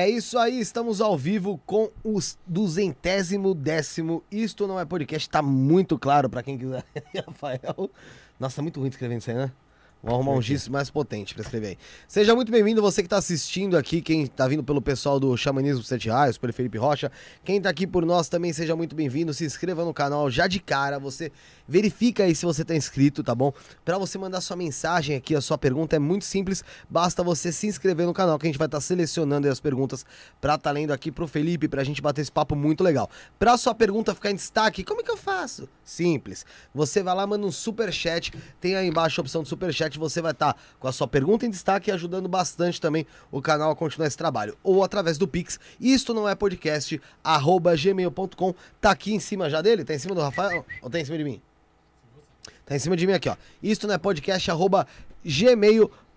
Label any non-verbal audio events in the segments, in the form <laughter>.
É isso aí, estamos ao vivo com os duzentésimo décimo. Isto não é podcast, tá muito claro pra quem quiser. <laughs> Rafael. Nossa, tá muito ruim escrevendo isso aí, né? Vou arrumar um giz mais potente pra escrever aí. Seja muito bem-vindo, você que tá assistindo aqui, quem tá vindo pelo pessoal do Xamanismo Sete Raios, pelo Felipe Rocha. Quem tá aqui por nós também, seja muito bem-vindo. Se inscreva no canal já de cara, você verifica aí se você tá inscrito, tá bom? Pra você mandar sua mensagem aqui, a sua pergunta é muito simples, basta você se inscrever no canal que a gente vai estar tá selecionando as perguntas pra tá lendo aqui pro Felipe, pra gente bater esse papo muito legal. Pra sua pergunta ficar em destaque, como é que eu faço? Simples. Você vai lá, manda um super chat, tem aí embaixo a opção do super chat, você vai estar tá com a sua pergunta em destaque e ajudando bastante também o canal a continuar esse trabalho. Ou através do Pix, isto não é podcast, arroba gmail.com, tá aqui em cima já dele? Tá em cima do Rafael? Ou tá em cima de mim? Tá em cima de mim aqui, ó. Isto não é podcast, arroba gmail.com.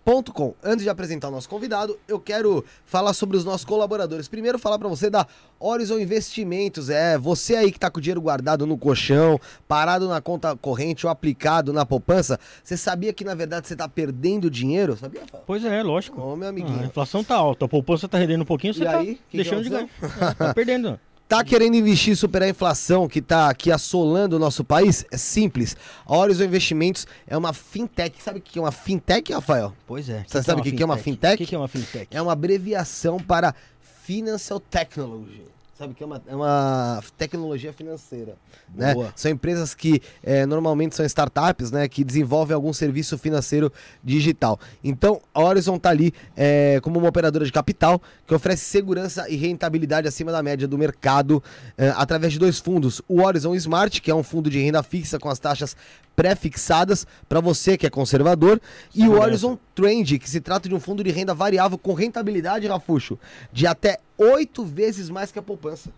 Antes de apresentar o nosso convidado, eu quero falar sobre os nossos colaboradores. Primeiro, falar para você da Horizon Investimentos. É, você aí que tá com o dinheiro guardado no colchão, parado na conta corrente ou aplicado na poupança, você sabia que na verdade você tá perdendo dinheiro? Sabia, Fábio? Pois é, lógico. Ô, meu amiguinho. Ah, a inflação tá alta, a poupança tá rendendo um pouquinho, você E tá aí? Que deixando que de é ganhar. tá perdendo. <laughs> Tá querendo investir e superar a inflação que tá aqui assolando o nosso país? É simples. A Horizon Investimentos é uma fintech. Sabe o que é uma fintech, Rafael? Pois é. Você sabe o que que é uma fintech? O que que é uma fintech? É uma abreviação para Financial Technology. Sabe que é uma, é uma tecnologia financeira. Né? São empresas que eh, normalmente são startups, né? Que desenvolvem algum serviço financeiro digital. Então, a Horizon tá ali eh, como uma operadora de capital que oferece segurança e rentabilidade acima da média do mercado eh, através de dois fundos. O Horizon Smart, que é um fundo de renda fixa com as taxas pré-fixadas para você que é conservador, e o. Horizon Trend, que se trata de um fundo de renda variável com rentabilidade, Rafuxo, de até oito vezes mais que a poupança.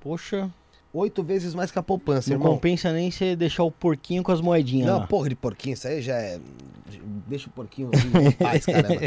Poxa, Oito vezes mais que a poupança, não irmão. compensa nem você deixar o porquinho com as moedinhas Não, lá. porra de porquinho, isso aí já é. Deixa o porquinho em <laughs> paz, caramba.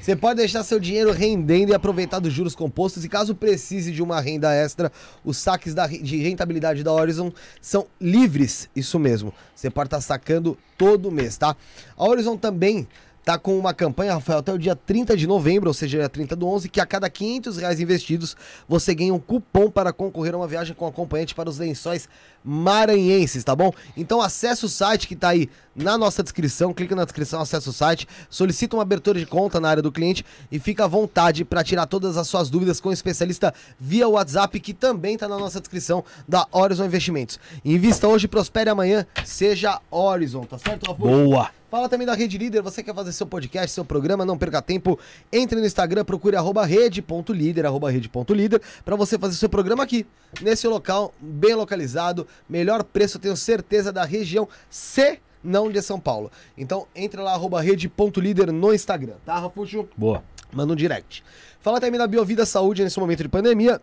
Você pode deixar seu dinheiro rendendo e aproveitar dos juros compostos. E caso precise de uma renda extra, os saques da, de rentabilidade da Horizon são livres, isso mesmo. Você pode estar sacando todo mês, tá? A Horizon também tá com uma campanha, Rafael, até o dia 30 de novembro, ou seja, dia 30 do 11, que a cada 500 reais investidos, você ganha um cupom para concorrer a uma viagem com acompanhante para os lençóis maranhenses, tá bom? Então acesse o site que tá aí na nossa descrição, clica na descrição, acessa o site, solicita uma abertura de conta na área do cliente e fica à vontade para tirar todas as suas dúvidas com o especialista via WhatsApp, que também tá na nossa descrição da Horizon Investimentos. Invista hoje, prospere amanhã, seja Horizon, tá certo, Rafa? Boa! Fala também da Rede Líder, você quer fazer seu podcast, seu programa, não perca tempo, entre no Instagram, procure arroba rede.líder, arroba rede.líder, pra você fazer seu programa aqui, nesse local, bem localizado, melhor preço, eu tenho certeza, da região C, não de São Paulo. Então, entre lá, arroba rede.líder no Instagram, tá, Rafuxo? Boa. Manda um direct. Fala também da Biovida Saúde nesse momento de pandemia.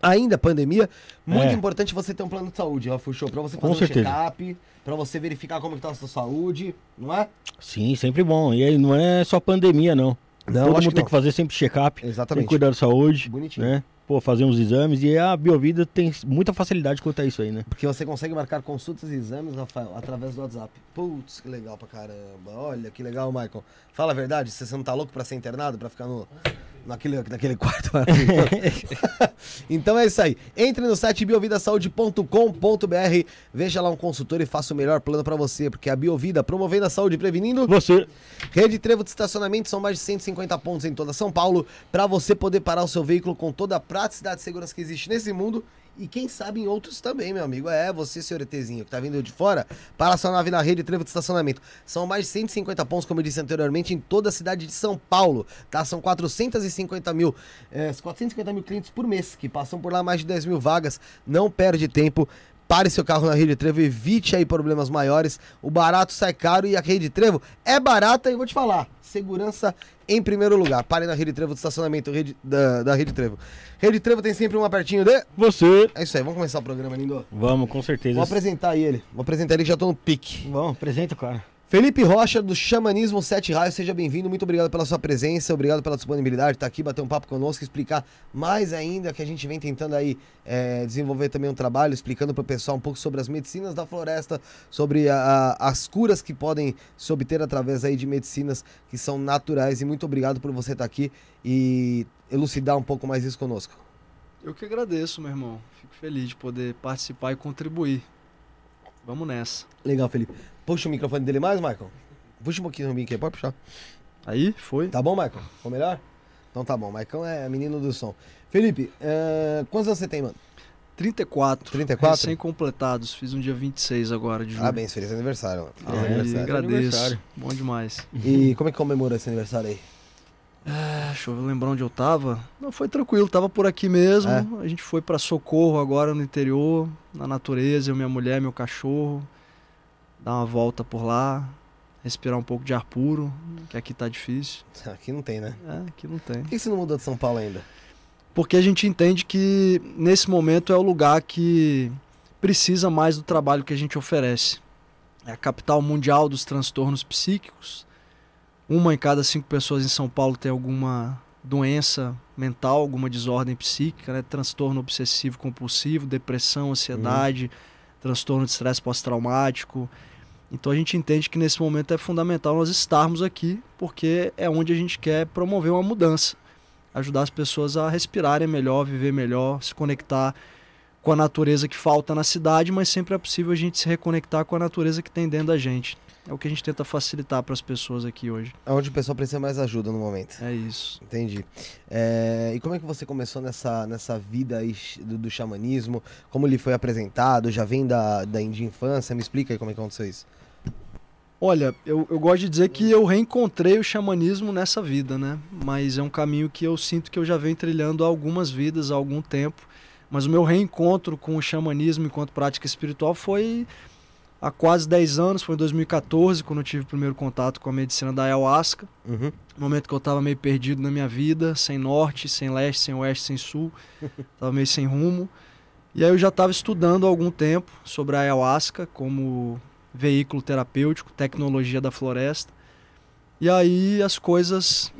Ainda pandemia, muito É. importante você ter um plano de saúde, Rafa Show, pra você Com fazer um certeza. check-up, pra você verificar como que tá a sua saúde, não é? Sim, sempre bom. E aí não é só pandemia, não. Não, Todo mundo tem não. que fazer sempre check-up. Tem Exatamente. que cuidar da saúde. Bonitinho. Né? Pô, fazer uns exames e a Biovida tem muita facilidade quanto a isso aí, né? Porque você consegue marcar consultas e exames, Rafael, através do WhatsApp. Putz, que legal pra caramba. Olha, que legal, Michael. Fala a verdade, você não tá louco pra ser internado, pra ficar no, naquele, naquele quarto <laughs> então é isso aí. Entre no site biovidasaude.com.br, veja lá um consultor e faça o melhor plano pra você, porque a Biovida, promovendo a saúde e prevenindo... Você. Rede Trevo de estacionamento são mais de 150 pontos em toda São Paulo para você poder parar o seu veículo com toda a praticidade e segurança que existe nesse mundo e quem sabe em outros também, meu amigo. É você, senhor ETzinho, que tá vindo de fora, para sua nave na Rede Trevo de estacionamento. São mais de 150 pontos, como eu disse anteriormente, em toda a cidade de São Paulo, tá? São 450 mil, é, 450 mil clientes por mês que passam por lá, mais de 10 mil vagas. Não perde tempo. Pare seu carro na Rede Trevo, evite aí problemas maiores. O barato sai caro e a Rede Trevo é barata e vou te falar, segurança em primeiro lugar. Pare na Rede Trevo do estacionamento rede, da, da Rede Trevo. Rede Trevo tem sempre um pertinho de... Você. É isso aí, vamos começar o programa, lindo. Vamos, com certeza. Vou apresentar ele. Vou apresentar ele que já tô no pique. Vamos, apresenta, cara. Felipe Rocha, do Xamanismo Sete Raios, seja bem-vindo. Muito obrigado pela sua presença, obrigado pela disponibilidade de estar aqui, bater um papo conosco, explicar mais ainda que a gente vem tentando aí é, desenvolver também um trabalho, explicando para o pessoal um pouco sobre as medicinas da floresta, sobre a, a, as curas que podem se obter através aí de medicinas que são naturais. E muito obrigado por você estar aqui e elucidar um pouco mais isso conosco. Eu que agradeço, meu irmão. Fico feliz de poder participar e contribuir. Vamos nessa. Legal, Felipe. Puxa o microfone dele mais, Michael. Puxa um pouquinho o mic aí, pode puxar. Aí, foi. Tá bom, Michael? Ficou melhor? Então tá bom. Michael é menino do som. Felipe, uh, quantos anos você tem, mano? 34. 34? Recém-completados. Fiz um dia 26 agora de julho. Parabéns, feliz aniversário, mano. Feliz aniversário. agradeço. Aniversário. Bom demais. E como é que comemora esse aniversário aí? Ah, deixa eu lembrar onde eu tava. Não, foi tranquilo, tava por aqui mesmo. É? A gente foi pra Socorro agora no interior, na natureza, eu, minha mulher, meu cachorro. Dar uma volta por lá, respirar um pouco de ar puro, que aqui tá difícil. <laughs> Aqui não tem, né? É, aqui não tem. Por que você não mudou de São Paulo ainda? Porque a gente entende que nesse momento é o lugar que precisa mais do trabalho que a gente oferece. É a capital mundial dos transtornos psíquicos. Uma em cada cinco pessoas em São Paulo tem alguma doença mental, alguma desordem psíquica, né? transtorno obsessivo compulsivo, depressão, ansiedade, transtorno de estresse pós-traumático. Então a gente entende que nesse momento é fundamental nós estarmos aqui, porque é onde a gente quer promover uma mudança ajudar as pessoas a respirarem melhor, viver melhor, se conectar com a natureza que falta na cidade, mas sempre é possível a gente se reconectar com a natureza que tem dentro da gente. É o que a gente tenta facilitar para as pessoas aqui hoje. É onde o pessoal precisa mais ajuda no momento. É isso. Entendi. É, e como é que você começou nessa, nessa vida aí do, do xamanismo? Como ele foi apresentado? Já vem da, da de infância? Me explica aí como é que aconteceu isso. Olha, eu, eu gosto de dizer que eu reencontrei o xamanismo nessa vida, né? Mas é um caminho que eu sinto que eu já venho trilhando há algumas vidas, há algum tempo. Mas o meu reencontro com o xamanismo enquanto prática espiritual foi há quase 10 anos, foi em 2014, quando eu tive o primeiro contato com a medicina da ayahuasca. Uhum. momento que eu estava meio perdido na minha vida, sem norte, sem leste, sem oeste, sem sul, <laughs> estava meio sem rumo. E aí eu já estava estudando há algum tempo sobre a ayahuasca como veículo terapêutico, tecnologia da floresta. E aí as coisas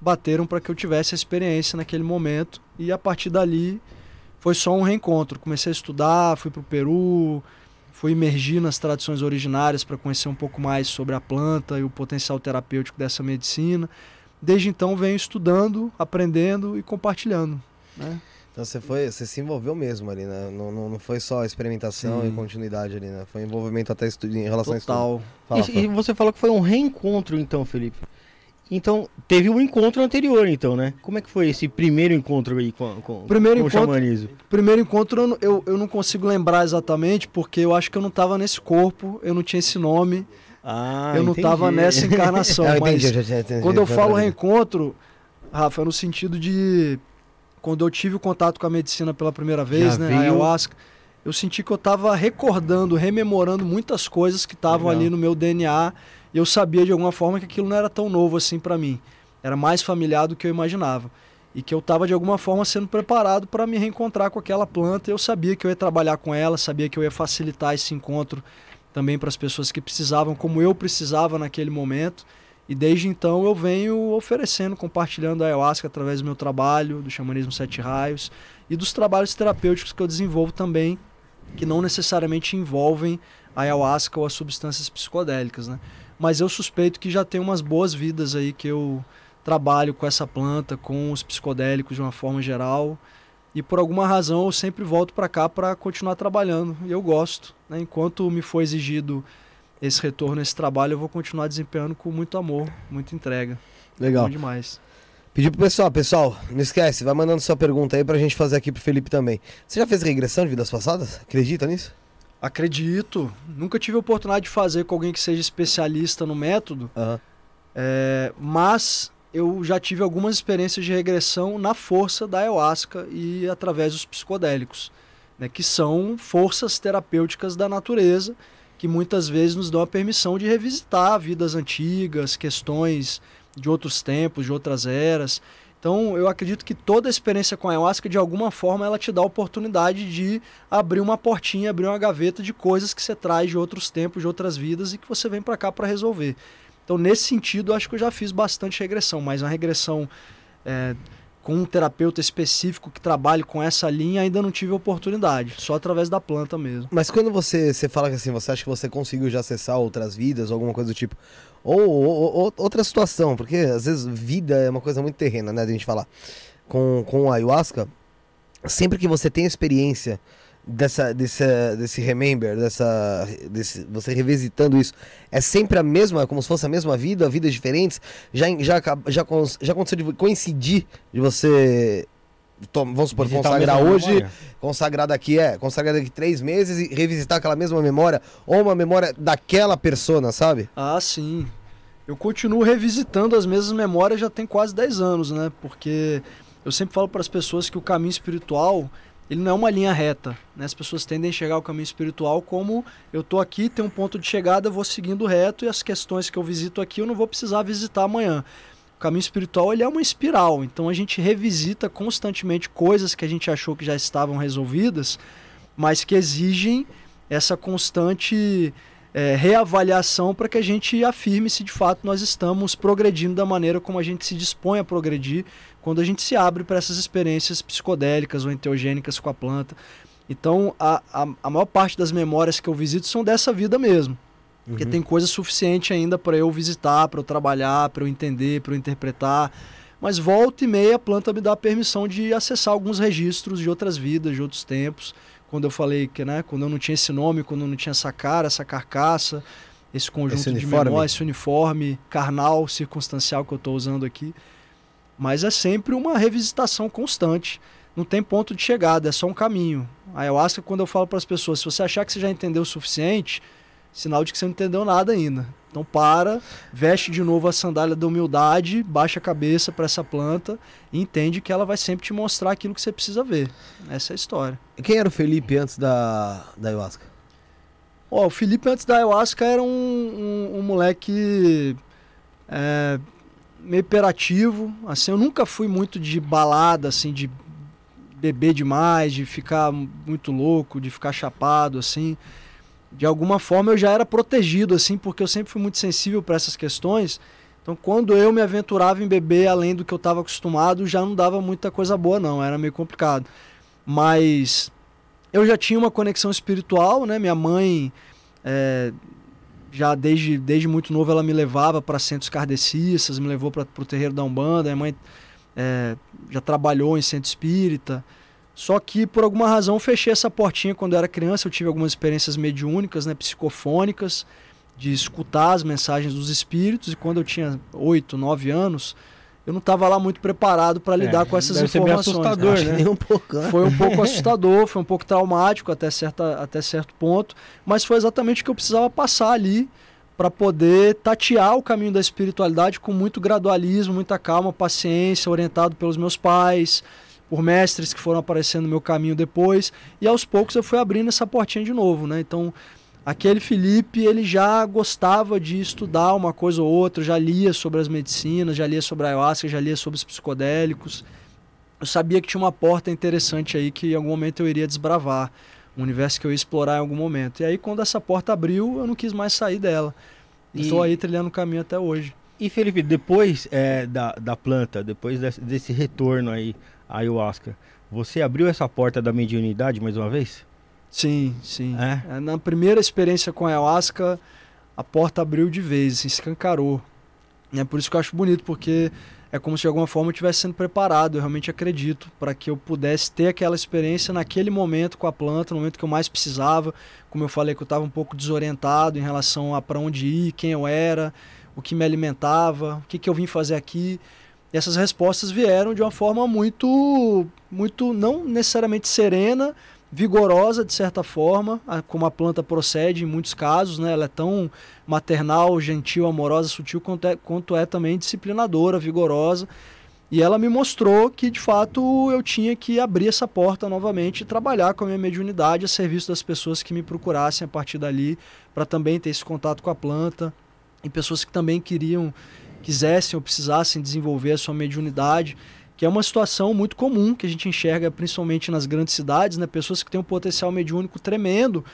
bateram para que eu tivesse a experiência naquele momento e a partir dali foi só um reencontro. Comecei a estudar, fui para o Peru, fui imergir nas tradições originárias para conhecer um pouco mais sobre a planta e o potencial terapêutico dessa medicina. Desde então venho estudando, aprendendo e compartilhando. Né? Então você foi, você se envolveu mesmo ali, né? Não, não, não foi só experimentação Sim. e continuidade ali, né? Foi envolvimento até estu- em relação a estudo. Total. Fala, e, e você falou que foi um reencontro, então, Felipe. Então, teve um encontro anterior, então, né? Como é que foi esse primeiro encontro aí com, com, Primeiro com encontro- o xamanismo? Primeiro encontro eu, não- eu, eu não consigo lembrar exatamente, porque eu acho que eu não estava nesse corpo, eu não tinha esse nome, Ah, eu não estava nessa encarnação. <laughs> Ah, eu mas entendi, eu já, já entendi. quando eu falo reencontro, Rafa, é no sentido de quando eu tive o contato com a medicina pela primeira vez, Já né, veio- a ayahuasca, eu senti que eu estava recordando, rememorando muitas coisas que estavam ali no meu DNA e eu sabia de alguma forma que aquilo não era tão novo assim para mim. Era mais familiar do que eu imaginava. E que eu estava de alguma forma sendo preparado para me reencontrar com aquela planta. Eu sabia que eu ia trabalhar com ela, sabia que eu ia facilitar esse encontro também para as pessoas que precisavam, como eu precisava naquele momento. E desde então eu venho oferecendo, compartilhando a ayahuasca através do meu trabalho, do xamanismo Sete Raios e dos trabalhos terapêuticos que eu desenvolvo também, que não necessariamente envolvem a ayahuasca ou as substâncias psicodélicas, né? Mas eu suspeito que já tem umas boas vidas aí que eu trabalho com essa planta, com os psicodélicos de uma forma geral. E por alguma razão eu sempre volto para cá para continuar trabalhando. E eu gosto. Né? Enquanto me for exigido esse retorno, esse trabalho, eu vou continuar desempenhando com muito amor, muita entrega. Legal. Bom demais. Pedir pro pessoal, pessoal, não esquece, vai mandando sua pergunta aí pra gente fazer aqui pro Felipe também. Você já fez regressão de vidas passadas? Acredita nisso? Acredito. Nunca tive a oportunidade de fazer com alguém que seja especialista no método, Aham. é, mas eu já tive algumas experiências de regressão na força da ayahuasca e através dos psicodélicos, né, que são forças terapêuticas da natureza que muitas vezes nos dão a permissão de revisitar vidas antigas, questões de outros tempos, de outras eras. Então, eu acredito que toda experiência com a ayahuasca, de alguma forma, ela te dá a oportunidade de abrir uma portinha, abrir uma gaveta de coisas que você traz de outros tempos, de outras vidas e que você vem para cá para resolver. Então, nesse sentido, eu acho que eu já fiz bastante regressão, mas uma regressão é, com um terapeuta específico que trabalhe com essa linha, ainda não tive oportunidade, só através da planta mesmo. Mas quando você, você fala que assim, você acha que você conseguiu já acessar outras vidas, alguma coisa do tipo, ou, ou- ou- outra situação, porque às vezes vida é uma coisa muito terrena, né, de a gente falar. Com, com ayahuasca, sempre que você tem experiência dessa, desse, desse remember, dessa, desse, você revisitando isso, é sempre a mesma, como se fosse a mesma vida, vidas diferentes, já, já, já, já aconteceu de coincidir de você, tom- vamos supor, Visitar consagrar hoje, memória. consagrar daqui é, consagrar daqui três meses e revisitar aquela mesma memória, ou uma memória daquela persona, sabe? Ah, sim. Eu continuo revisitando as mesmas memórias já tem quase 10 anos, né? Porque eu sempre falo para as pessoas que o caminho espiritual, ele não é uma linha reta, né? As pessoas tendem a enxergar o caminho espiritual como eu tô aqui, tem um ponto de chegada, vou seguindo reto e as questões que eu visito aqui eu não vou precisar visitar amanhã. O caminho espiritual ele é uma espiral, então a gente revisita constantemente coisas que a gente achou que já estavam resolvidas, mas que exigem essa constante é, reavaliação para que a gente afirme se de fato nós estamos progredindo da maneira como a gente se dispõe a progredir quando a gente se abre para essas experiências psicodélicas ou enteogênicas com a planta. Então, a, a, a maior parte das memórias que eu visito são dessa vida mesmo. Porque tem coisa suficiente ainda para eu visitar, para eu trabalhar, para eu entender, para eu interpretar. Mas volta e meia a planta me dá a permissão de acessar alguns registros de outras vidas, de outros tempos. Quando eu falei que, né, quando eu não tinha esse nome, quando eu não tinha essa cara, essa carcaça, esse conjunto Esse de memórias, esse uniforme carnal, circunstancial que eu estou usando aqui. Mas é sempre uma revisitação constante. Não tem ponto de chegada, é só um caminho. A ayahuasca, quando eu falo para as pessoas, se você achar que você já entendeu o suficiente, sinal de que você não entendeu nada ainda. Então para, veste de novo a sandália da humildade, baixa a cabeça para essa planta e entende que ela vai sempre te mostrar aquilo que você precisa ver. Essa é a história. Quem era o Felipe antes da, da ayahuasca? Ó, o Felipe antes da ayahuasca era um, um, um moleque é, meio hiperativo. Assim, eu nunca fui muito de balada, assim, de beber demais, de ficar muito louco, de ficar chapado, assim. De alguma forma eu já era protegido, assim, porque eu sempre fui muito sensível para essas questões. Então, quando eu me aventurava em beber além do que eu estava acostumado, já não dava muita coisa boa, não. Era meio complicado. Mas eu já tinha uma conexão espiritual, né? Minha mãe, é, já desde, desde muito novo, ela me levava para centros kardecistas, me levou para o terreiro da Umbanda. Minha mãe é, já trabalhou em centro espírita. Só que por alguma razão fechei essa portinha quando eu era criança. Eu tive algumas experiências mediúnicas, né, psicofônicas, de escutar as mensagens dos espíritos. E quando eu tinha 8, 9 anos, eu não estava lá muito preparado para lidar É, com essas deve ser bem informações. assustador, né? <laughs> um pouco, né? Foi um pouco assustador, foi um pouco traumático até, certa, até certo ponto, mas foi exatamente o que eu precisava passar ali para poder tatear o caminho da espiritualidade com muito gradualismo, muita calma, paciência, orientado pelos meus pais, por mestres que foram aparecendo no meu caminho depois, e aos poucos eu fui abrindo essa portinha de novo, né? Então, aquele Felipe, ele já gostava de estudar uma coisa ou outra, já lia sobre as medicinas, já lia sobre a ayahuasca, já lia sobre os psicodélicos, eu sabia que tinha uma porta interessante aí que em algum momento eu iria desbravar, um universo que eu ia explorar em algum momento. E aí quando essa porta abriu, eu não quis mais sair dela. E estou aí trilhando o caminho até hoje. E Felipe, depois é, da, da planta, depois desse, desse retorno aí ayahuasca, você abriu essa porta da mediunidade mais uma vez? Sim, sim. É? É, Na primeira experiência com a ayahuasca, a porta abriu de vez, assim, escancarou. É por isso que eu acho bonito, porque é como se de alguma forma eu estivesse sendo preparado, eu realmente acredito, para que eu pudesse ter aquela experiência naquele momento com a planta, no momento que eu mais precisava. Como eu falei, que eu estava um pouco desorientado em relação a para onde ir, quem eu era, o que me alimentava, o que, que eu vim fazer aqui. E essas respostas vieram de uma forma muito, muito não necessariamente serena, vigorosa de certa forma, como a planta procede em muitos casos, né? Ela é tão maternal, gentil, amorosa, sutil quanto é, quanto é também disciplinadora, vigorosa. E ela me mostrou que de fato eu tinha que abrir essa porta novamente e trabalhar com a minha mediunidade a serviço das pessoas que me procurassem a partir dali, para também ter esse contato com a planta e pessoas que também queriam, quisessem ou precisassem desenvolver a sua mediunidade que é uma situação muito comum que a gente enxerga principalmente nas grandes cidades, né? Pessoas que têm um potencial mediúnico tremendo,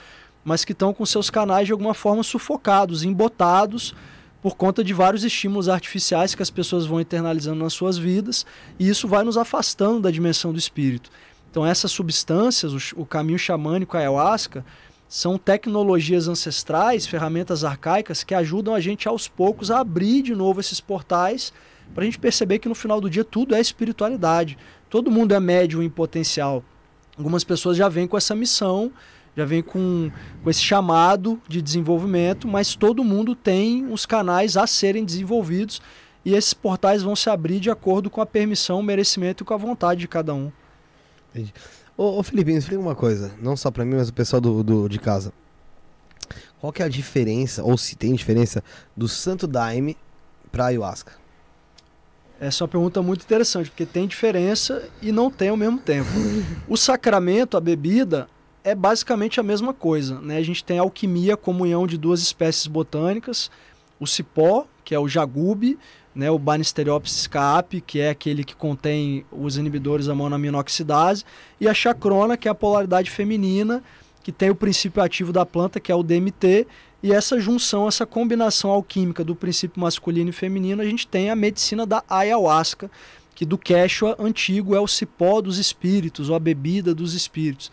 mas que estão com seus canais de alguma forma sufocados, embotados por conta de vários estímulos artificiais que as pessoas vão internalizando nas suas vidas, e isso vai nos afastando da dimensão do espírito. Então essas substâncias, o, caminho xamânico, a ayahuasca, são tecnologias ancestrais, ferramentas arcaicas que ajudam a gente aos poucos a abrir de novo esses portais para a gente perceber que no final do dia tudo é espiritualidade. Todo mundo é médium em potencial. Algumas pessoas já vêm com essa missão, já vêm com, com esse chamado de desenvolvimento, mas todo mundo tem os canais a serem desenvolvidos e esses portais vão se abrir de acordo com a permissão, o merecimento e com a vontade de cada um. Ô, ô Felipe, me explica uma coisa, não só pra mim, mas o pessoal do, do- de casa. Qual que é a diferença, ou se tem diferença, do Santo Daime pra Ayahuasca? Essa é uma pergunta muito interessante, porque tem diferença e não tem ao mesmo tempo. o sacramento, a bebida, é basicamente a mesma coisa. Né? A gente tem a alquimia, a comunhão de duas espécies botânicas, o cipó, que é o jagube, né? o Banisteriopsis caapi, que é aquele que contém os inibidores da monoaminoxidase, e a chacrona, que é a polaridade feminina, que tem o princípio ativo da planta, que é o DMT, e essa junção, essa combinação alquímica do princípio masculino e feminino, a gente tem a medicina da ayahuasca, que do Quechua antigo é o cipó dos espíritos, ou a bebida dos espíritos.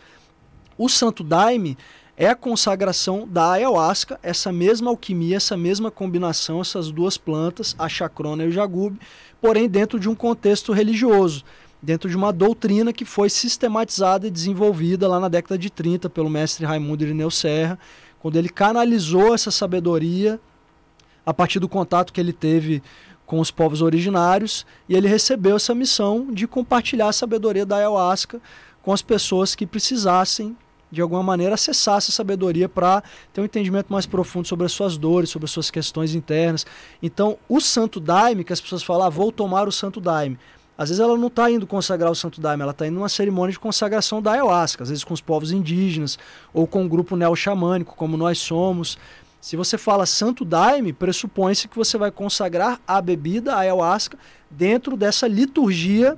O Santo Daime é a consagração da ayahuasca, essa mesma alquimia, essa mesma combinação, essas duas plantas, a chacrona e o jagube, porém dentro de um contexto religioso, dentro de uma doutrina que foi sistematizada e desenvolvida lá na década de 30 pelo mestre Raimundo Irineu Serra, quando ele canalizou essa sabedoria a partir do contato que ele teve com os povos originários e ele recebeu essa missão de compartilhar a sabedoria da ayahuasca com as pessoas que precisassem de alguma maneira acessar essa sabedoria para ter um entendimento mais profundo sobre as suas dores, sobre as suas questões internas. Então, o santo daime, que as pessoas falam, ah, vou tomar o santo daime. Às vezes ela não está indo consagrar o santo daime, ela está indo numa cerimônia de consagração da ayahuasca, às vezes com os povos indígenas ou com um grupo neo-xamânico, como nós somos. Se você fala santo daime, pressupõe-se que você vai consagrar a bebida, a ayahuasca, dentro dessa liturgia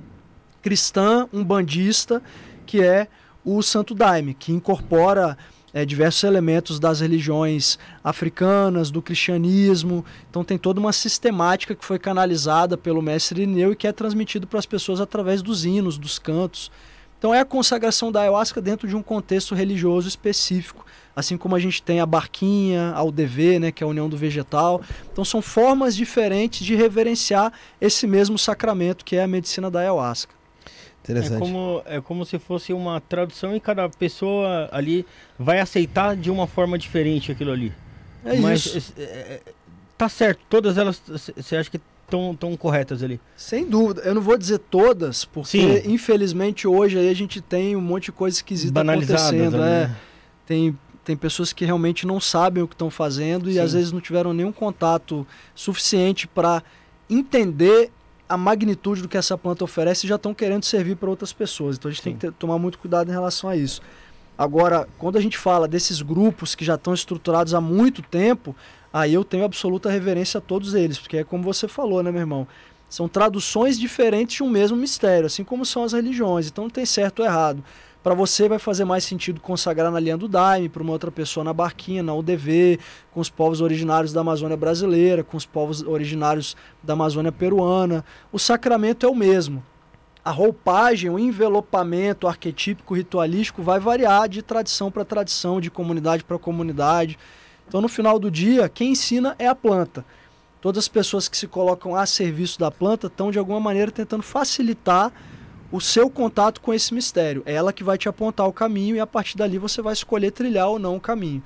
cristã, umbandista, que é o santo daime, que incorpora é, diversos elementos das religiões africanas, do cristianismo. Então tem toda uma sistemática que foi canalizada pelo mestre Irineu e que é transmitido para as pessoas através dos hinos, dos cantos. Então é a consagração da ayahuasca dentro de um contexto religioso específico, assim como a gente tem a barquinha, a UDV, né, que é a união do vegetal. Então são formas diferentes de reverenciar esse mesmo sacramento que é a medicina da ayahuasca. É Interessante. como, é como se fosse uma tradução e cada pessoa ali vai aceitar de uma forma diferente aquilo ali. É Mas isso. é, é, tá certo, todas elas você acha que estão tão corretas ali. Sem dúvida. Eu não vou dizer todas, porque Sim. infelizmente hoje aí a gente tem um monte de coisa esquisita acontecendo. é. né? Tem, tem pessoas que realmente não sabem o que estão fazendo e Sim. às vezes não tiveram nenhum contato suficiente para entender a magnitude do que essa planta oferece já estão querendo servir para outras pessoas. Então a gente tem Sim. que ter- tomar muito cuidado em relação a isso. Agora, quando a gente fala desses grupos que já estão estruturados há muito tempo, aí eu tenho absoluta reverência a todos eles, porque é como você falou, né, meu irmão? São traduções diferentes de um mesmo mistério, assim como são as religiões. Então não tem certo ou errado. Para você vai fazer mais sentido consagrar na linha do Daime, para uma outra pessoa na barquinha, na UDV, com os povos originários da Amazônia brasileira, com os povos originários da Amazônia peruana. O sacramento é o mesmo. A roupagem, o envelopamento arquetípico, ritualístico vai variar de tradição para tradição, de comunidade para comunidade. Então, no final do dia, quem ensina é a planta. Todas as pessoas que se colocam a serviço da planta estão, de alguma maneira, tentando facilitar o seu contato com esse mistério. É ela que vai te apontar o caminho e a partir dali você vai escolher trilhar ou não o caminho.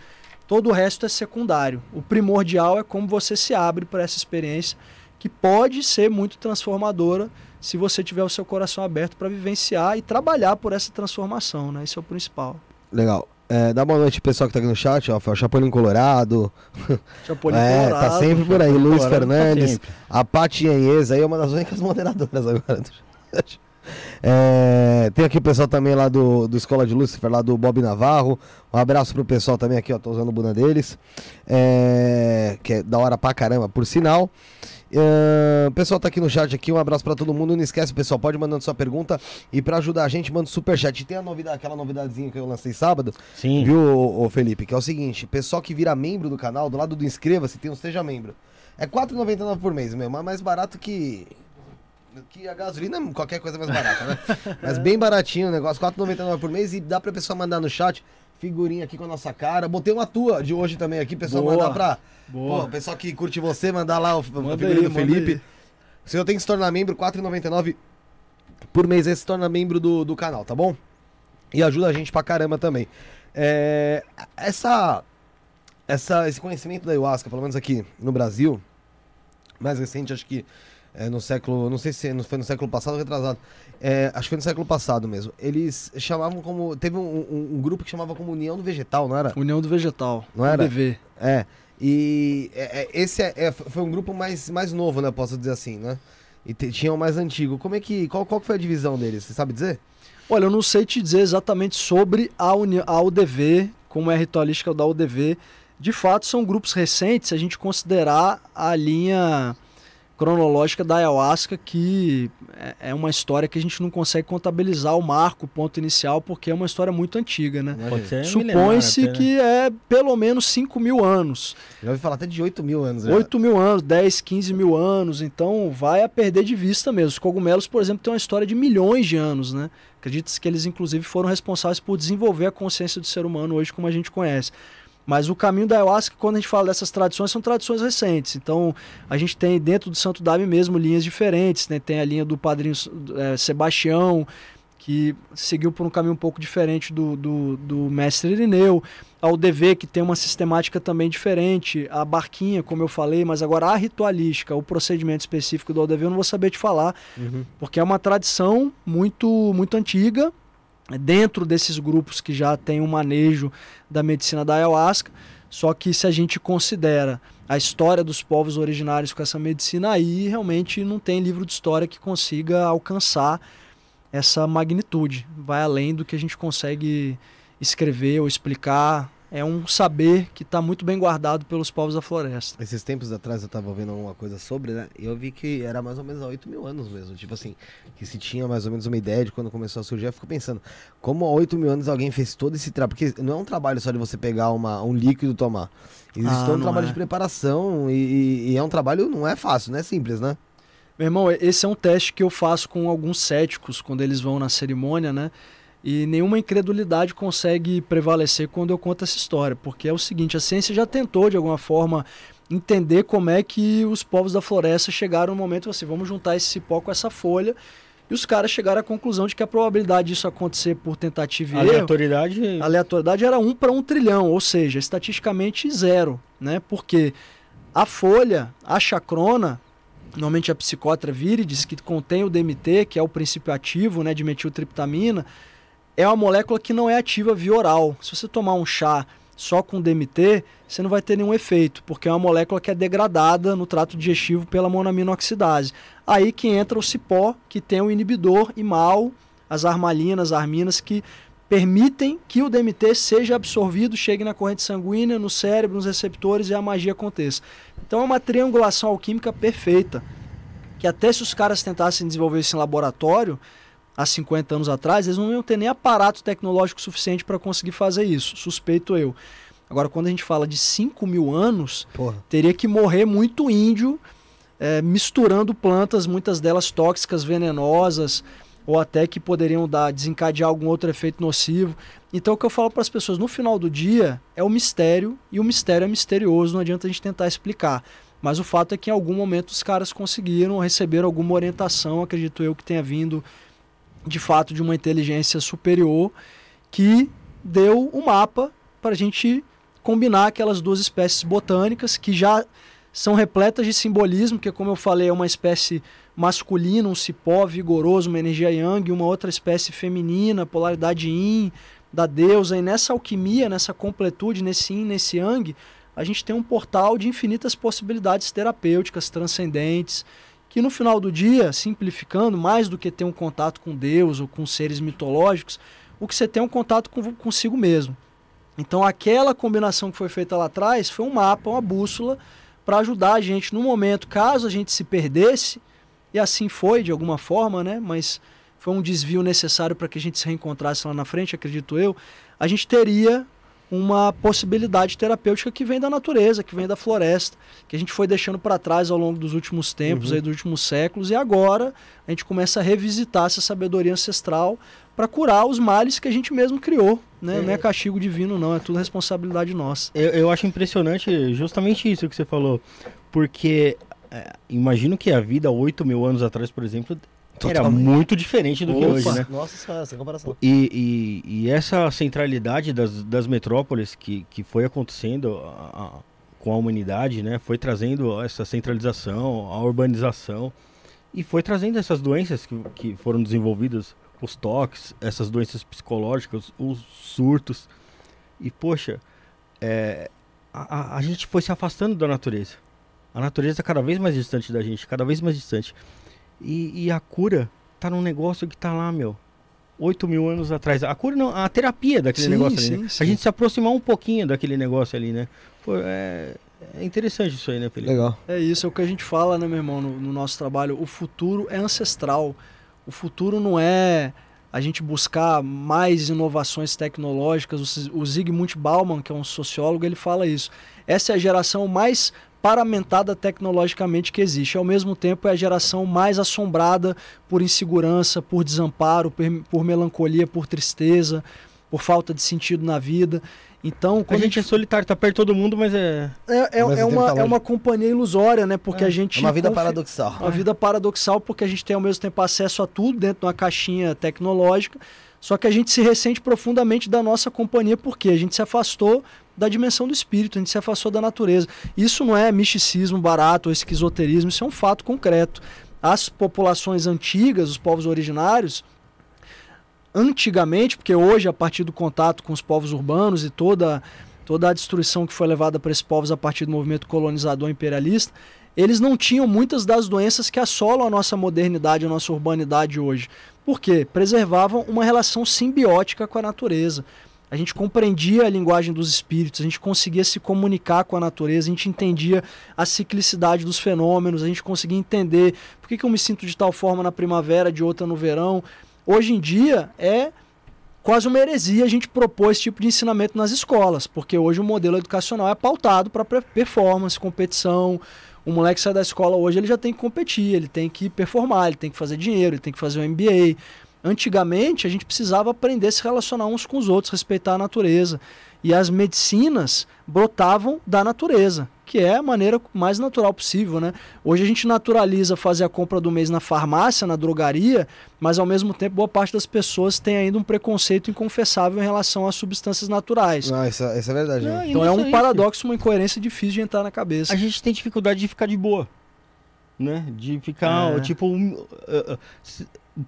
Todo o resto é secundário. O primordial é como você se abre para essa experiência que pode ser muito transformadora se você tiver o seu coração aberto para vivenciar e trabalhar por essa transformação, né? Esse é o principal. Legal. É, dá boa noite pessoal que tá aqui no chat, ó. Chapolin Colorado. <laughs> Chapolin é, Colorado. Tá sempre por aí. Luiz Colorado tá Fernandes. sempre. a Paty Anhes aí é uma das únicas <laughs> moderadoras agora do chat. É, tem aqui o pessoal também lá do, do Escola de Lúcifer, lá do Bob Navarro. Um abraço pro pessoal também aqui, ó. Tô usando o Buna deles. É, que é da hora pra caramba, por sinal. É, o pessoal tá aqui no chat aqui, um abraço pra todo mundo. Não esquece, pessoal, pode mandando sua pergunta. E pra ajudar a gente, manda o superchat. E tem a novidade, aquela novidadezinha que eu lancei sábado. Sim. Viu, ô, ô, Felipe? Que é o seguinte: pessoal que vira membro do canal, do lado do inscreva-se, tem um Seja Membro. É R$ 4,99 por mês, meu, mas mais barato que. Que a gasolina, qualquer coisa é mais barata, né? <laughs> Mas bem baratinho o negócio, R$ 4,99 por mês e dá pra pessoa mandar no chat figurinha aqui com a nossa cara. Botei uma tua de hoje também aqui, pessoal Boa. mandar pra. Boa. Pô, pessoal que curte você, mandar lá o, Manda figurinha aí, do Felipe. aí. Se eu tenho que se tornar membro, R$ 4,99 por mês, aí se torna membro do, do canal, tá bom? E ajuda a gente pra caramba também. É, essa, essa, esse conhecimento da ayahuasca, pelo menos aqui no Brasil, mais recente, acho que é, no século, não sei se foi no século passado ou retrasado, é, acho que foi no século passado mesmo. Eles chamavam como, teve um, um- um grupo que chamava como União do Vegetal, não era? União do Vegetal. Não era? UDV. É, e é, é, esse é, é, foi um grupo mais, mais novo, né, posso dizer assim, né? E te- tinha o mais antigo. Como é que, qual, qual foi a divisão deles? Você sabe dizer? Olha, eu não sei te dizer exatamente sobre a, uni- a UDV, como é a ritualística da UDV. De fato, são grupos recentes, se a gente considerar a linha cronológica da ayahuasca, que é- é uma história que a gente não consegue contabilizar o marco, o ponto inicial, porque é uma história muito antiga, né? Pode ser Supõe-se né? que é pelo menos 5 mil anos. Já ouvi falar até de 8 mil anos. já. 8 mil anos, 10, 15 mil anos, então vai a perder de vista mesmo. Os cogumelos, por exemplo, têm uma história de milhões de anos, né? Acredita-se que eles, inclusive, foram responsáveis por desenvolver a consciência do ser humano hoje como a gente conhece. Mas o caminho da ayahuasca, quando a gente fala dessas tradições, são tradições recentes. Então, a gente tem dentro do Santo Daime mesmo linhas diferentes, né? Tem a linha do padrinho eh, Sebastião, que seguiu por um caminho um pouco diferente do, do, do mestre Irineu. A UDV, que tem uma sistemática também diferente. A barquinha, como eu falei, mas agora a ritualística, o procedimento específico do UDV, eu não vou saber te falar, Uhum. porque é uma tradição muito, muito antiga, dentro desses grupos que já tem um manejo da medicina da ayahuasca. Só que se a gente considera a história dos povos originários com essa medicina, aí realmente não tem livro de história que consiga alcançar essa magnitude. Vai além do que a gente consegue escrever ou explicar. É um saber que está muito bem guardado pelos povos da floresta. Esses tempos atrás eu tava vendo alguma coisa sobre, né? E eu vi que era mais ou menos há 8 mil anos mesmo. Tipo assim, que se tinha mais ou menos uma ideia de quando começou a surgir. Eu fico pensando, como há 8 mil anos alguém fez todo esse trabalho? Porque não é um trabalho só de você pegar uma, um líquido e tomar. Existe Ah, todo um trabalho é. de preparação e, e- e é um trabalho, não é fácil, não é simples, né? Meu irmão, esse é um teste que eu faço com alguns céticos quando eles vão na cerimônia, né? E nenhuma incredulidade consegue prevalecer quando eu conto essa história, porque é o seguinte: a ciência já tentou de alguma forma entender como é que os povos da floresta chegaram no momento assim, vamos juntar esse cipó com essa folha. E os caras chegaram à conclusão de que a probabilidade disso acontecer por tentativa e erro Aleatoriedade. a aleatoriedade era 1 para 1 trilhão, ou seja, estatisticamente zero, né? Porque a folha, a chacrona, normalmente a psicótera viridis, que contém o DMT, que é o princípio ativo né, de metiltriptamina, é uma molécula que não é ativa via oral. Se você tomar um chá só com DMT, você não vai ter nenhum efeito, porque é uma molécula que é degradada no trato digestivo pela monaminoxidase. Aí que entra o cipó, que tem o inibidor e mal, as armalinas, arminas, que permitem que o DMT seja absorvido, chegue na corrente sanguínea, no cérebro, nos receptores e a magia aconteça. Então é uma triangulação alquímica perfeita, que até se os caras tentassem desenvolver isso em laboratório, há 50 anos atrás, eles não iam ter nem aparato tecnológico suficiente para conseguir fazer isso, suspeito eu. Agora, quando a gente fala de 5 mil anos, Porra. teria que morrer muito índio é, misturando plantas, muitas delas tóxicas, venenosas, ou até que poderiam dar, desencadear algum outro efeito nocivo. Então, o que eu falo para as pessoas no final do dia é o mistério, e o mistério é misterioso, não adianta a gente tentar explicar. Mas o fato é que em algum momento os caras conseguiram receber alguma orientação, acredito eu que tenha vindo de fato de uma inteligência superior que deu o um mapa para a gente combinar aquelas duas espécies botânicas que já são repletas de simbolismo, que como eu falei é uma espécie masculina, um cipó vigoroso, uma energia yang, uma outra espécie feminina, polaridade yin, da deusa, e nessa alquimia, nessa completude, nesse yin, nesse yang, a gente tem um portal de infinitas possibilidades terapêuticas, transcendentes, que no final do dia, simplificando, mais do que ter um contato com Deus ou com seres mitológicos, o que você tem é um contato com, consigo mesmo. Então aquela combinação que foi feita lá atrás foi um mapa, uma bússola para ajudar a gente no momento, caso a gente se perdesse, e assim foi de alguma forma, né? Mas foi um desvio necessário para que a gente se reencontrasse lá na frente, acredito eu. A gente teria uma possibilidade terapêutica que vem da natureza, que vem da floresta, que a gente foi deixando para trás ao longo dos últimos tempos, uhum. aí, dos últimos séculos, e agora a gente começa a revisitar essa sabedoria ancestral para curar os males que a gente mesmo criou. Né? É. Não é castigo divino, não, é tudo responsabilidade nossa. Eu, eu acho impressionante justamente isso que você falou, porque é, imagino que a vida 8 mil anos atrás, por exemplo, Totalmente. Era muito diferente do Opa. que hoje, né? Nossa senhora, essa comparação. E, e, e, essa centralidade das, das metrópoles que, que foi acontecendo a, a, com a humanidade, né? Foi trazendo essa centralização, a urbanização e foi trazendo essas doenças que, que foram desenvolvidas, os toques, essas doenças psicológicas, os surtos. E, poxa, é, a, a gente foi se afastando da natureza. A natureza cada vez mais distante da gente, cada vez mais distante. E, e a cura tá num negócio que tá lá, meu. 8 mil anos atrás. A cura não, a terapia daquele sim, negócio ali. Sim, né? sim. A gente se aproximar um pouquinho daquele negócio ali, né? Pô, é, é interessante isso aí, né, Felipe? Legal. É isso, é o que a gente fala, né, meu irmão, no, no nosso trabalho. O futuro é ancestral. O futuro não é a gente buscar mais inovações tecnológicas. O Zygmunt Bauman, que é um sociólogo, ele fala isso. Essa é a geração mais paramentada tecnologicamente que existe. Ao mesmo tempo, é a geração mais assombrada por insegurança, por desamparo, por, por melancolia, por tristeza, por falta de sentido na vida. Então, a gente, a gente é solitário, tá perto de todo mundo, mas é. É, é, é uma, tá é uma companhia ilusória, né? Porque é, a gente. É uma vida confi... paradoxal. Uma vida paradoxal, porque a gente tem ao mesmo tempo acesso a tudo dentro de uma caixinha tecnológica. Só que a gente se ressente profundamente da nossa companhia, porque a gente se afastou da dimensão do espírito, a gente se afastou da natureza. Isso não é misticismo barato ou esquizoterismo, isso é um fato concreto. As populações antigas, os povos originários, antigamente, porque hoje, a partir do contato com os povos urbanos e toda, toda a destruição que foi levada para esses povos a partir do movimento colonizador imperialista, eles não tinham muitas das doenças que assolam a nossa modernidade, a nossa urbanidade hoje. Por quê? Preservavam uma relação simbiótica com a natureza a gente compreendia a linguagem dos espíritos, a gente conseguia se comunicar com a natureza, a gente entendia a ciclicidade dos fenômenos, a gente conseguia entender por que, que eu me sinto de tal forma na primavera, de outra no verão. Hoje em dia é quase uma heresia a gente propor esse tipo de ensinamento nas escolas, porque hoje o modelo educacional é pautado para performance, competição. O moleque sai da escola hoje, ele já tem que competir, ele tem que performar, ele tem que fazer dinheiro, ele tem que fazer um MBA. Antigamente, a gente precisava aprender a se relacionar uns com os outros, respeitar a natureza. E as medicinas brotavam da natureza, que é a maneira mais natural possível, né? Hoje a gente naturaliza fazer a compra do mês na farmácia, na drogaria, mas ao mesmo tempo boa parte das pessoas tem ainda um preconceito inconfessável em relação às substâncias naturais. Não, isso, isso é verdade. Não, então é um paradoxo, uma incoerência difícil de entrar na cabeça. A gente tem dificuldade de ficar de boa né? De ficar, é. tipo, uh, uh,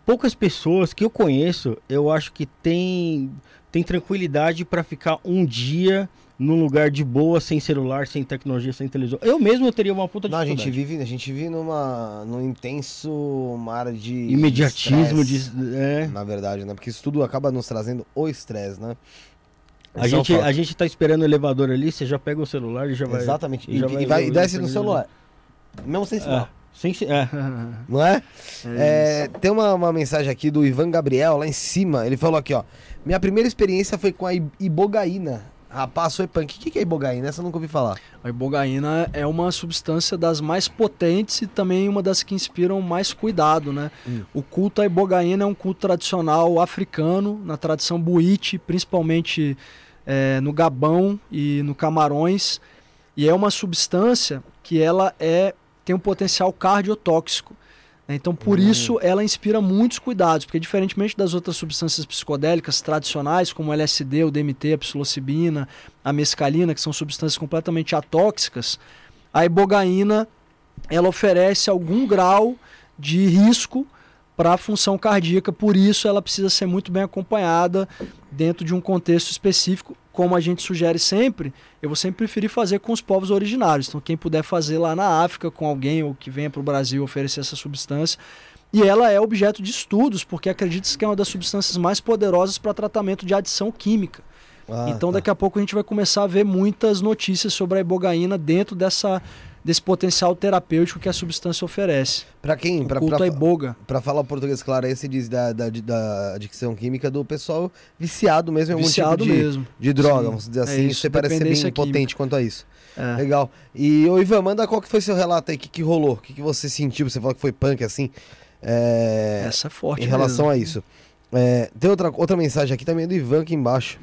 poucas pessoas que eu conheço, eu acho que tem, tem tranquilidade para ficar um dia num lugar de boa, sem celular, sem tecnologia, sem televisão. Eu mesmo teria uma puta Não, a gente vive, a gente vive numa num intenso mar de imediatismo de, é. na verdade, né? Porque isso tudo acaba nos trazendo o estresse, né? A gente, a gente tá esperando o elevador ali, você já pega o celular e já vai. Exatamente. E, vai, e, vai, e desce no celular. Mesmo sem sinal. É. Sim, sim, é. Não é? É É, tem uma, uma mensagem aqui do Ivan Gabriel lá em cima. Ele falou aqui, ó. Minha primeira experiência foi com a ibogaína. Rapaz, foi punk. O que é ibogaína? Essa eu nunca ouvi falar. A ibogaína é uma substância das mais potentes e também uma das que inspiram mais cuidado, né? Hum. O culto à ibogaína é um culto tradicional africano, na tradição buíte, principalmente eh, no Gabão e no Camarões, e é uma substância que ela é tem um potencial cardiotóxico. né? Então, por Hum. isso, ela inspira muitos cuidados, porque diferentemente das outras substâncias psicodélicas tradicionais, como o LSD, o DMT, a psilocibina, a mescalina, que são substâncias completamente atóxicas, a ibogaína ela oferece algum grau de risco para a função cardíaca, por isso ela precisa ser muito bem acompanhada dentro de um contexto específico, como a gente sugere sempre, eu vou sempre preferir fazer com os povos originários. Então, quem puder fazer lá na África com alguém ou que venha para o Brasil oferecer essa substância. E ela é objeto de estudos, porque acredita-se que é uma das substâncias mais poderosas para tratamento de adição química. Ah, então, tá. daqui a pouco a gente vai começar a ver muitas notícias sobre a ibogaína dentro dessa, desse potencial terapêutico que a substância oferece. Pra quem? O Pra, culto pra, à iboga. pra falar o português claro, aí você diz da, da, da adicção química do pessoal viciado mesmo em algum Viciado tipo de, mesmo. de droga, Sim, vamos dizer é assim. isso, você parece ser bem dependência potente química. quanto a isso. É. Legal. E, ô Ivan, manda qual que foi seu relato aí, o que, que rolou? O que, que você sentiu? Você falou que foi punk assim. É, Essa é forte em relação mesmo. a isso. É, tem outra, outra mensagem aqui também do Ivan aqui embaixo.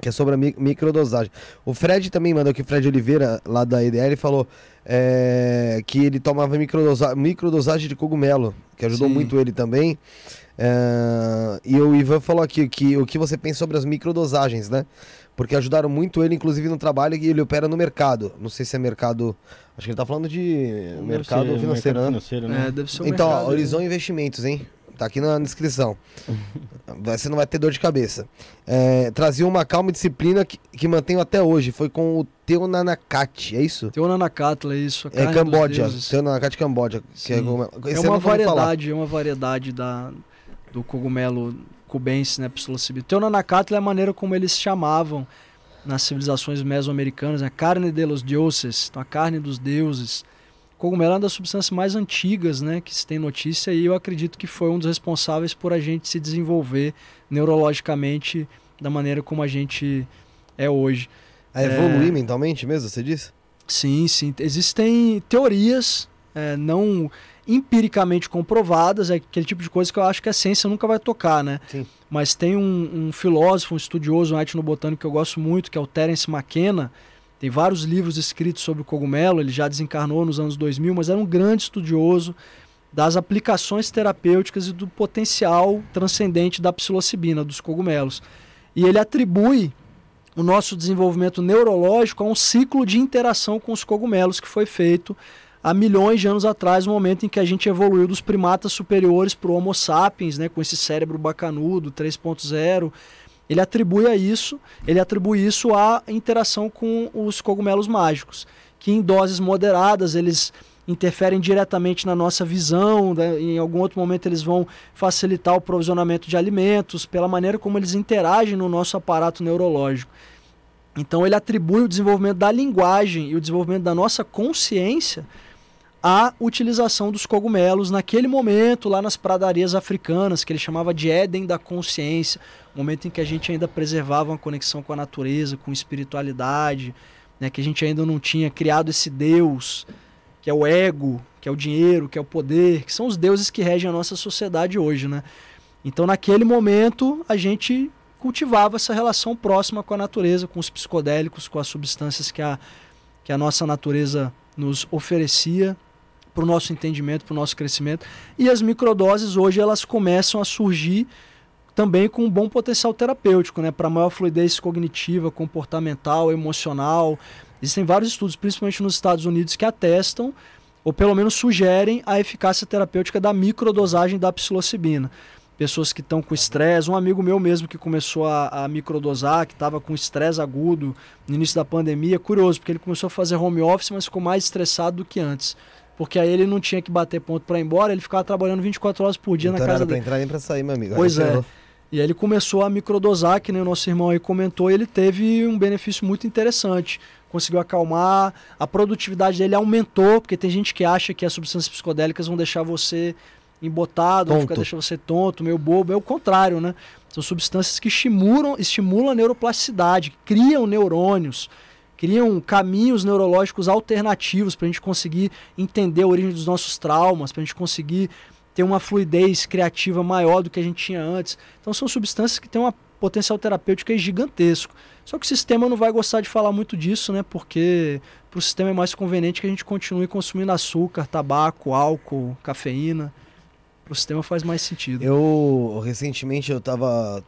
Que é sobre a mi- microdosagem. O Fred também mandou aqui, o Fred Oliveira, lá da EDL, falou é, que ele tomava microdosa, microdosagem de cogumelo, que ajudou Sim. muito ele também. É, e o Ivan falou aqui que o que você pensa sobre as microdosagens, né? Porque ajudaram muito ele, inclusive, no trabalho e ele opera no mercado. Não sei se é mercado. Acho que ele tá falando de Deve mercado ser financeiro, né? financeiro, né? É, deve ser um Então, ó, mercado- Horizon Investimentos, hein? Tá aqui na descrição. Você não vai ter dor de cabeça. É, trazia uma calma e disciplina que, que mantenho até hoje. Foi com o Teu Nanakati, é isso? Nanakatla, é isso. É Camboja. Teu Nanakati Camboja. Que é, É eu uma variedade, é uma variedade da, do cogumelo cubense, né, psilocibina. Teu Nanakatla é a maneira como eles chamavam nas civilizações mesoamericanas, a carne de los dioses, então a carne dos deuses. Cogumelo é uma das substâncias mais antigas, né, que se tem notícia e eu acredito que foi um dos responsáveis por a gente se desenvolver neurologicamente da maneira como a gente é hoje. É evoluir mentalmente mesmo, você disse? Sim, sim. Existem teorias é, não empiricamente comprovadas, é aquele tipo de coisa que eu acho que a ciência nunca vai tocar, né? Sim. Mas tem um, um filósofo, um estudioso, um etnobotânico que eu gosto muito, que é o Terence McKenna. Tem vários livros escritos sobre o cogumelo, ele já desencarnou nos anos 2000, mas era um grande estudioso das aplicações terapêuticas e do potencial transcendente da psilocibina, dos cogumelos. E ele atribui o nosso desenvolvimento neurológico a um ciclo de interação com os cogumelos que foi feito há milhões de anos atrás, no momento em que a gente evoluiu dos primatas superiores para o Homo sapiens, né, com esse cérebro bacanudo 3.0. Ele atribui a isso, ele atribui isso à interação com os cogumelos mágicos, que em doses moderadas eles interferem diretamente na nossa visão, né? em algum outro momento eles vão facilitar o provisionamento de alimentos, pela maneira como eles interagem no nosso aparato neurológico. Então ele atribui o desenvolvimento da linguagem e o desenvolvimento da nossa consciência à utilização dos cogumelos naquele momento lá nas pradarias africanas, que ele chamava de Éden da consciência, momento em que a gente ainda preservava uma conexão com a natureza, com espiritualidade, né, que a gente ainda não tinha criado esse Deus, que é o ego, que é o dinheiro, que é o poder, que são os deuses que regem a nossa sociedade hoje, né? Então, naquele momento, a gente cultivava essa relação próxima com a natureza, com os psicodélicos, com as substâncias que a, que a nossa natureza nos oferecia para o nosso entendimento, para o nosso crescimento. E as microdoses hoje elas começam a surgir também com um bom potencial terapêutico, né, para maior fluidez cognitiva, comportamental, emocional. Existem vários estudos, principalmente nos Estados Unidos, que atestam ou pelo menos sugerem a eficácia terapêutica da microdosagem da psilocibina. Pessoas que estão com estresse, um amigo meu mesmo que começou a, a microdosar, que estava com estresse agudo no início da pandemia, curioso, porque ele começou a fazer home office, mas ficou mais estressado do que antes. Porque aí ele não tinha que bater ponto para ir embora, ele ficava trabalhando 24 horas por dia não na casa hora pra dele. entrar nem pra sair, meu amigo. Pois é. E aí ele começou a microdosar, que nem o nosso irmão aí comentou, e ele teve um benefício muito interessante. Conseguiu acalmar, a produtividade dele aumentou, porque tem gente que acha que as substâncias psicodélicas vão deixar você embotado, vão ficar, deixar você tonto, meio bobo. É o contrário, né? São substâncias que estimulam, estimulam a neuroplasticidade, criam neurônios, criam caminhos neurológicos alternativos para a gente conseguir entender a origem dos nossos traumas, para a gente conseguir ter uma fluidez criativa maior do que a gente tinha antes. Então são substâncias que têm um potencial terapêutico gigantesco. Só que o sistema não vai gostar de falar muito disso, né? Porque para o sistema é mais conveniente que a gente continue consumindo açúcar, tabaco, álcool, cafeína. Para o sistema faz mais sentido. Eu, recentemente, eu tava.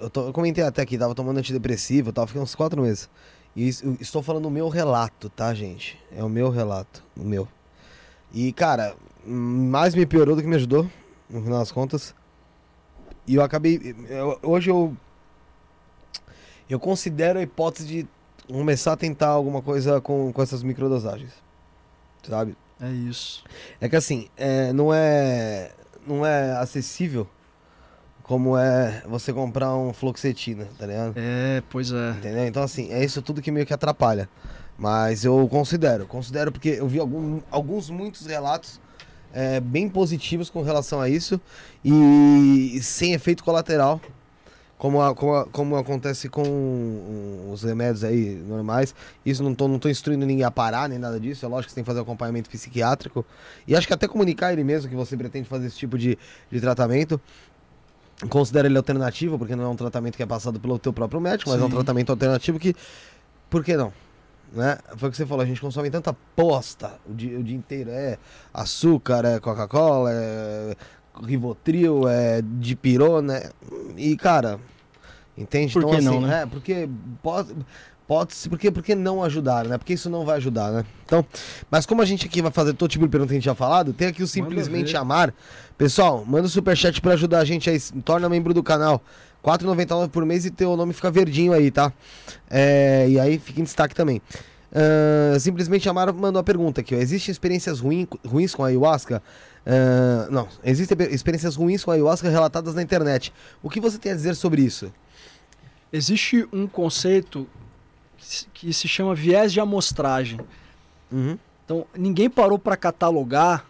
Eu, eu comentei até que tava tomando antidepressivo, eu tava ficando uns quatro meses. E estou falando o meu relato, tá, gente? É o meu relato, o meu. E, cara, mais me piorou do que me ajudou, no final das contas. E eu acabei. Eu, hoje eu. Eu considero a hipótese de começar a tentar alguma coisa com, com essas microdosagens. Sabe? É isso. É que assim, é, não é. Não é acessível como é você comprar um fluoxetina, tá ligado? É, pois é. Entendeu? Então, assim, é isso tudo que meio que atrapalha. Mas eu considero, considero porque eu vi algum, alguns, muitos relatos é, bem positivos com relação a isso e sem efeito colateral, como, a, como, a, como acontece com os remédios aí normais. Isso não tô, não tô instruindo ninguém a parar, nem nada disso. É lógico que você tem que fazer acompanhamento psiquiátrico. E acho que até comunicar ele mesmo que você pretende fazer esse tipo de, de tratamento considera ele alternativo, porque não é um tratamento que é passado pelo teu próprio médico, mas Sim. é um tratamento alternativo que. Por que não? Né? Foi o que você falou, a gente consome tanta posta o dia, o dia inteiro. É açúcar, é Coca-Cola, é Rivotril, é Dipirona. E, cara, entende? Por então, que assim, não, né? É, porque pode, ser, porque, porque não ajudar, né? Porque isso não vai ajudar, né? Então, mas como a gente aqui vai fazer todo tipo de pergunta que a gente já falado, tem aqui o Simplesmente Amar. Pessoal, manda o um superchat para ajudar a gente aí, torna membro do canal. 4,99 por mês e teu nome fica verdinho aí, tá? É, e aí fica em destaque também. Uh, simplesmente Amar mandou a pergunta aqui, ó. Existem experiências ruim, ruins com a ayahuasca? Uh, não, existem experiências ruins com a ayahuasca relatadas na internet. O que você tem a dizer sobre isso? Existe um conceito que se chama viés de amostragem. Uhum. Então, ninguém parou para catalogar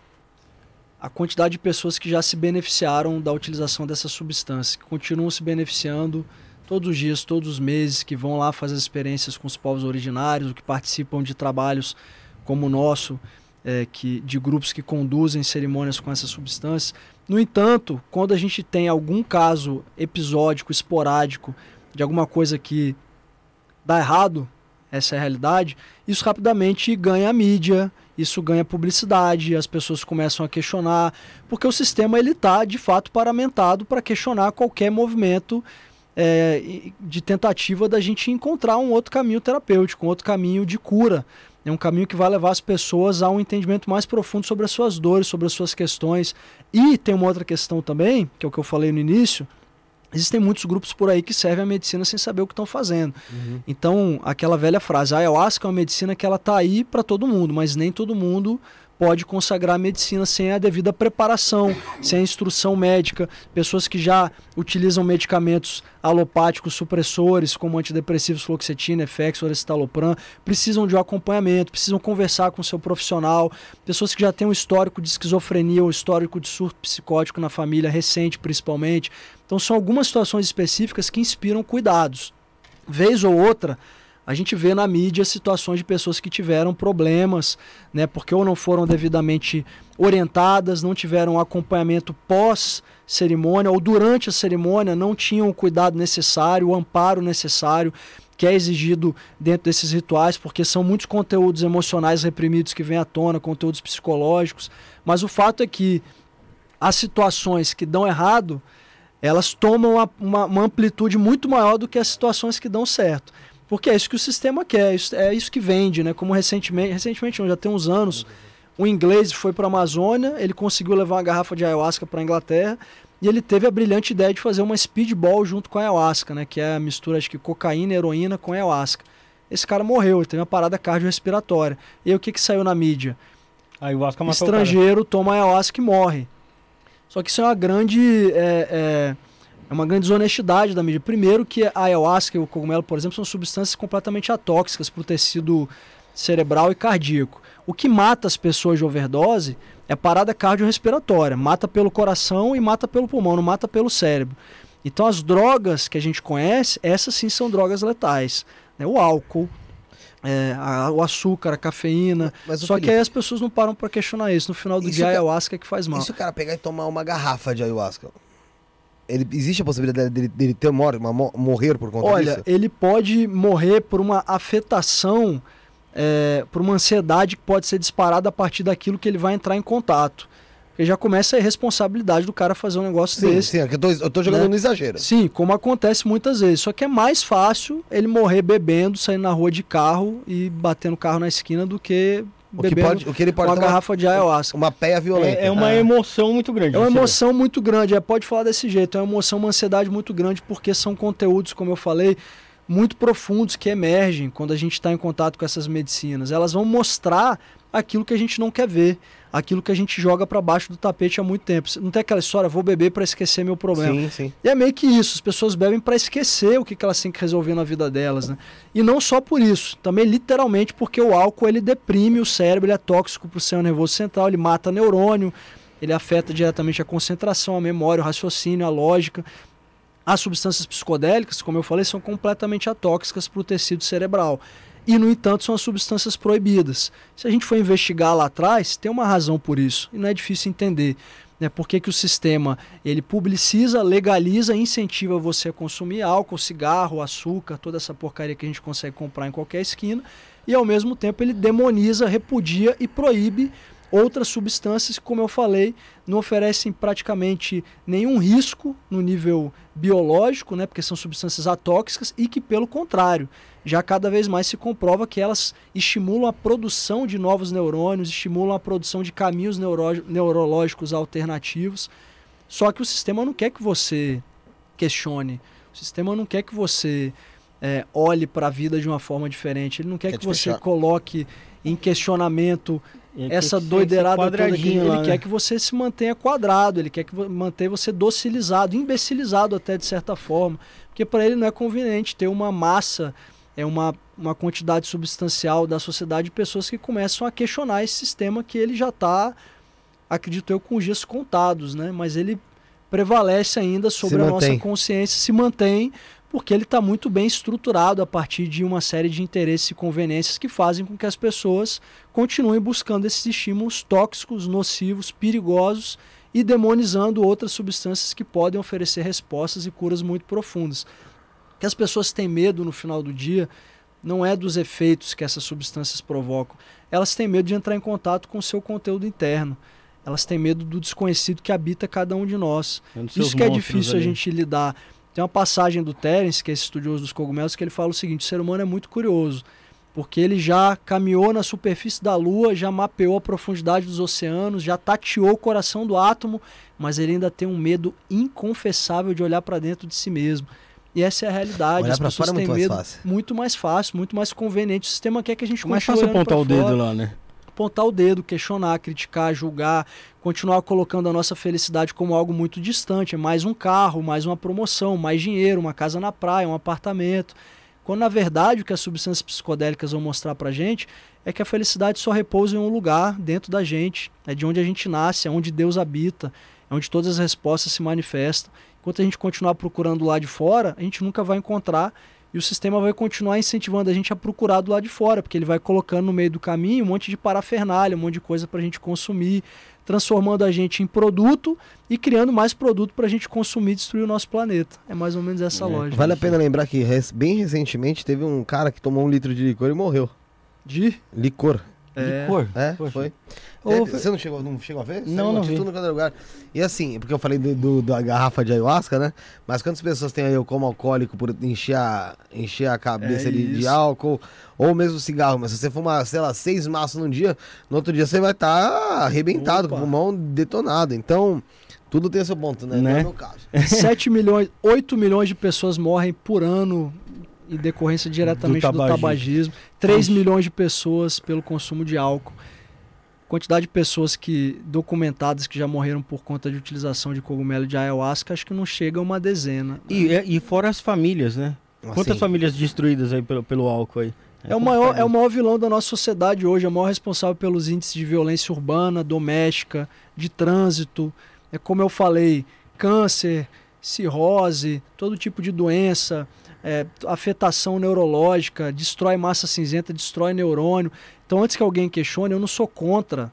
a quantidade de pessoas que já se beneficiaram da utilização dessa substância, que continuam se beneficiando todos os dias, todos os meses, que vão lá fazer experiências com os povos originários, que participam de trabalhos como o nosso, é, que, de grupos que conduzem cerimônias com essa substância. No entanto, quando a gente tem algum caso episódico, esporádico, de alguma coisa que dá errado, essa é a realidade, isso rapidamente ganha mídia, isso ganha publicidade, as pessoas começam a questionar, porque o sistema ele está de fato paramentado para questionar qualquer movimento é, de tentativa da gente encontrar um outro caminho terapêutico, um outro caminho de cura. É um caminho que vai levar as pessoas a um entendimento mais profundo sobre as suas dores, sobre as suas questões. E tem uma outra questão também, que é o que eu falei no início, Existem muitos grupos por aí que servem a medicina sem saber o que estão fazendo. Uhum. Então, aquela velha frase, a ayahuasca é uma medicina que ela está aí para todo mundo, mas nem todo mundo pode consagrar a medicina sem a devida preparação, <laughs> sem a instrução médica. Pessoas que já utilizam medicamentos alopáticos supressores, como antidepressivos, fluoxetina, Efexor, estalopram, precisam de um acompanhamento, precisam conversar com o seu profissional. Pessoas que já têm um histórico de esquizofrenia ou histórico de surto psicótico na família, recente principalmente. Então são algumas situações específicas que inspiram cuidados. Vez ou outra, a gente vê na mídia situações de pessoas que tiveram problemas, né, porque ou não foram devidamente orientadas, não tiveram acompanhamento pós cerimônia ou durante a cerimônia não tinham o cuidado necessário, o amparo necessário que é exigido dentro desses rituais, porque são muitos conteúdos emocionais reprimidos que vêm à tona, conteúdos psicológicos, mas o fato é que as situações que dão errado, elas tomam uma, uma, uma amplitude muito maior do que as situações que dão certo. Porque é isso que o sistema quer, é isso que vende, né? Como recentemente, recentemente não, já tem uns anos, um inglês foi para a Amazônia, ele conseguiu levar uma garrafa de ayahuasca para a Inglaterra e ele teve a brilhante ideia de fazer uma speedball junto com a ayahuasca, né? Que é a mistura, que cocaína e heroína com ayahuasca. Esse cara morreu, ele teve uma parada cardiorrespiratória. E aí o que, que saiu na mídia? A ayahuasca Estrangeiro toma ayahuasca e morre. Só que isso é uma grande é, é, É uma grande desonestidade da mídia. Primeiro que a ayahuasca e o cogumelo, por exemplo, são substâncias completamente atóxicas para o tecido cerebral e cardíaco. O que mata as pessoas de overdose é parada cardiorrespiratória. Mata pelo coração e mata pelo pulmão, não mata pelo cérebro. Então as drogas que a gente conhece, essas sim são drogas letais. Né? O álcool, é, a, o açúcar, a cafeína. Mas Só que Felipe- aí as pessoas não param para questionar isso. No final do dia, a que- ayahuasca é que faz mal. E se o cara pegar e tomar uma garrafa de ayahuasca? Ele, existe a possibilidade dele, dele ter mor uma, mo- morrer por conta Olha, disso? ele pode morrer por uma afetação, é, por uma ansiedade que pode ser disparada a partir daquilo que ele vai entrar em contato. Porque já começa a responsabilidade do cara fazer um negócio Sim, desse. sim, é eu tô, eu tô jogando né? no exagero. Sim, como acontece muitas vezes. Só que é mais fácil ele morrer bebendo, saindo na rua de carro e batendo o carro na esquina do que O que, bebendo pode, o que ele pode uma garrafa de ayahuasca. uma peia violenta. É, é uma É. emoção muito grande. É uma emoção muito grande, é, pode falar desse jeito, é uma emoção, uma ansiedade muito grande, porque são conteúdos, como eu falei, muito profundos que emergem quando a gente está em contato com essas medicinas. Elas vão mostrar aquilo que a gente não quer ver, aquilo que a gente joga para baixo do tapete há muito tempo. Não tem aquela história, vou beber para esquecer meu problema. Sim, sim. E é meio que isso, as pessoas bebem para esquecer o que, que elas têm que resolver na vida delas, né? E não só por isso, também literalmente porque o álcool ele deprime o cérebro, ele é tóxico para o sistema nervoso central, ele mata neurônio, ele afeta diretamente a concentração, a memória, o raciocínio, a lógica. As substâncias psicodélicas, como eu falei, são completamente atóxicas para o tecido cerebral. E, no entanto, são as substâncias proibidas. Se a gente for investigar lá atrás, tem uma razão por isso. E não é difícil entender. Né? Por que, que o sistema ele publiciza, legaliza, incentiva você a consumir álcool, cigarro, açúcar, toda essa porcaria que a gente consegue comprar em qualquer esquina. E, ao mesmo tempo, ele demoniza, repudia e proíbe outras substâncias que, como eu falei, não oferecem praticamente nenhum risco no nível biológico, né, porque são substâncias atóxicas e que, pelo contrário, já cada vez mais se comprova que elas estimulam a produção de novos neurônios, estimulam a produção de caminhos neuro neurológicos alternativos. Só que o sistema não quer que você questione, o sistema não quer que você é, olhe para a vida de uma forma diferente, ele não quer Quer que você fechar. coloque em questionamento Essa doideirada toda que ele, lá, quer né? que você se mantenha quadrado, ele quer que mantenha você docilizado, imbecilizado até de certa forma, porque para ele não é conveniente ter uma massa, é uma, uma quantidade substancial da sociedade de pessoas que começam a questionar esse sistema que ele já está, acredito eu, com os dias contados, né? Mas ele prevalece ainda sobre a nossa consciência, se mantém porque ele está muito bem estruturado a partir de uma série de interesses e conveniências que fazem com que as pessoas continuem buscando esses estímulos tóxicos, nocivos, perigosos e demonizando outras substâncias que podem oferecer respostas e curas muito profundas. O que as pessoas têm medo no final do dia não é dos efeitos que essas substâncias provocam, elas têm medo de entrar em contato com o seu conteúdo interno. Elas têm medo do desconhecido que habita cada um de nós. É Isso que é difícil a gente lidar. Tem uma passagem do Terence, que é esse estudioso dos cogumelos, que ele fala o seguinte: o ser humano é muito curioso, porque ele já caminhou na superfície da Lua, já mapeou a profundidade dos oceanos, já tateou o coração do átomo, mas ele ainda tem um medo inconfessável de olhar para dentro de si mesmo. E essa é a realidade. Olhar As pessoas fora é têm muito mais medo fácil. muito mais fácil, muito mais conveniente. O sistema quer que a gente É mais continue fácil olhando apontar o dedo lá, né? Apontar o dedo, questionar, criticar, julgar, continuar colocando a nossa felicidade como algo muito distante, é mais um carro, mais uma promoção, mais dinheiro, uma casa na praia, um apartamento. Quando na verdade o que as substâncias psicodélicas vão mostrar pra gente é que a felicidade só repousa em um lugar dentro da gente, é de onde a gente nasce, é onde Deus habita, é onde todas as respostas se manifestam. Enquanto a gente continuar procurando lá de fora, a gente nunca vai encontrar e o sistema vai continuar incentivando a gente a procurar do lado de fora, porque ele vai colocando no meio do caminho um monte de parafernália, um monte de coisa para a gente consumir, transformando a gente em produto e criando mais produto para a gente consumir e destruir o nosso planeta. É mais ou menos essa É. lógica. Vale a pena lembrar que bem recentemente teve um cara que tomou um litro de licor e morreu. De? Licor. É, Licor? É, Poxa. foi. Ô, É, você não chegou, não chegou a ver? Não, não de vi. tudo é lugar. E assim, porque eu falei do, do- da garrafa de ayahuasca, né? Mas quantas pessoas têm aí eu como alcoólico por encher a, encher a cabeça É ali de álcool, ou mesmo cigarro, mas se você fumar, sei lá, seis maços num dia, no outro dia você vai estar arrebentado, com Opa. o pulmão detonado. Então, tudo tem seu ponto, né? Não é Né? o meu caso. <laughs> 7 milhões, 8 milhões de pessoas morrem por ano em decorrência diretamente do tabagismo. tabagismo. 3 Ixi. milhões de pessoas pelo consumo de álcool. quantidade de pessoas que documentadas que já morreram por conta de utilização de cogumelo de ayahuasca, acho que não chega a uma dezena. E, é, e fora as famílias, né? Quantas Assim, famílias destruídas aí pelo, pelo álcool aí? É, o maior, é o maior vilão da nossa sociedade hoje, é o maior responsável pelos índices de violência urbana, doméstica, de trânsito. É como eu falei, câncer, cirrose, todo tipo de doença, é, afetação neurológica, destrói massa cinzenta, destrói neurônio. Então, antes que alguém questione, eu não sou contra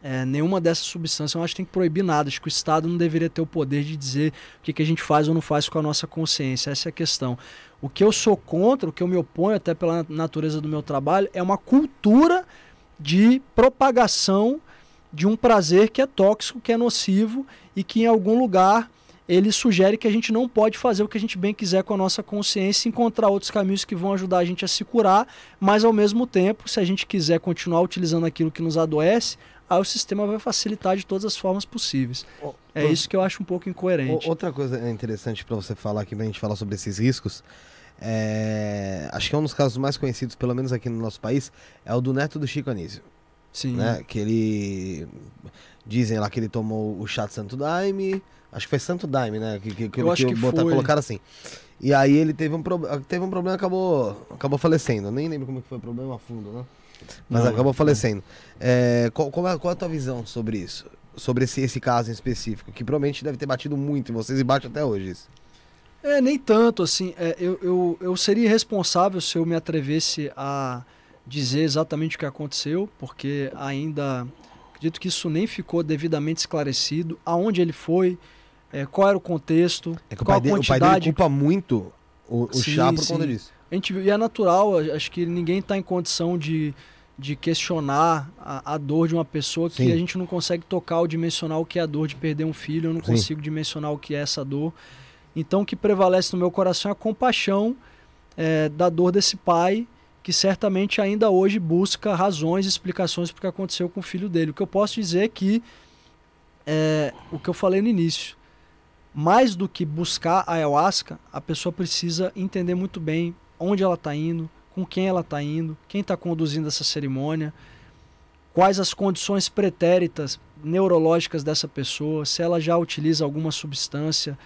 é, nenhuma dessas substâncias. Eu acho que tem que proibir nada. Acho que o Estado não deveria ter o poder de dizer o que, que a gente faz ou não faz com a nossa consciência. Essa é a questão. O que eu sou contra, o que eu me oponho, até pela natureza do meu trabalho, é uma cultura de propagação de um prazer que é tóxico, que é nocivo e que em algum lugar ele sugere que a gente não pode fazer o que a gente bem quiser com a nossa consciência, encontrar outros caminhos que vão ajudar a gente a se curar, mas ao mesmo tempo, se a gente quiser continuar utilizando aquilo que nos adoece, aí o sistema vai facilitar de todas as formas possíveis. o- É isso que eu acho um pouco incoerente. o- outra coisa interessante pra você falar aqui, pra gente falar sobre esses riscos, é, acho que é um dos casos mais conhecidos, pelo menos aqui no nosso país, é o do neto do Chico Anísio. Sim. né? Que ele. Dizem lá que ele tomou o chá de Santo Daime. Acho que foi Santo Daime, né? Que, que, que, Eu acho que botar- foi. colocaram assim. E aí ele teve um, pro... teve um problema e acabou, acabou falecendo. Eu nem lembro como que foi o problema a fundo, né? Mas Não, acabou falecendo. É, qual, qual é, qual é a tua visão sobre isso? Sobre esse, esse caso em específico? Que provavelmente deve ter batido muito em vocês e bate até hoje isso. É, nem tanto, assim. é, eu, eu, eu seria irresponsável se eu me atrevesse a dizer exatamente o que aconteceu, porque ainda acredito que isso nem ficou devidamente esclarecido. Aonde ele foi, é, qual era o contexto, É que o qual pai, a dele, o pai dele quantidade. culpa muito o, o Sim, chá por sim. conta disso. A gente, e é natural, acho que ninguém está em condição de, de questionar a, a dor de uma pessoa que Sim. a gente não consegue tocar ou dimensionar o que é a dor de perder um filho, eu não consigo dimensionar o que é essa dor. Então o que prevalece no meu coração é a compaixão é, da dor desse pai, que certamente ainda hoje busca razões e explicações para o que aconteceu com o filho dele. O que eu posso dizer é que, é, o que eu falei no início, mais do que buscar a ayahuasca, a pessoa precisa entender muito bem onde ela está indo, com quem ela está indo, quem está conduzindo essa cerimônia, quais as condições pretéritas neurológicas dessa pessoa, se ela já utiliza alguma substância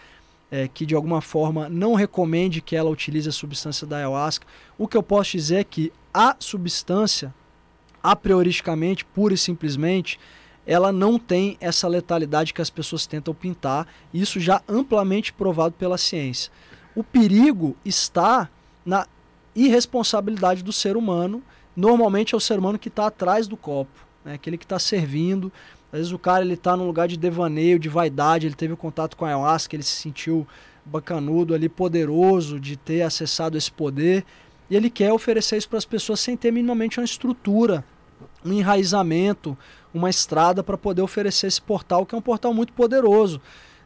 é, que de alguma forma não recomende que ela utilize a substância da ayahuasca. O que eu posso dizer é que a substância, a prioristicamente, pura e simplesmente, ela não tem essa letalidade que as pessoas tentam pintar, isso já amplamente provado pela ciência. O perigo está na irresponsabilidade do ser humano. Normalmente é o ser humano que está atrás do copo, né? aquele que está servindo. Às vezes o cara ele está num lugar de devaneio, de vaidade, ele teve um contato com a ayahuasca, ele se sentiu bacanudo ali, poderoso de ter acessado esse poder, e ele quer oferecer isso para as pessoas sem ter minimamente uma estrutura, um enraizamento, uma estrada para poder oferecer esse portal, que é um portal muito poderoso.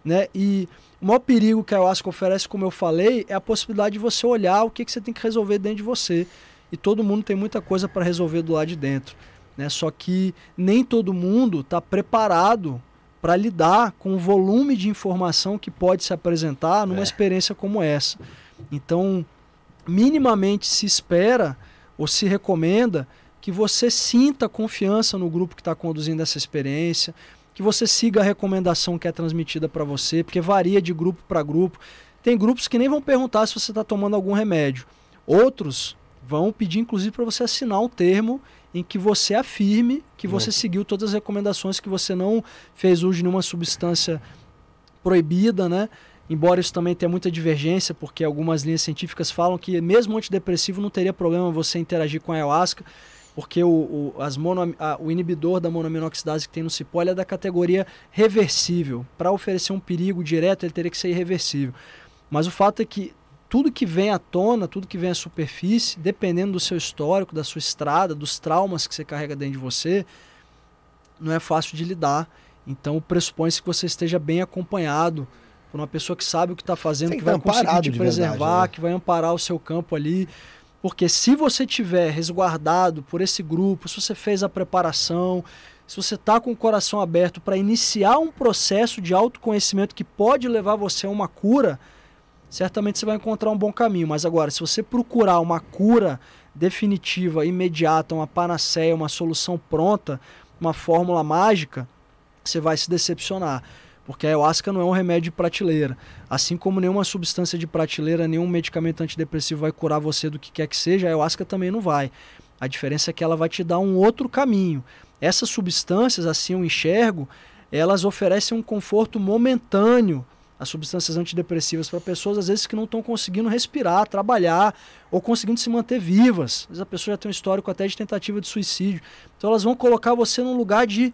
Né? E o maior perigo que a ayahuasca oferece, como eu falei, é a possibilidade de você olhar o que, que você tem que resolver dentro de você. E todo mundo tem muita coisa para resolver do lado de dentro. Né? Só que nem todo mundo está preparado para lidar com o volume de informação que pode se apresentar numa É. experiência como essa. Então, minimamente se espera ou se recomenda que você sinta confiança no grupo que está conduzindo essa experiência, que você siga a recomendação que é transmitida para você, porque varia de grupo para grupo. Tem grupos que nem vão perguntar se você está tomando algum remédio. Outros vão pedir, inclusive, para você assinar um termo em que você afirme que você seguiu todas as recomendações, que você não fez uso de nenhuma substância proibida, né? Embora isso também tenha muita divergência, porque algumas linhas científicas falam que mesmo antidepressivo não teria problema você interagir com a ayahuasca, porque o, o, as mono, a, o inibidor da monoaminoxidase que tem no cipó é da categoria reversível. Para oferecer um perigo direto, ele teria que ser irreversível. Mas o fato é que tudo que vem à tona, tudo que vem à superfície, dependendo do seu histórico, da sua estrada, dos traumas que você carrega dentro de você, não é fácil de lidar. Então pressupõe-se que você esteja bem acompanhado por uma pessoa que sabe o que está fazendo, que vai tá conseguir te de preservar, verdade, né? que vai amparar o seu campo ali. Porque se você tiver resguardado por esse grupo, se você fez a preparação, se você está com o coração aberto para iniciar um processo de autoconhecimento que pode levar você a uma cura, certamente você vai encontrar um bom caminho. Mas agora, se você procurar uma cura definitiva, imediata, uma panaceia, uma solução pronta, uma fórmula mágica, você vai se decepcionar. Porque a ayahuasca não é um remédio de prateleira. Assim como nenhuma substância de prateleira, nenhum medicamento antidepressivo vai curar você do que quer que seja, a ayahuasca também não vai. A diferença é que ela vai te dar um outro caminho. Essas substâncias, assim eu enxergo, elas oferecem um conforto momentâneo as substâncias antidepressivas para pessoas às vezes que não estão conseguindo respirar, trabalhar ou conseguindo se manter vivas. Às vezes a pessoa já tem um histórico até de tentativa de suicídio. Então elas vão colocar você num lugar de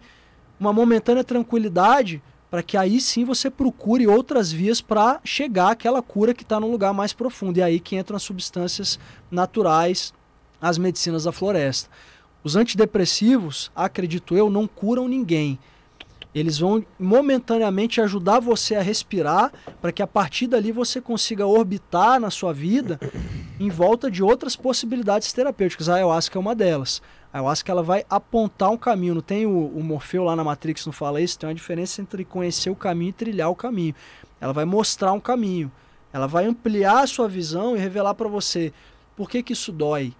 uma momentânea tranquilidade para que aí sim você procure outras vias para chegar àquela cura que está num lugar mais profundo. E aí que entram as substâncias naturais, as medicinas da floresta. Os antidepressivos, acredito eu, não curam ninguém. Eles vão momentaneamente ajudar você a respirar para que a partir dali você consiga orbitar na sua vida em volta de outras possibilidades terapêuticas. A ayahuasca é uma delas. A ayahuasca ela vai apontar um caminho. Não tem o, o Morfeu lá na Matrix, não fala isso? Tem uma diferença entre conhecer o caminho e trilhar o caminho. Ela vai mostrar um caminho. Ela vai ampliar a sua visão e revelar para você por que, que isso dói,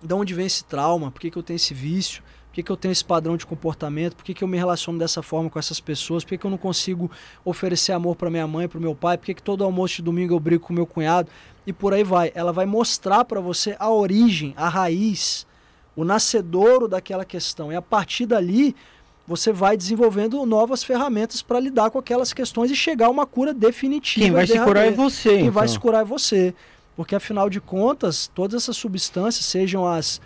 de onde vem esse trauma, por que, que eu tenho esse vício que, que eu tenho esse padrão de comportamento, por que, que eu me relaciono dessa forma com essas pessoas, por que, que eu não consigo oferecer amor para minha mãe, para meu pai, por que, que todo almoço de domingo eu brigo com meu cunhado e por aí vai. Ela vai mostrar para você a origem, a raiz, o nascedouro daquela questão. E a partir dali, você vai desenvolvendo novas ferramentas para lidar com aquelas questões e chegar a uma cura definitiva. Quem vai se curar é você. Quem então. vai se curar é você. Porque afinal de contas, todas essas substâncias, sejam as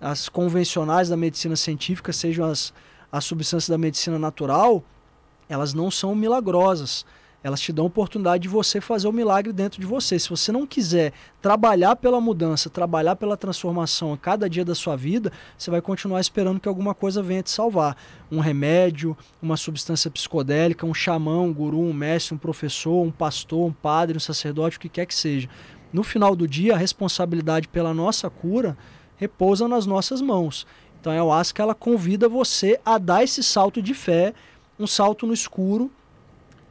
as convencionais da medicina científica, sejam as, as substâncias da medicina natural, elas não são milagrosas. Elas te dão a oportunidade de você fazer o milagre dentro de você. Se você não quiser trabalhar pela mudança, trabalhar pela transformação a cada dia da sua vida, você vai continuar esperando que alguma coisa venha te salvar. Um remédio, uma substância psicodélica, um xamã, um guru, um mestre, um professor, um pastor, um padre, um sacerdote, o que quer que seja. No final do dia, a responsabilidade pela nossa cura repousam nas nossas mãos. Então a ayahuasca ela convida você a dar esse salto de fé, um salto no escuro,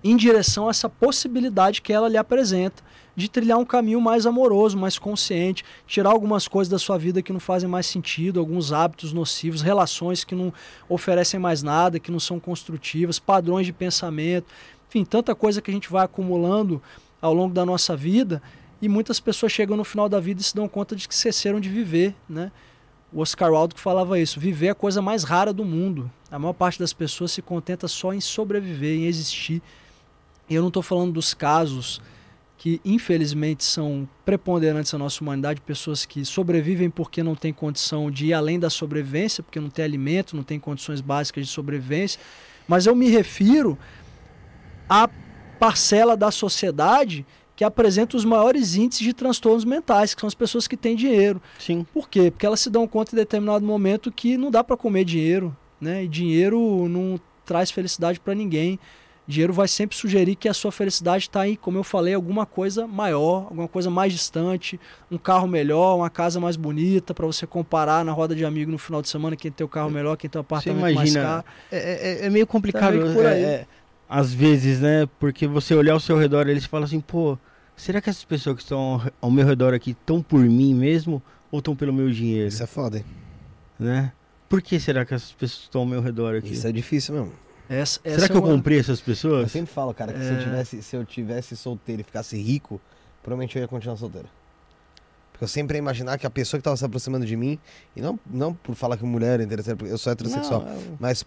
em direção a essa possibilidade que ela lhe apresenta de trilhar um caminho mais amoroso, mais consciente, tirar algumas coisas da sua vida que não fazem mais sentido, alguns hábitos nocivos, relações que não oferecem mais nada, que não são construtivas, padrões de pensamento, enfim, tanta coisa que a gente vai acumulando ao longo da nossa vida e muitas pessoas chegam no final da vida e se dão conta de que esqueceram de viver, né? O Oscar Wilde que falava isso, viver é a coisa mais rara do mundo. A maior parte das pessoas se contenta só em sobreviver, em existir. E eu não estou falando dos casos que infelizmente são preponderantes na nossa humanidade, pessoas que sobrevivem porque não têm condição de ir além da sobrevivência, porque não tem alimento, não tem condições básicas de sobrevivência, mas eu me refiro à parcela da sociedade que apresenta os maiores índices de transtornos mentais, que são as pessoas que têm dinheiro. Sim. Por quê? Porque elas se dão conta em determinado momento que não dá para comer dinheiro, né? E dinheiro não traz felicidade para ninguém. Dinheiro vai sempre sugerir que a sua felicidade está aí, como eu falei, alguma coisa maior, alguma coisa mais distante, um carro melhor, uma casa mais bonita, para você comparar na roda de amigo no final de semana quem tem o carro melhor, quem tem o apartamento imagina, mais caro. É, é, é meio complicado. Tá meio que por aí. é, é, às vezes, né? Porque você olhar ao seu redor, eles falam assim, pô, será que essas pessoas que estão ao- ao meu redor aqui estão por mim mesmo ou estão pelo meu dinheiro, Isso é foda, hein? né? Por que será que essas pessoas estão ao meu redor aqui? Isso é difícil mesmo. Essa, Será essa que é eu uma- comprei essas Eu pessoas? sempre falo, cara, que se, eu É. tivesse, se eu tivesse solteiro e ficasse rico, provavelmente eu ia continuar solteiro. Porque eu sempre ia imaginar que a pessoa que tava se aproximando de mim, e não, não por falar que mulher é interessante, porque eu sou heterossexual, Não, eu- mas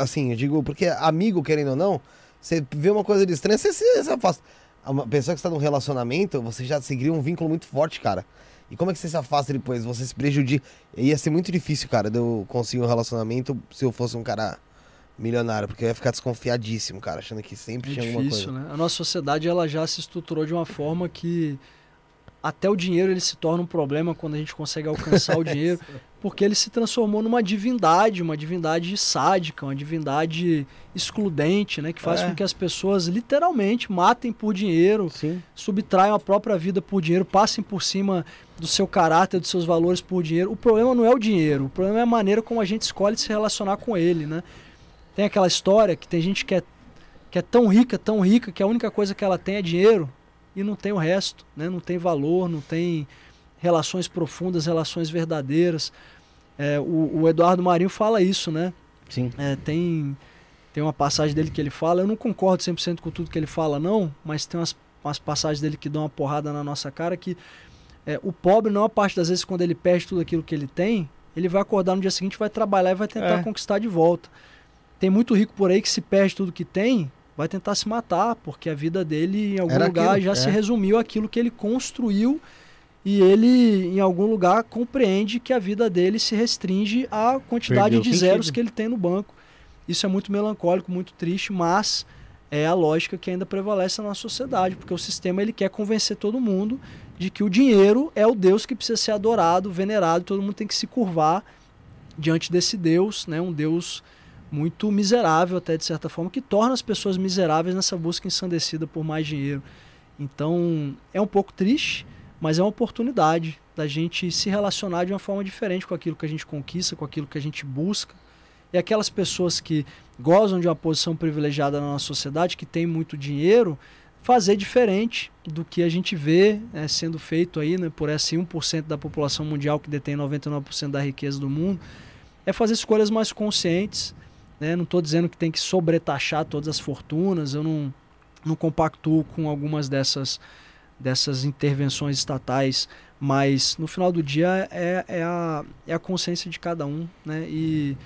assim, eu digo, porque amigo, querendo ou não, você vê uma coisa de estranha, você se, se afasta. Uma pessoa que está num relacionamento, você já seguiria um vínculo muito forte, cara. E como é que você se afasta depois? Você se prejudica. Ia ser muito difícil, cara, de eu conseguir um relacionamento se eu fosse um cara milionário, porque eu ia ficar desconfiadíssimo, cara, achando que sempre É tinha alguma difícil, coisa. né? A nossa sociedade ela já se estruturou de uma forma que até o dinheiro ele se torna um problema quando a gente consegue alcançar o <laughs> dinheiro, porque ele se transformou numa divindade, uma divindade sádica, uma divindade excludente, né, que faz É. com que as pessoas literalmente matem por dinheiro, Sim. subtraiam a própria vida por dinheiro, passem por cima do seu caráter, dos seus valores por dinheiro. O problema não é o dinheiro, o problema é a maneira como a gente escolhe se relacionar com ele, né? Tem aquela história que tem gente que é, que é tão rica, tão rica, que a única coisa que ela tem é dinheiro e não tem o resto, né? Não tem valor, não tem relações profundas, relações verdadeiras. É, o, o Eduardo Marinho fala isso, né? Sim. É, tem, tem uma passagem dele que ele fala, eu não concordo 100% com tudo que ele fala, não, mas tem umas, umas passagens dele que dão uma porrada na nossa cara que é, o pobre, não a parte das vezes, quando ele perde tudo aquilo que ele tem, ele vai acordar no dia seguinte, vai trabalhar e vai tentar É. conquistar de volta. Tem muito rico por aí que se perde tudo que tem, vai tentar se matar, porque a vida dele em algum Era lugar aquilo, já é. se resumiu aquilo que ele construiu e ele em algum lugar compreende que a vida dele se restringe à quantidade Perdeu de zeros sentido. que ele tem no banco. Isso é muito melancólico, muito triste, mas é a lógica que ainda prevalece na sociedade, porque o sistema ele quer convencer todo mundo de que o dinheiro é o Deus que precisa ser adorado, venerado, todo mundo tem que se curvar diante desse Deus, né? Um Deus muito miserável até de certa forma, que torna as pessoas miseráveis nessa busca ensandecida por mais dinheiro. Então, é um pouco triste, mas é uma oportunidade da gente se relacionar de uma forma diferente com aquilo que a gente conquista, com aquilo que a gente busca. E aquelas pessoas que gozam de uma posição privilegiada na nossa sociedade, que tem muito dinheiro, fazer diferente do que a gente vê né, sendo feito aí né, por esse 1% da população mundial que detém 99% da riqueza do mundo, é fazer escolhas mais conscientes. Né? Não estou dizendo que tem que sobretaxar todas as fortunas, eu não, não compactuo com algumas dessas, dessas intervenções estatais, mas no final do dia é, é, a, é a consciência de cada um. Né? E,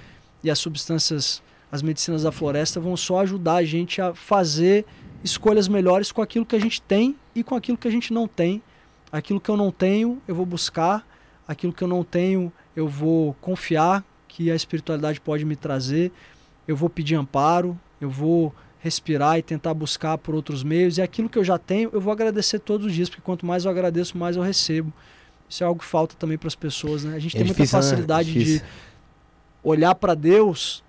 e as substâncias, as medicinas da floresta vão só ajudar a gente a fazer escolhas melhores com aquilo que a gente tem e com aquilo que a gente não tem. Aquilo que eu não tenho, eu vou buscar. Aquilo que eu não tenho, eu vou confiar que a espiritualidade pode me trazer. Eu vou pedir amparo, eu vou respirar e tentar buscar por outros meios. E aquilo que eu já tenho, eu vou agradecer todos os dias, porque quanto mais eu agradeço, mais eu recebo. Isso é algo que falta também para as pessoas, né? A gente É tem difícil, muita né? facilidade de Difícil. olhar para Deus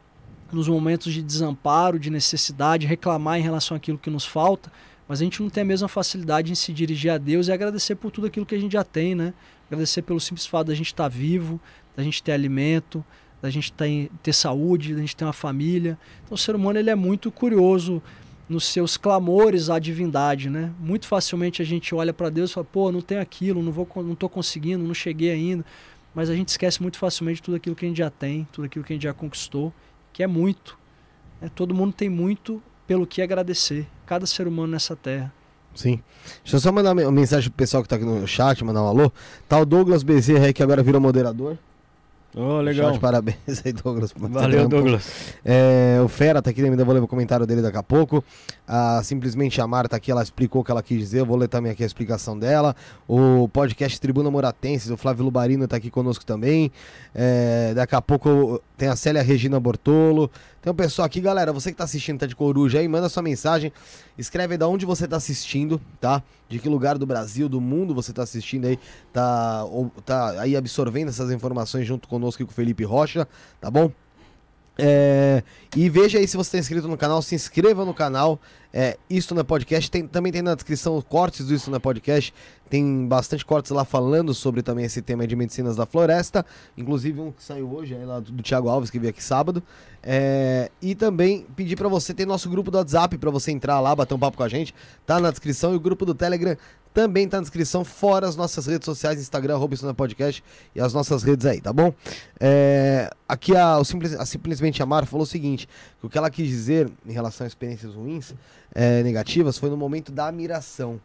nos momentos de desamparo, de necessidade, reclamar em relação àquilo que nos falta, mas a gente não tem a mesma facilidade em se dirigir a Deus e agradecer por tudo aquilo que a gente já tem, né? Agradecer pelo simples fato da gente estar vivo, da gente ter alimento, da gente ter, ter saúde, da gente ter uma família. Então o ser humano ele é muito curioso nos seus clamores à divindade, né? Muito facilmente a gente olha para Deus e fala, pô, não tenho aquilo, não vou, não tô conseguindo, não cheguei ainda. Mas a gente esquece muito facilmente tudo aquilo que a gente já tem, tudo aquilo que a gente já conquistou, que é muito. né? Todo mundo tem muito pelo que agradecer. Cada ser humano nessa terra. Sim. Deixa eu só mandar uma mensagem pro pessoal que tá aqui no chat, mandar um alô. Tá o Douglas Bezerra aí que agora virou moderador. Oh, legal. Parabéns aí, Douglas. Valeu, pouco- Douglas. É, o Fera tá aqui, ainda vou ler o comentário dele daqui a pouco. A Simplesmente Amar tá aqui, ela explicou o que ela quis dizer. Eu vou ler também aqui a explicação dela. O podcast Tribuna Moratenses, o Flávio Lubarino tá aqui conosco também. É, daqui a pouco tem a Célia Regina Bortolo. Um pessoal aqui, galera. Você que tá assistindo, tá de coruja aí, manda sua mensagem. Escreve aí de onde você tá assistindo, tá? De que lugar do Brasil, do mundo você tá assistindo aí. Tá, ou, tá aí absorvendo essas informações junto conosco e com o Felipe Rocha, tá bom? É, e veja aí se você está inscrito no canal, se inscreva no canal. É, não é podcast. Tem- também tem na descrição cortes do Isto não é podcast. Tem bastante cortes lá falando sobre também esse tema de medicinas da floresta. Inclusive um que saiu hoje, aí lá do, do Thiago Alves, que veio aqui sábado. É, e também pedir para você, tem nosso grupo do WhatsApp para você entrar lá, bater um papo com a gente. Tá na descrição. E o grupo do Telegram também tá na descrição, fora as nossas redes sociais, Instagram, é podcast e as nossas redes aí, tá bom? É, aqui a, o Simples- a Simplesmente Amar falou o seguinte: que o que ela quis dizer em relação a experiências ruins, é, negativas, foi no momento da admiração.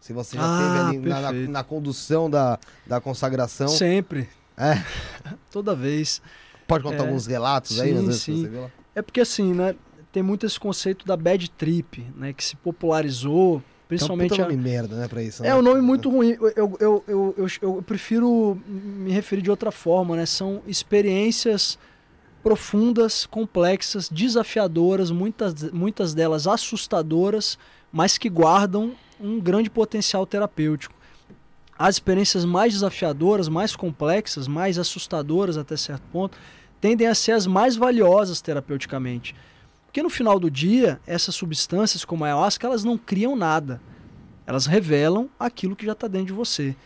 Se você já Ah, teve ali na, na- na condução da, da consagração. Sempre. É, <laughs> Toda vez. pode contar É, alguns relatos aí, sim, às vezes, sim. você viu lá? É porque assim, né? Tem muito esse conceito da bad trip, né? Que se popularizou, principalmente. Tem um a- puta nome merda, né, pra isso. É né? um nome muito ruim. Eu, eu, eu, eu, eu- eu prefiro me referir de outra forma, né? São experiências profundas, complexas, desafiadoras, muitas, muitas delas assustadoras, mas que guardam um grande potencial terapêutico. As experiências mais desafiadoras, mais complexas, mais assustadoras até certo ponto, tendem a ser as mais valiosas terapeuticamente. Porque no final do dia, essas substâncias como a ayahuasca, elas não criam nada elas revelam aquilo que já está dentro de você.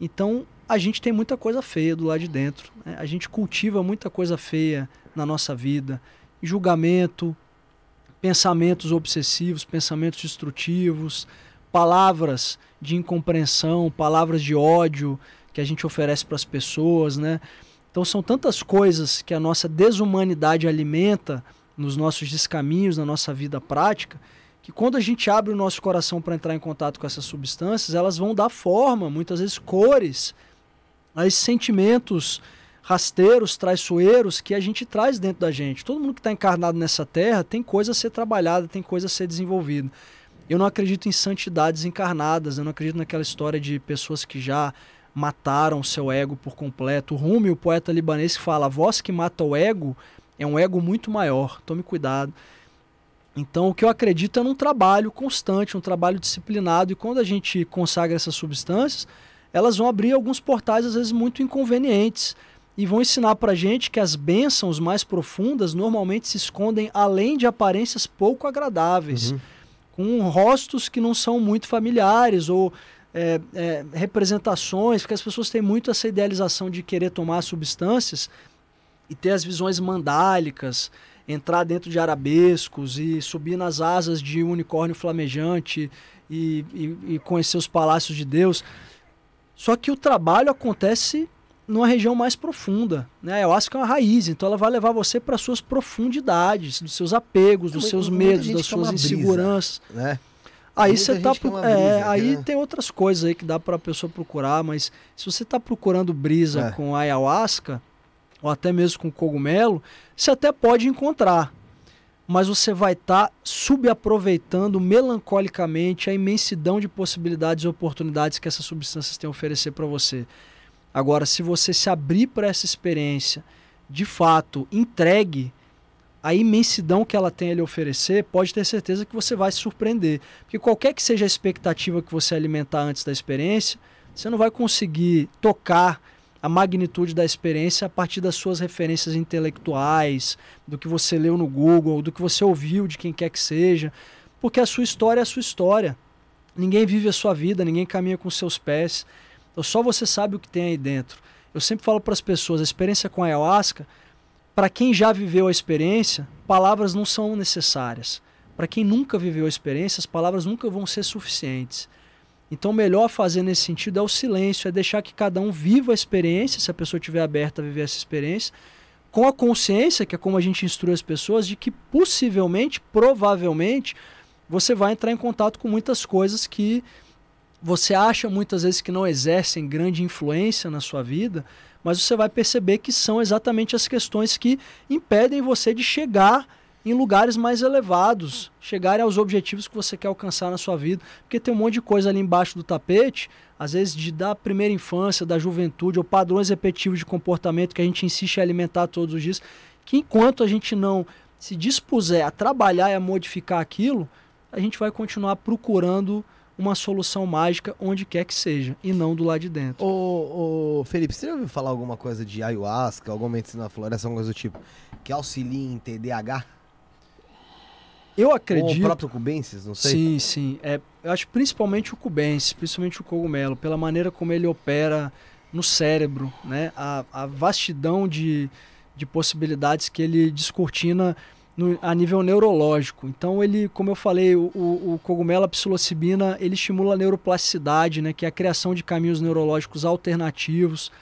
Então, a gente tem muita coisa feia do lado de dentro. né? A gente cultiva muita coisa feia na nossa vida. Julgamento, pensamentos obsessivos, pensamentos destrutivos, palavras de incompreensão, palavras de ódio que a gente oferece para as pessoas, né? Então são tantas coisas que a nossa desumanidade alimenta nos nossos descaminhos, na nossa vida prática, que quando a gente abre o nosso coração para entrar em contato com essas substâncias, elas vão dar forma, muitas vezes cores, a esses sentimentos rasteiros, traiçoeiros que a gente traz dentro da gente. Todo mundo que está encarnado nessa terra tem coisa a ser trabalhada, tem coisa a ser desenvolvida. Eu não acredito em santidades encarnadas, eu não acredito naquela história de pessoas que já mataram seu ego por completo. O Rumi, o poeta libanês, fala: a voz que mata o ego é um ego muito maior, tome cuidado. Então, o que eu acredito é num trabalho constante, um trabalho disciplinado, e quando a gente consagra essas substâncias, elas vão abrir alguns portais, às vezes, muito inconvenientes, e vão ensinar para gente que as bênçãos mais profundas normalmente se escondem além de aparências pouco agradáveis, uhum. com rostos que não são muito familiares ou é, é, representações, porque as pessoas têm muito essa idealização de querer tomar substâncias e ter as visões mandálicas, entrar dentro de arabescos e subir nas asas de unicórnio flamejante e, e, e conhecer os palácios de Deus. Só que o trabalho acontece numa região mais profunda. Né? A ayahuasca é uma raiz, então ela vai levar você para suas profundidades, dos seus apegos, dos seus medos, das suas inseguranças. Brisa, né? Aí você tá é, aí né? tem outras coisas aí que dá para a pessoa procurar, mas se você está procurando brisa é. com ayahuasca ou até mesmo com cogumelo, você até pode encontrar, mas você vai estar tá subaproveitando melancolicamente a imensidão de possibilidades e oportunidades que essas substâncias têm a oferecer para você. Agora, se você se abrir para essa experiência, de fato, entregue a imensidão que ela tem a lhe oferecer, pode ter certeza que você vai se surpreender. Porque qualquer que seja a expectativa que você alimentar antes da experiência, você não vai conseguir tocar a magnitude da experiência a partir das suas referências intelectuais, do que você leu no Google, do que você ouviu de quem quer que seja, porque a sua história é a sua história. Ninguém vive a sua vida, ninguém caminha com seus pés. Então só você sabe o que tem aí dentro. Eu sempre falo para as pessoas, a experiência com a ayahuasca para quem já viveu a experiência, palavras não são necessárias. Para quem nunca viveu a experiência, as palavras nunca vão ser suficientes. Então, o melhor fazer nesse sentido é o silêncio, é deixar que cada um viva a experiência, se a pessoa estiver aberta a viver essa experiência, com a consciência, que é como a gente instrui as pessoas, de que possivelmente, provavelmente, você vai entrar em contato com muitas coisas que você acha muitas vezes que não exercem grande influência na sua vida, mas você vai perceber que são exatamente as questões que impedem você de chegar em lugares mais elevados, chegar aos objetivos que você quer alcançar na sua vida, porque tem um monte de coisa ali embaixo do tapete, às vezes de da primeira infância, da juventude, ou padrões repetitivos de comportamento que a gente insiste em alimentar todos os dias, que enquanto a gente não se dispuser a trabalhar e a modificar aquilo, a gente vai continuar procurando uma solução mágica onde quer que seja, e não do lado de dentro. Ô, ô Felipe, você já ouviu falar alguma coisa de ayahuasca, alguma medicina na floresta, alguma coisa do tipo, que auxilia em TDAH? Eu acredito. Ou o próprio cubensis, não sei. Sim, sim. É, eu acho principalmente o cubensis, principalmente o cogumelo, pela maneira como ele opera no cérebro, né? A, a vastidão de, de possibilidades que ele descortina no, a nível neurológico. Então ele, como eu falei, o, o, cogumelo a psilocibina, ele estimula a neuroplasticidade, né, que é a criação de caminhos neurológicos alternativos,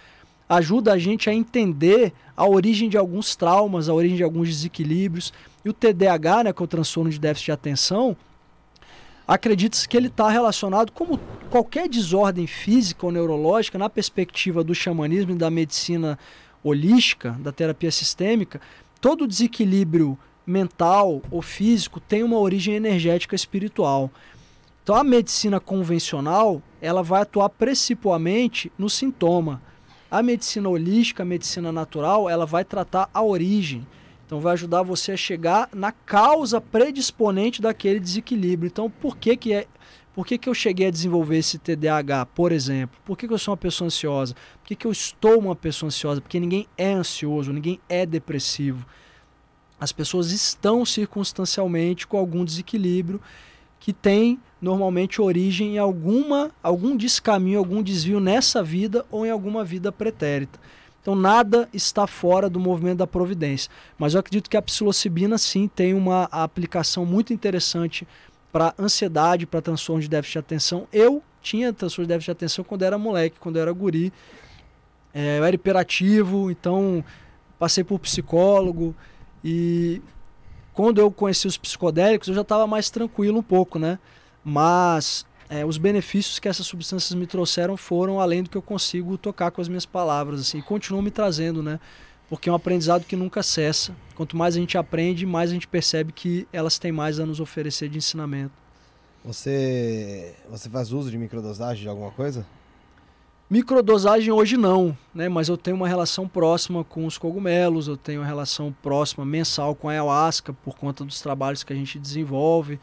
ajuda a gente a entender a origem de alguns traumas, a origem de alguns desequilíbrios. E o TDAH, né, que é o transtorno de déficit de atenção, acredita-se que ele está relacionado, como qualquer desordem física ou neurológica, na perspectiva do xamanismo e da medicina holística, da terapia sistêmica, todo desequilíbrio mental ou físico tem uma origem energética espiritual. Então a medicina convencional, ela vai atuar principalmente no sintoma. A medicina holística, a medicina natural, ela vai tratar a origem. Então vai ajudar você a chegar na causa predisponente daquele desequilíbrio. Então por que que é por que, que eu cheguei a desenvolver esse TDAH, por exemplo? Por que, que eu sou uma pessoa ansiosa? Por que, que eu estou uma pessoa ansiosa? Porque ninguém é ansioso, ninguém é depressivo as pessoas estão circunstancialmente com algum desequilíbrio que tem normalmente origem em alguma algum descaminho, algum desvio nessa vida ou em alguma vida pretérita. Então nada está fora do movimento da providência. Mas eu acredito que a psilocibina sim tem uma aplicação muito interessante para ansiedade, para transtorno de déficit de atenção. Eu tinha transtorno de déficit de atenção quando era moleque, quando era guri. É, eu era hiperativo, então passei por psicólogo e quando eu conheci os psicodélicos eu já estava mais tranquilo um pouco, né? Mas é, os benefícios que essas substâncias me trouxeram foram além do que eu consigo tocar com as minhas palavras, assim, e continuam me trazendo, né? Porque é um aprendizado que nunca cessa. Quanto mais a gente aprende, mais a gente percebe que elas têm mais a nos oferecer de ensinamento. Você, você faz uso de microdosagem de alguma coisa? Microdosagem hoje não, né? Mas eu tenho uma relação próxima com os cogumelos, eu tenho uma relação próxima mensal com a ayahuasca por conta dos trabalhos que a gente desenvolve.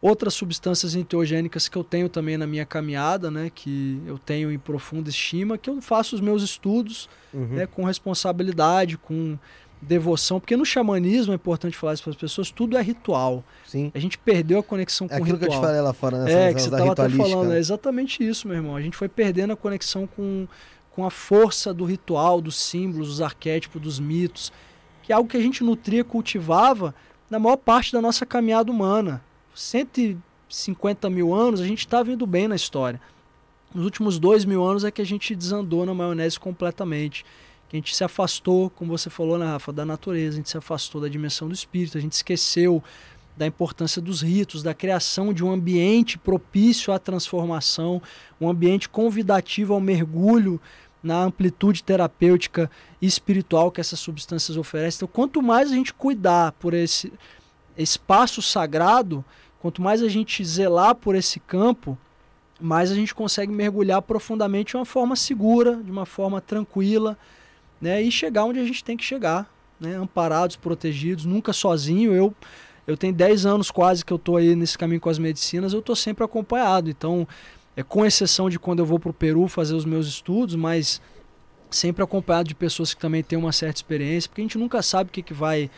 Outras substâncias enteogênicas que eu tenho também na minha caminhada, né? Que eu tenho em profunda estima, que eu faço os meus estudos uhum. né, com responsabilidade, com devoção, porque no xamanismo é importante falar isso para as pessoas, tudo é ritual. Sim. A gente perdeu a conexão é com o ritual. que eu te falei lá fora, né? É, que você estava até falando, é exatamente isso, meu irmão. A gente foi perdendo a conexão com, com a força do ritual, dos símbolos, dos arquétipos, dos mitos, que é algo que a gente nutria, cultivava na maior parte da nossa caminhada humana. 150 mil anos, a gente está vindo bem na história. Nos últimos dois mil anos é que a gente desandou na maionese completamente que a gente se afastou, como você falou, né, Rafa, da natureza, a gente se afastou da dimensão do espírito, a gente esqueceu da importância dos ritos, da criação de um ambiente propício à transformação, um ambiente convidativo ao mergulho na amplitude terapêutica e espiritual que essas substâncias oferecem. Então, quanto mais a gente cuidar por esse espaço sagrado, quanto mais a gente zelar por esse campo, mais a gente consegue mergulhar profundamente de uma forma segura, de uma forma tranquila, né, e chegar onde a gente tem que chegar, né, amparados, protegidos, nunca sozinho. Eu eu tenho 10 anos quase que eu estou aí nesse caminho com as medicinas, eu estou sempre acompanhado. Então, é com exceção de quando eu vou para o Peru fazer os meus estudos, mas sempre acompanhado de pessoas que também têm uma certa experiência, porque a gente nunca sabe o que, que vai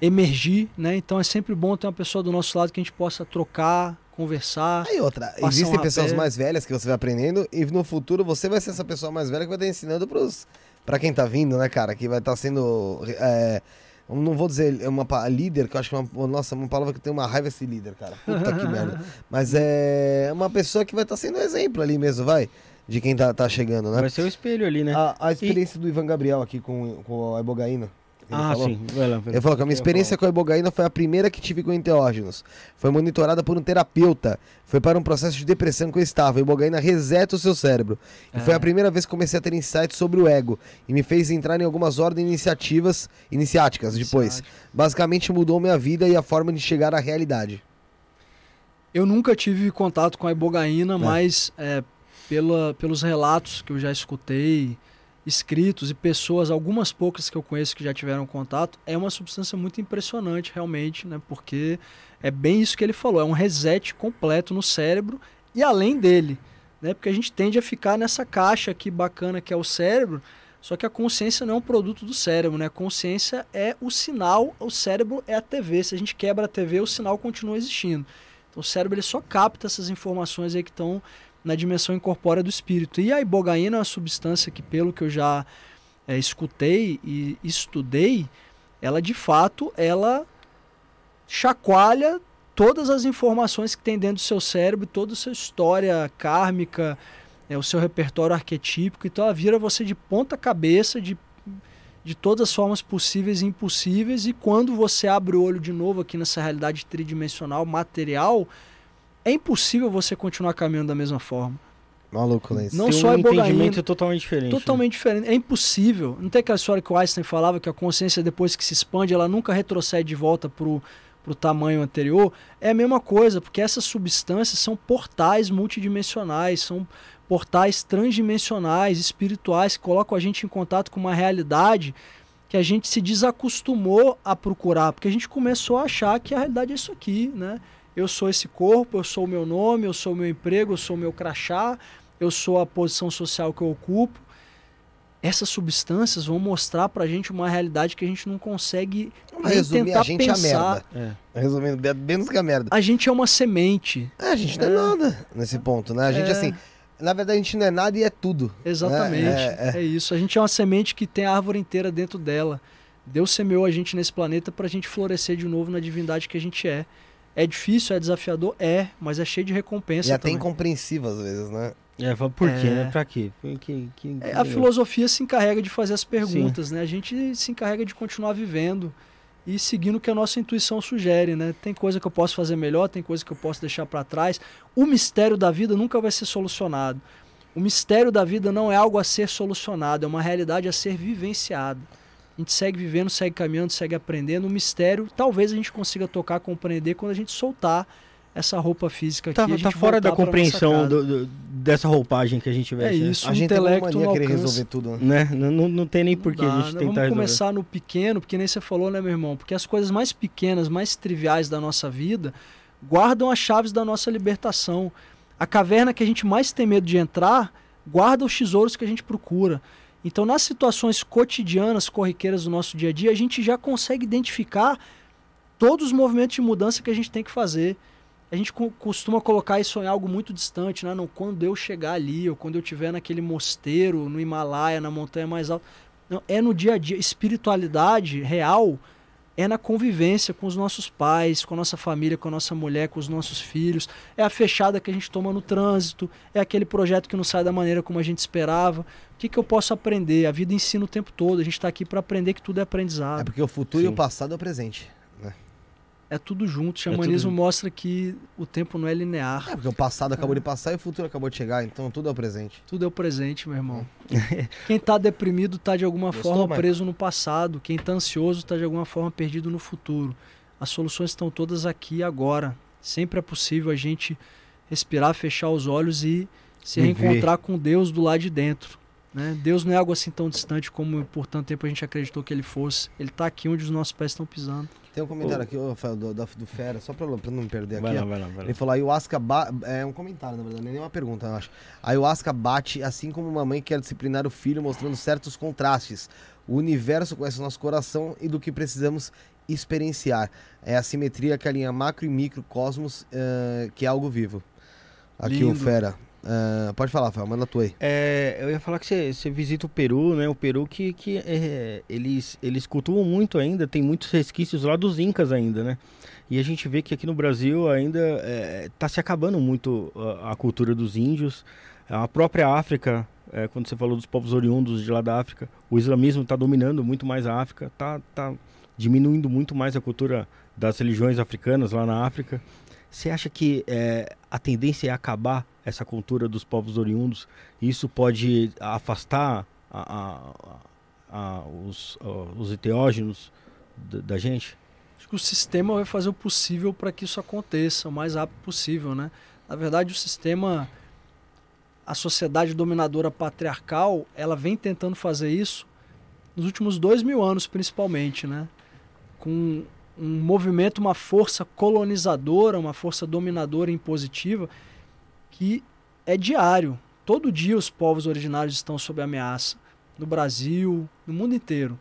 emergir, né? Então é sempre bom ter uma pessoa do nosso lado que a gente possa trocar, conversar. Aí outra, existem um pessoas mais velhas que você vai aprendendo e no futuro você vai ser essa pessoa mais velha que vai estar ensinando para os para quem tá vindo, né, cara, que vai estar tá sendo. É, não vou dizer é uma líder, que eu acho que é uma, nossa, uma palavra que tem uma raiva esse líder, cara. Puta que <laughs> merda. Mas é uma pessoa que vai estar tá sendo exemplo ali mesmo, vai. De quem tá, tá chegando, né? Vai ser o espelho ali, né? A, a experiência e... do Ivan Gabriel aqui com, com a Ibogaína. Ele ah, falou. sim. Vai lá, vai Ele falou que a minha experiência com a ibogaína foi a primeira que tive com enteógenos. Foi monitorada por um terapeuta. Foi para um processo de depressão que eu estava. A ibogaína reseta o seu cérebro. E foi a é. primeira vez que comecei a ter insights sobre o ego. E me fez entrar em algumas ordens iniciativas, iniciáticas depois. Basicamente mudou minha vida e a forma de chegar à realidade. Eu nunca tive contato com a ibogaína, é. mas é, pela, pelos relatos que eu já escutei escritos e pessoas, algumas poucas que eu conheço que já tiveram contato, é uma substância muito impressionante realmente, né? Porque é bem isso que ele falou, é um reset completo no cérebro e além dele, né? Porque a gente tende a ficar nessa caixa aqui bacana que é o cérebro, só que a consciência não é um produto do cérebro, né? A consciência é o sinal, o cérebro é a TV. Se a gente quebra a TV, o sinal continua existindo. Então o cérebro ele só capta essas informações aí que estão na dimensão incorpórea do espírito. E a ibogaína é uma substância que, pelo que eu já é, escutei e estudei, ela de fato ela chacoalha todas as informações que tem dentro do seu cérebro, toda a sua história kármica, é, o seu repertório arquetípico. Então ela vira você de ponta cabeça, de, de todas as formas possíveis e impossíveis. E quando você abre o olho de novo aqui nessa realidade tridimensional, material, é impossível você continuar caminhando da mesma forma. Maluco, né? Não tem só um é entendimento totalmente diferente. Totalmente né? diferente. É impossível. Não tem aquela história que o Einstein falava que a consciência, depois que se expande, ela nunca retrocede de volta pro, pro tamanho anterior. É a mesma coisa, porque essas substâncias são portais multidimensionais, são portais transdimensionais, espirituais, que colocam a gente em contato com uma realidade que a gente se desacostumou a procurar, porque a gente começou a achar que a realidade é isso aqui, né? Eu sou esse corpo, eu sou o meu nome, eu sou o meu emprego, eu sou o meu crachá, eu sou a posição social que eu ocupo. Essas substâncias vão mostrar pra gente uma realidade que a gente não consegue nem tentar a gente pensar. É a merda. É. Resumindo, menos que a merda. A gente é uma semente. É, a gente não é, é nada nesse ponto, né? A gente, é. assim, na verdade, a gente não é nada e é tudo. Né? Exatamente. Né? É, é, isso. A gente é uma semente que tem a árvore inteira dentro dela. Deus semeou a gente nesse planeta para a gente florescer de novo na divindade que a gente é. É difícil, é desafiador? É, mas é cheio de recompensa. E até também. incompreensível às vezes, né? É, por quê, É. né? Pra quê? Que, que, que- É, a que- filosofia se encarrega de fazer as perguntas, né? A gente se encarrega de continuar vivendo e seguindo o que a nossa intuição sugere, né? Tem coisa que eu posso fazer melhor, tem coisa que eu posso deixar para trás. O mistério da vida nunca vai ser solucionado. O mistério da vida não é algo a ser solucionado, é uma realidade a ser vivenciada. A gente segue vivendo, segue caminhando, segue aprendendo. O mistério talvez a gente consiga tocar, compreender quando a gente soltar essa roupa física aqui. Tá, a gente tá fora da compreensão do- do- dessa roupagem que a gente veste. É né? isso, A o gente tem uma intelecto mania alcança. resolver tudo, né? Né? Não, não, não tem nem por que Não a dá, gente né? tentar Vamos resolver. começar no pequeno, porque nem você falou, né, meu irmão? Porque as coisas mais pequenas, mais triviais da nossa vida guardam as chaves da nossa libertação. A caverna que a gente mais tem medo de entrar guarda os tesouros que a gente procura. Então, nas situações cotidianas, corriqueiras do nosso dia a dia, a gente já consegue identificar todos os movimentos de mudança que a gente tem que fazer. A gente co- costuma colocar isso em algo muito distante, né? Não, quando eu chegar ali, ou quando eu estiver naquele mosteiro, no Himalaia, na montanha mais alta. Não, é no dia a dia. Espiritualidade real é na convivência com os nossos pais, com a nossa família, com a nossa mulher, com os nossos filhos. É a fechada que a gente toma no trânsito, é aquele projeto que não sai da maneira como a gente esperava. O que, que eu posso aprender? A vida ensina o tempo todo. A gente está aqui para aprender que tudo é É aprendizado. porque o futuro e Sim. o passado é o presente. É tudo junto. O tudo xamanismo junto. mostra que o tempo não é linear. É porque o passado acabou de passar e o futuro acabou de chegar, então tudo é o presente. Tudo é o presente, meu irmão. <laughs> Quem tá deprimido tá de alguma Gostou, forma Michael? preso no passado. Quem tá ansioso tá de alguma forma perdido no futuro. As soluções estão todas aqui agora. Sempre é possível a gente respirar, fechar os olhos e se reencontrar com Deus do lado de dentro. Né? Deus não é algo assim tão distante como por tanto tempo a gente acreditou que ele fosse. Ele tá aqui onde os nossos pés estão pisando. Tem um comentário aqui, Rafael, do, do Fera, só pra, pra não me perder Vai aqui. lá, vai lá, vai lá. Ele falou, ayahuasca ba... é um comentário, na verdade, nem uma pergunta, eu acho. A ayahuasca bate assim como uma mãe quer disciplinar o filho, mostrando certos contrastes. O universo conhece o nosso coração e do que precisamos experienciar. É a simetria que alinha macro e microcosmos, eh, que é algo vivo. Aqui o Lindo. Fera. Eh, pode falar, Rafael, manda tu aí. É, eu ia falar que você, visita o Peru, né? O Peru que, que é, eles, eles cultuam muito ainda, tem muitos resquícios lá dos Incas ainda, né? E a gente vê que aqui no Brasil ainda está se acabando muito a, a cultura dos índios. A própria África, é, quando você falou dos povos oriundos de lá da África, o islamismo está dominando muito mais a África, está tá diminuindo muito mais a cultura das religiões africanas lá na África. Você acha que é, a tendência é acabar essa cultura dos povos oriundos? E isso pode afastar a- a- a- os, os da, da gente? Acho que o sistema vai fazer o possível para que isso aconteça o mais rápido possível, né? Na verdade, o sistema, a sociedade dominadora patriarcal, ela vem tentando fazer isso nos últimos dois mil anos, principalmente, né? Com um movimento, uma força colonizadora, uma força dominadora e impositiva que é diário. Todo dia os povos originários estão sob ameaça. No Brasil, no mundo inteiro.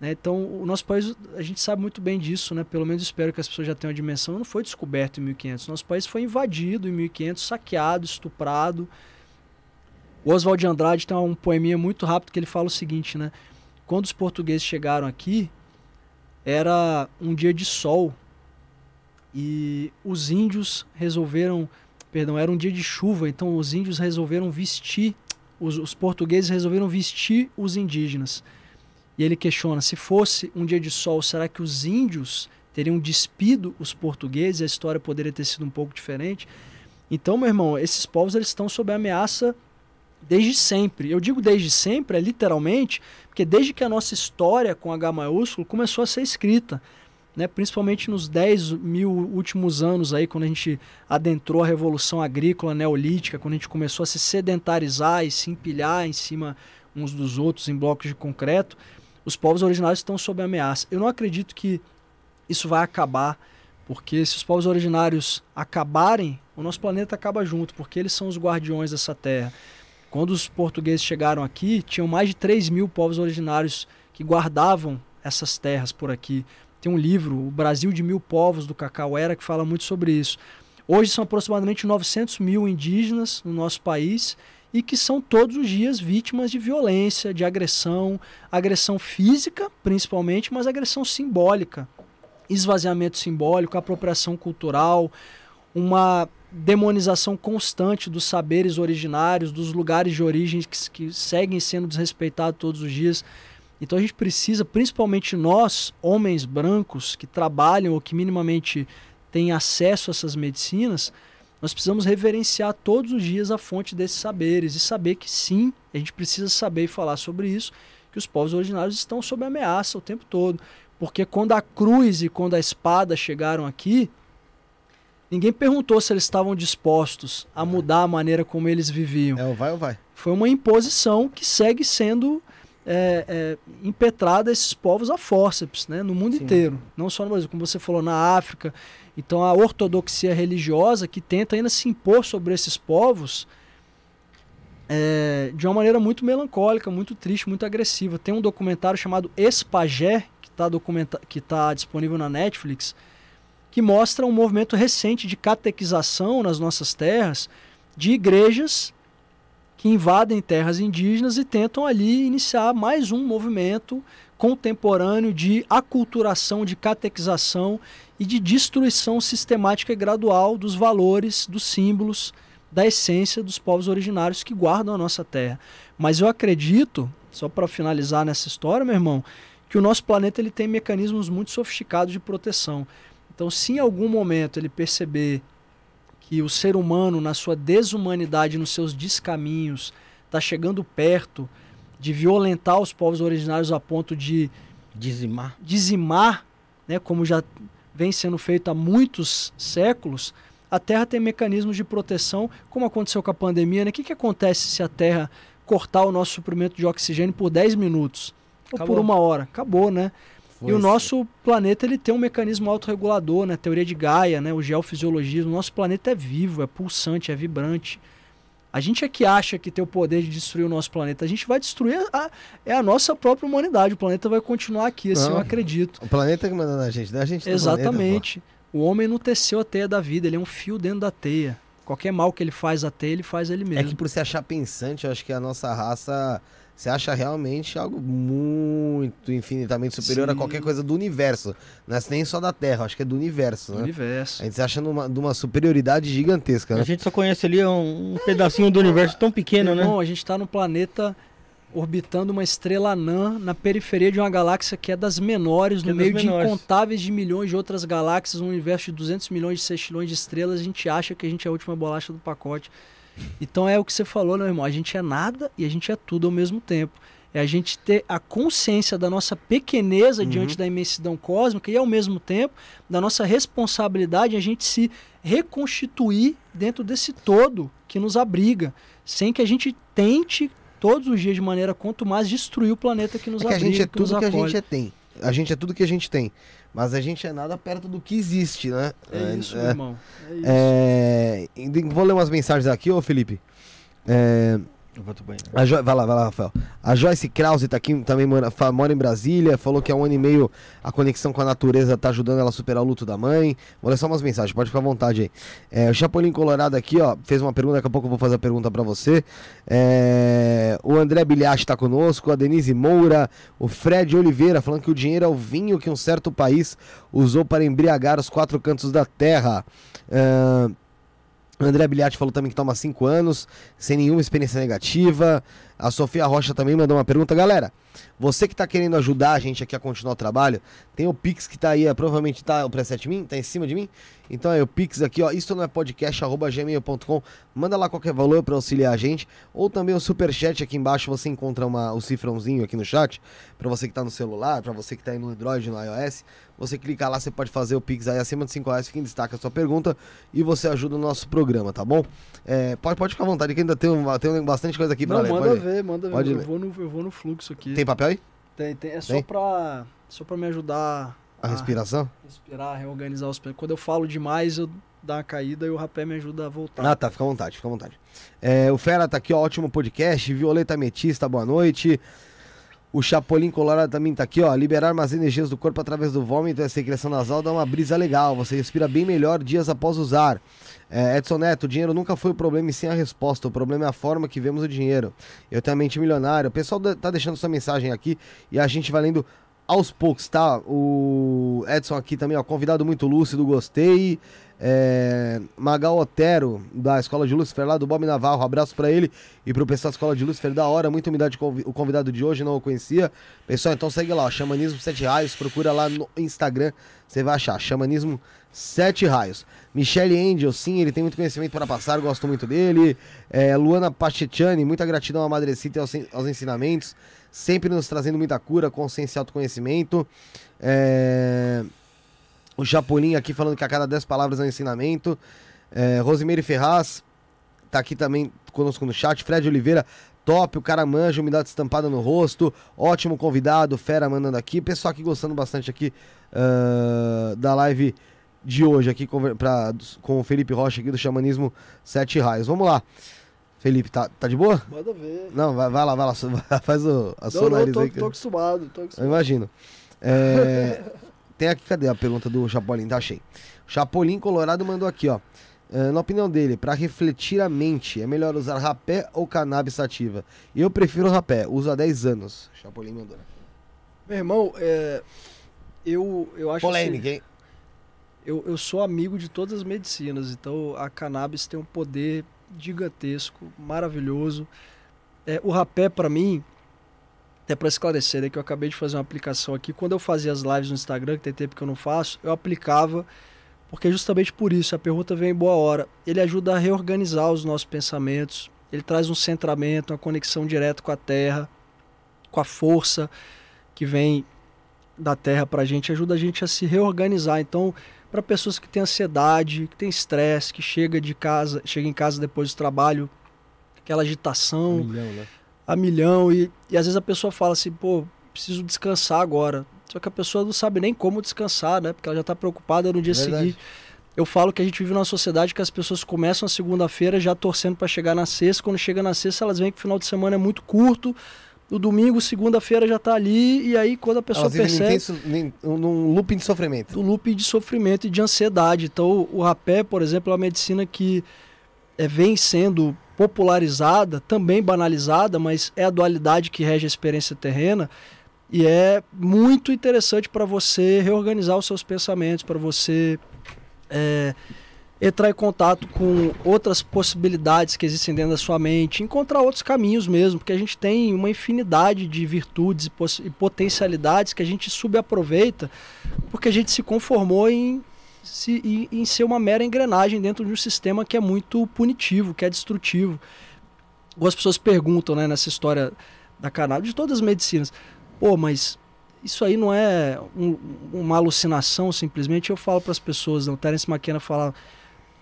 Né? Então, o nosso país, a gente sabe muito bem disso, né? pelo menos espero que as pessoas já tenham a dimensão, não foi descoberto em 1500. Nosso país foi invadido em 1500, saqueado, estuprado. O Oswald de Andrade tem um poeminha muito rápido que ele fala o seguinte, né? Quando os portugueses chegaram aqui, era um dia de sol e os índios resolveram, perdão, era um dia de chuva, então os índios resolveram vestir, os, os portugueses resolveram vestir os indígenas. E ele questiona: se fosse um dia de sol, será que os índios teriam despido os portugueses? A história poderia ter sido um pouco diferente. Então, meu irmão, esses povos eles estão sob ameaça desde sempre. Eu digo desde sempre, é literalmente, porque desde que a nossa história com H maiúsculo começou a ser escrita, né? principalmente nos 10 mil últimos anos, aí, quando a gente adentrou a revolução agrícola neolítica, quando a gente começou a se sedentarizar e se empilhar em cima uns dos outros em blocos de concreto, os povos originários estão sob ameaça. Eu não acredito que isso vai acabar, porque se os povos originários acabarem, o nosso planeta acaba junto, porque eles são os guardiões dessa terra. Quando os portugueses chegaram aqui, tinham mais de 3 mil povos originários que guardavam essas terras por aqui. Tem um livro, O Brasil de Mil Povos, do Cacauera, que fala muito sobre isso. Hoje são aproximadamente 900 mil indígenas no nosso país e que são todos os dias vítimas de violência, de agressão, agressão física, principalmente, mas agressão simbólica, esvaziamento simbólico, apropriação cultural, uma demonização constante dos saberes originários, dos lugares de origem que, que seguem sendo desrespeitados todos os dias. Então a gente precisa, principalmente nós, homens brancos que trabalham ou que minimamente têm acesso a essas medicinas, nós precisamos reverenciar todos os dias a fonte desses saberes e saber que sim, a gente precisa saber e falar sobre isso, que os povos originários estão sob ameaça o tempo todo. Porque quando a cruz e quando a espada chegaram aqui, ninguém perguntou se eles estavam dispostos a mudar a maneira como eles viviam. É o vai ou vai. Foi uma imposição que segue sendo é, é, impetrada a esses povos a fórceps, né, no mundo Sim. inteiro. Não só no Brasil, como você falou, na África. Então a ortodoxia religiosa que tenta ainda se impor sobre esses povos é, de uma maneira muito melancólica, muito triste, muito agressiva. Tem um documentário chamado Espagé, que está tá disponível na Netflix, que mostra um movimento recente de catequização nas nossas terras de igrejas que invadem terras indígenas e tentam ali iniciar mais um movimento contemporâneo de aculturação, de catequização e de destruição sistemática e gradual dos valores, dos símbolos, da essência dos povos originários que guardam a nossa terra. Mas eu acredito, só para finalizar nessa história, meu irmão, que o nosso planeta ele tem mecanismos muito sofisticados de proteção. Então, se em algum momento ele perceber que o ser humano, na sua desumanidade, nos seus descaminhos, está chegando perto de violentar os povos originários a ponto de Dizimar. dizimar, né, como já vem sendo feito há muitos séculos, a Terra tem mecanismos de proteção, como aconteceu com a pandemia. Né? O que, que acontece se a Terra cortar o nosso suprimento de oxigênio por 10 minutos? Ou Acabou. por uma hora? Acabou, né? E o Foi-se. nosso planeta ele tem um mecanismo autorregulador, né? Teoria de Gaia, né? O geofisiologismo. O nosso planeta é vivo, é pulsante, é vibrante. A gente é que acha que tem o poder de destruir o nosso planeta. A gente vai destruir a, é a nossa própria humanidade. O planeta vai continuar aqui, assim Não. eu acredito. O planeta que manda na gente, não é a gente Exatamente. o homem não teceu a teia da vida, ele é um fio dentro da teia. Qualquer mal que ele faz à teia, ele faz ele planeta, pô. É mesmo. que por se achar pensante, eu acho que a nossa raça se acha realmente algo muito infinitamente superior a Sim. qualquer coisa do universo. Não é nem só da Terra, acho que é do universo, O né? universo. A gente se acha numa, de uma superioridade gigantesca, né? A gente só conhece ali um, um pedacinho do universo tão pequeno, né? Irmão, a gente está no planeta orbitando uma estrela anã na periferia de uma galáxia que é das menores, Que no é meio de menores. incontáveis de milhões de outras galáxias, um universo de 200 milhões de sextilhões de estrelas, a gente acha que a gente é a última bolacha do pacote. Então é o que você falou, meu irmão, a gente é nada e a gente é tudo ao mesmo tempo. É a gente ter a consciência da nossa pequeneza Uhum. diante da imensidão cósmica e ao mesmo tempo da nossa responsabilidade a gente se reconstituir dentro desse todo que nos abriga, sem que a gente tente todos os dias de maneira quanto mais destruir o planeta que nos É que a abriga, gente é que tudo que a acolhe. gente é, tem. A gente é tudo que a gente tem. Mas a gente é nada perto do que existe, né? É isso, é, meu irmão. É isso. É, vou ler umas mensagens aqui, ô Felipe. É, Eu vou banheiro. a Jo- Vai lá, vai lá, Rafael. A Joyce Krause tá aqui, também mora, mora em Brasília, falou que há um ano e meio a conexão com a natureza tá ajudando ela a superar o luto da mãe. Vou ler só umas mensagens, pode ficar à vontade aí. É, o Chapolin Colorado aqui, ó, fez uma pergunta, daqui a pouco eu vou fazer a pergunta pra você. É, o André Bilhate tá conosco, a Denise Moura, o Fred Oliveira falando que o dinheiro é o vinho que um certo país usou para embriagar os quatro cantos da terra. É, André Bilhate falou também que toma 5 anos, sem nenhuma experiência negativa. A Sofia Rocha também mandou uma pergunta. Galera, você que tá querendo ajudar a gente aqui a continuar o trabalho, tem o Pix que tá aí, é, provavelmente tá o preset mim, tá em cima de mim. Então é o Pix aqui, ó, isto não é podcast, arroba gmail.com. Manda lá qualquer valor para auxiliar a gente. Ou também o Superchat aqui embaixo, você encontra uma, o cifrãozinho aqui no chat. Para você que tá no celular, para você que tá aí no Android, no iOS. Você clica lá, você pode fazer o Pix aí acima de 5 reais, fica em destaque a sua pergunta e você ajuda o nosso programa, tá bom? É, pode, pode ficar à vontade, que ainda tem, uma, tem bastante coisa aqui pra Não, ler. manda pode ver, manda ver. Pode eu, ler. vou no, eu vou no fluxo aqui. Tem papel aí? Tem, tem. É só Tem? pra, só pra me ajudar A respiração? respirar, reorganizar os pés. Quando eu falo demais, eu dou uma caída e o rapé me ajuda a voltar. Ah, tá, fica à vontade, fica à vontade. É, o Fera tá aqui, ó, ótimo podcast. Violeta Metista, boa noite. O Chapolin Colorado também tá aqui, ó. Liberar mais energias do corpo através do vômito, essa secreção nasal dá uma brisa legal. Você respira bem melhor dias após usar. É, Edson Neto, o dinheiro nunca foi o problema e sim a resposta. O problema é a forma que vemos o dinheiro. Eu tenho a mente milionária. O pessoal tá deixando sua mensagem aqui e a gente vai lendo aos poucos, tá? O Edson aqui também, ó, convidado muito lúcido, gostei. É, Magal Otero, da Escola de Lúcifer, lá do Bob Navarro, abraço pra ele e pro pessoal da Escola de Lúcifer, da hora, muito umidade o convidado de hoje, não o conhecia. Pessoal, então segue lá, Xamanismo 7 Raios, procura lá no Instagram, você vai achar, Xamanismo 7 Raios. Michele Angel, sim, ele tem muito conhecimento para passar, gosto muito dele. É, Luana Pachetiani, muita gratidão à Madrecita e aos, aos ensinamentos, sempre nos trazendo muita cura, consciência e autoconhecimento. É... O Chapolin aqui falando que a cada 10 palavras é um ensinamento. É, Rosemary Ferraz tá aqui também conosco no chat. Fred Oliveira, top, o cara manja, umidade estampada no rosto. Ótimo convidado, fera mandando aqui. Pessoal aqui gostando bastante aqui ah, da live de hoje aqui com, pra, com o Felipe Rocha aqui do Xamanismo 7 Raios. Vamos lá. Felipe, tá, tá de boa? Manda ver. Não, vai, vai lá, vai lá. <laughs> Faz o, a sua Não, não, análise tô, aí. tô acostumado, tô eu acostumado. imagino. É, <laughs> tem aqui, cadê a pergunta do Chapolin? Tá, achei. Chapolin Colorado mandou aqui, ó. É, na opinião dele, para refletir a mente, é melhor usar rapé ou cannabis sativa? Eu prefiro rapé, uso há 10 anos. Chapolin mandou. Meu irmão, é, eu, eu acho Polêmica, assim, hein? eu, eu sou amigo de todas as medicinas, então a cannabis tem um poder gigantesco, maravilhoso. É, o rapé, para mim, até para esclarecer, é que eu acabei de fazer uma aplicação aqui. Quando eu fazia as lives no Instagram, que tem tempo que eu não faço, eu aplicava, porque justamente por isso, a pergunta vem em boa hora. Ele ajuda a reorganizar os nossos pensamentos, ele traz um centramento, uma conexão direta com a terra, com a força que vem da terra para a gente, ajuda a gente a se reorganizar. Então, para pessoas que têm ansiedade, que têm estresse, que chega de casa, chega em casa depois do trabalho, aquela agitação, milhão, né? A milhão e, e às vezes a pessoa fala assim, pô, preciso descansar agora. Só que a pessoa não sabe nem como descansar, né? Porque ela já está preocupada no dia seguinte. Eu falo que a gente vive numa sociedade que as pessoas começam a segunda-feira já torcendo para chegar na sexta. Quando chega na sexta, elas veem que o final de semana é muito curto. No domingo, segunda-feira já tá ali. E aí, quando a pessoa Elas percebe intenso- num- looping de sofrimento. do loop de sofrimento e de ansiedade. Então, o rapé, por exemplo, é uma medicina que é, vem sendo popularizada, também banalizada, mas é a dualidade que rege a experiência terrena e é muito interessante para você reorganizar os seus pensamentos, para você é, entrar em contato com outras possibilidades que existem dentro da sua mente, encontrar outros caminhos mesmo, porque a gente tem uma infinidade de virtudes e, e potencialidades que a gente subaproveita porque a gente se conformou em, se, em, em ser uma mera engrenagem dentro de um sistema que é muito punitivo, que é destrutivo. Algumas pessoas perguntam, né, nessa história da cannabis, de todas as medicinas, pô, mas isso aí não é um- uma alucinação simplesmente? Eu falo para as pessoas, o Terence McKenna fala,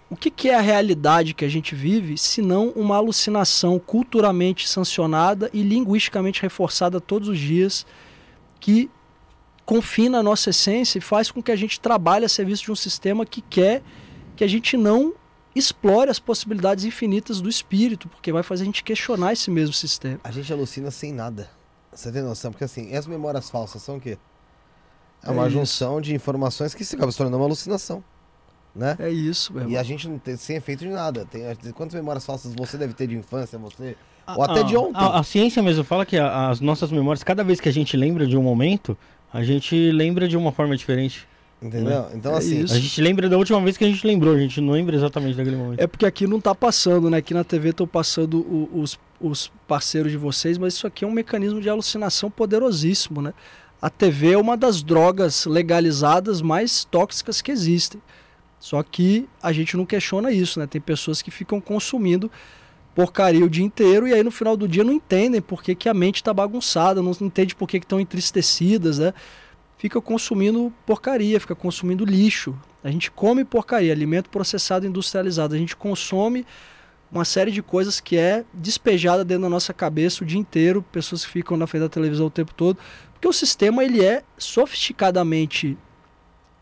o que, que é a realidade que a gente vive, se não uma alucinação culturalmente sancionada e linguisticamente reforçada todos os dias, que confina a nossa essência e faz com que a gente trabalhe a serviço de um sistema que quer que a gente não explore as possibilidades infinitas do espírito, porque vai fazer a gente questionar esse mesmo sistema. A gente alucina sem nada. Você tem noção? Porque assim, e as memórias falsas são o quê? É É uma isso. junção de informações que se acaba se tornando uma alucinação. Né? É isso, meu E irmão. a gente não tem sem efeito de nada. Tem, quantas memórias falsas você deve ter de infância, você? A- Ou até a- de ontem. A, a ciência mesmo fala que a- as nossas memórias, cada vez que a gente lembra de um momento, a gente lembra de uma forma diferente. Entendeu? Então, É assim, isso. A gente lembra da última vez que a gente lembrou, a gente não lembra exatamente daquele momento. É porque aqui não tá passando, né? Aqui na TV estão passando o- os, os parceiros de vocês, mas isso aqui é um mecanismo de alucinação poderosíssimo, né? A TV é uma das drogas legalizadas mais tóxicas que existem. Só que a gente não questiona isso, né? Tem pessoas que ficam consumindo porcaria o dia inteiro e aí no final do dia não entendem por que, que a mente está bagunçada, não entende por que estão entristecidas, né? Fica consumindo porcaria, fica consumindo lixo. A gente come porcaria, alimento processado industrializado. A gente consome uma série de coisas que é despejada dentro da nossa cabeça o dia inteiro, pessoas que ficam na frente da televisão o tempo todo, porque o sistema ele é sofisticadamente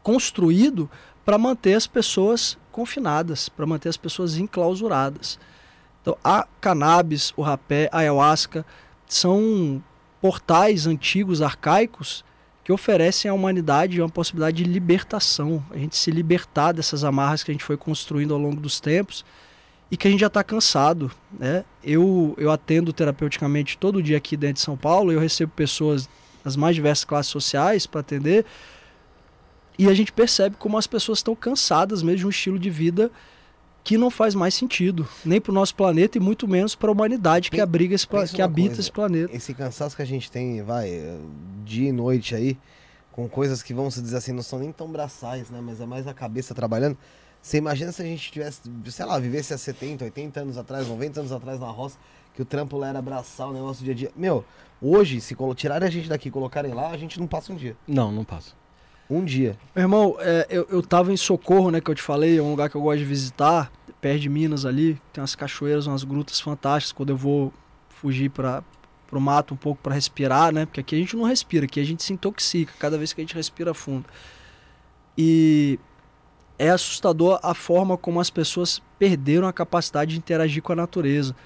construído para manter as pessoas confinadas, para manter as pessoas enclausuradas. Então, a cannabis, o rapé, a ayahuasca são portais antigos, arcaicos, que oferecem à humanidade uma possibilidade de libertação, a gente se libertar dessas amarras que a gente foi construindo ao longo dos tempos e que a gente já está cansado. Né? Eu, eu atendo terapeuticamente todo dia aqui dentro de São Paulo, eu recebo pessoas das mais diversas classes sociais para atender E a gente percebe como as pessoas estão cansadas mesmo de um estilo de vida que não faz mais sentido, nem para o nosso planeta e muito menos para a humanidade que abriga esse que habita coisa, esse planeta. Esse cansaço que a gente tem, vai, dia e noite aí, com coisas que vamos dizer assim, não são nem tão braçais, né, mas é mais a cabeça trabalhando. Você imagina se a gente tivesse, sei lá, vivesse há 70, 80 anos atrás, 90 anos atrás na roça, que o trampo lá era abraçar o negócio do dia a dia. Meu, hoje, se tirarem a gente daqui e colocarem lá, a gente não passa um dia. Não, não passa. Um dia. Meu irmão, é, eu, eu tava em Socorro, né, que eu te falei, é um lugar que eu gosto de visitar, perto de Minas ali, tem umas cachoeiras, umas grutas fantásticas, quando eu vou fugir para pro mato um pouco para respirar, né? Porque aqui a gente não respira, aqui a gente se intoxica cada vez que a gente respira fundo. E é assustador a forma como as pessoas perderam a capacidade de interagir com a natureza.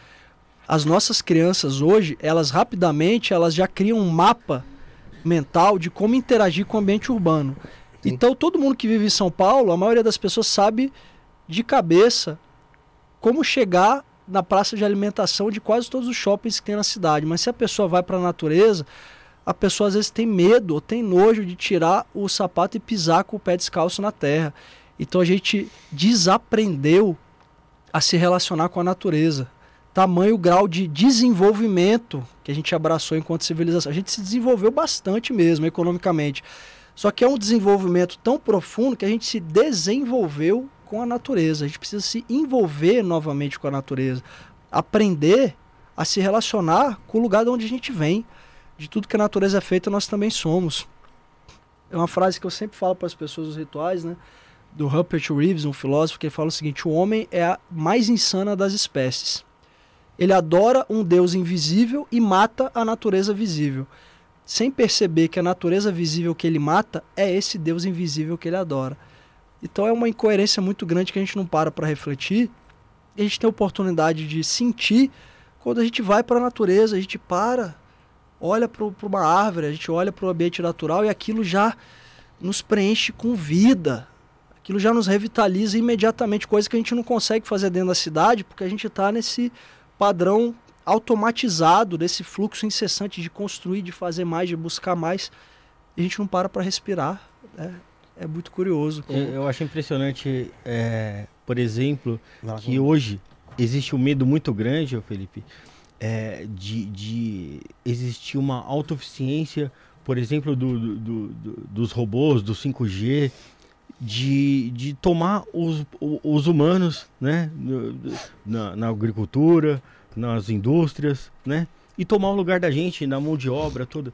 As nossas crianças hoje, elas rapidamente, elas já criam um mapa mental de como interagir com o ambiente urbano. Sim. Então, todo mundo que vive em São Paulo, a maioria das pessoas sabe de cabeça como chegar na praça de alimentação de quase todos os shoppings que tem na cidade. Mas se a pessoa vai para a natureza, a pessoa às vezes tem medo ou tem nojo de tirar o sapato e pisar com o pé descalço na terra. Então a gente desaprendeu a se relacionar com a natureza. Tamanho grau de desenvolvimento que a gente abraçou enquanto civilização. A gente se desenvolveu bastante mesmo economicamente. Só que é um desenvolvimento tão profundo que a gente se desenvolveu com a natureza. A gente precisa se envolver novamente com a natureza. Aprender a se relacionar com o lugar de onde a gente vem. De tudo que a natureza é feita, nós também somos. É uma frase que eu sempre falo para as pessoas nos rituais, né? do Rupert Reeves, um filósofo, que ele fala o seguinte: o homem é a mais insana das espécies. Ele adora um Deus invisível e mata a natureza visível, sem perceber que a natureza visível que ele mata é esse Deus invisível que ele adora. Então é uma incoerência muito grande que a gente não para para refletir. A gente tem a oportunidade de sentir quando a gente vai para a natureza, a gente para, olha para uma árvore, a gente olha para o ambiente natural e aquilo já nos preenche com vida, aquilo já nos revitaliza imediatamente, coisa que a gente não consegue fazer dentro da cidade, porque a gente está nesse padrão automatizado, desse fluxo incessante de construir, de fazer mais, de buscar mais, a gente não para para respirar. É, é, muito curioso. Como... Eu, eu acho impressionante, é, por exemplo, que hoje existe um medo muito grande, Felipe, é, de, de existir uma autoeficiência, por exemplo, do, do, do, dos robôs, do 5G, de, de tomar os, os humanos né, na, na agricultura, nas indústrias, né, e tomar o lugar da gente na mão de obra toda.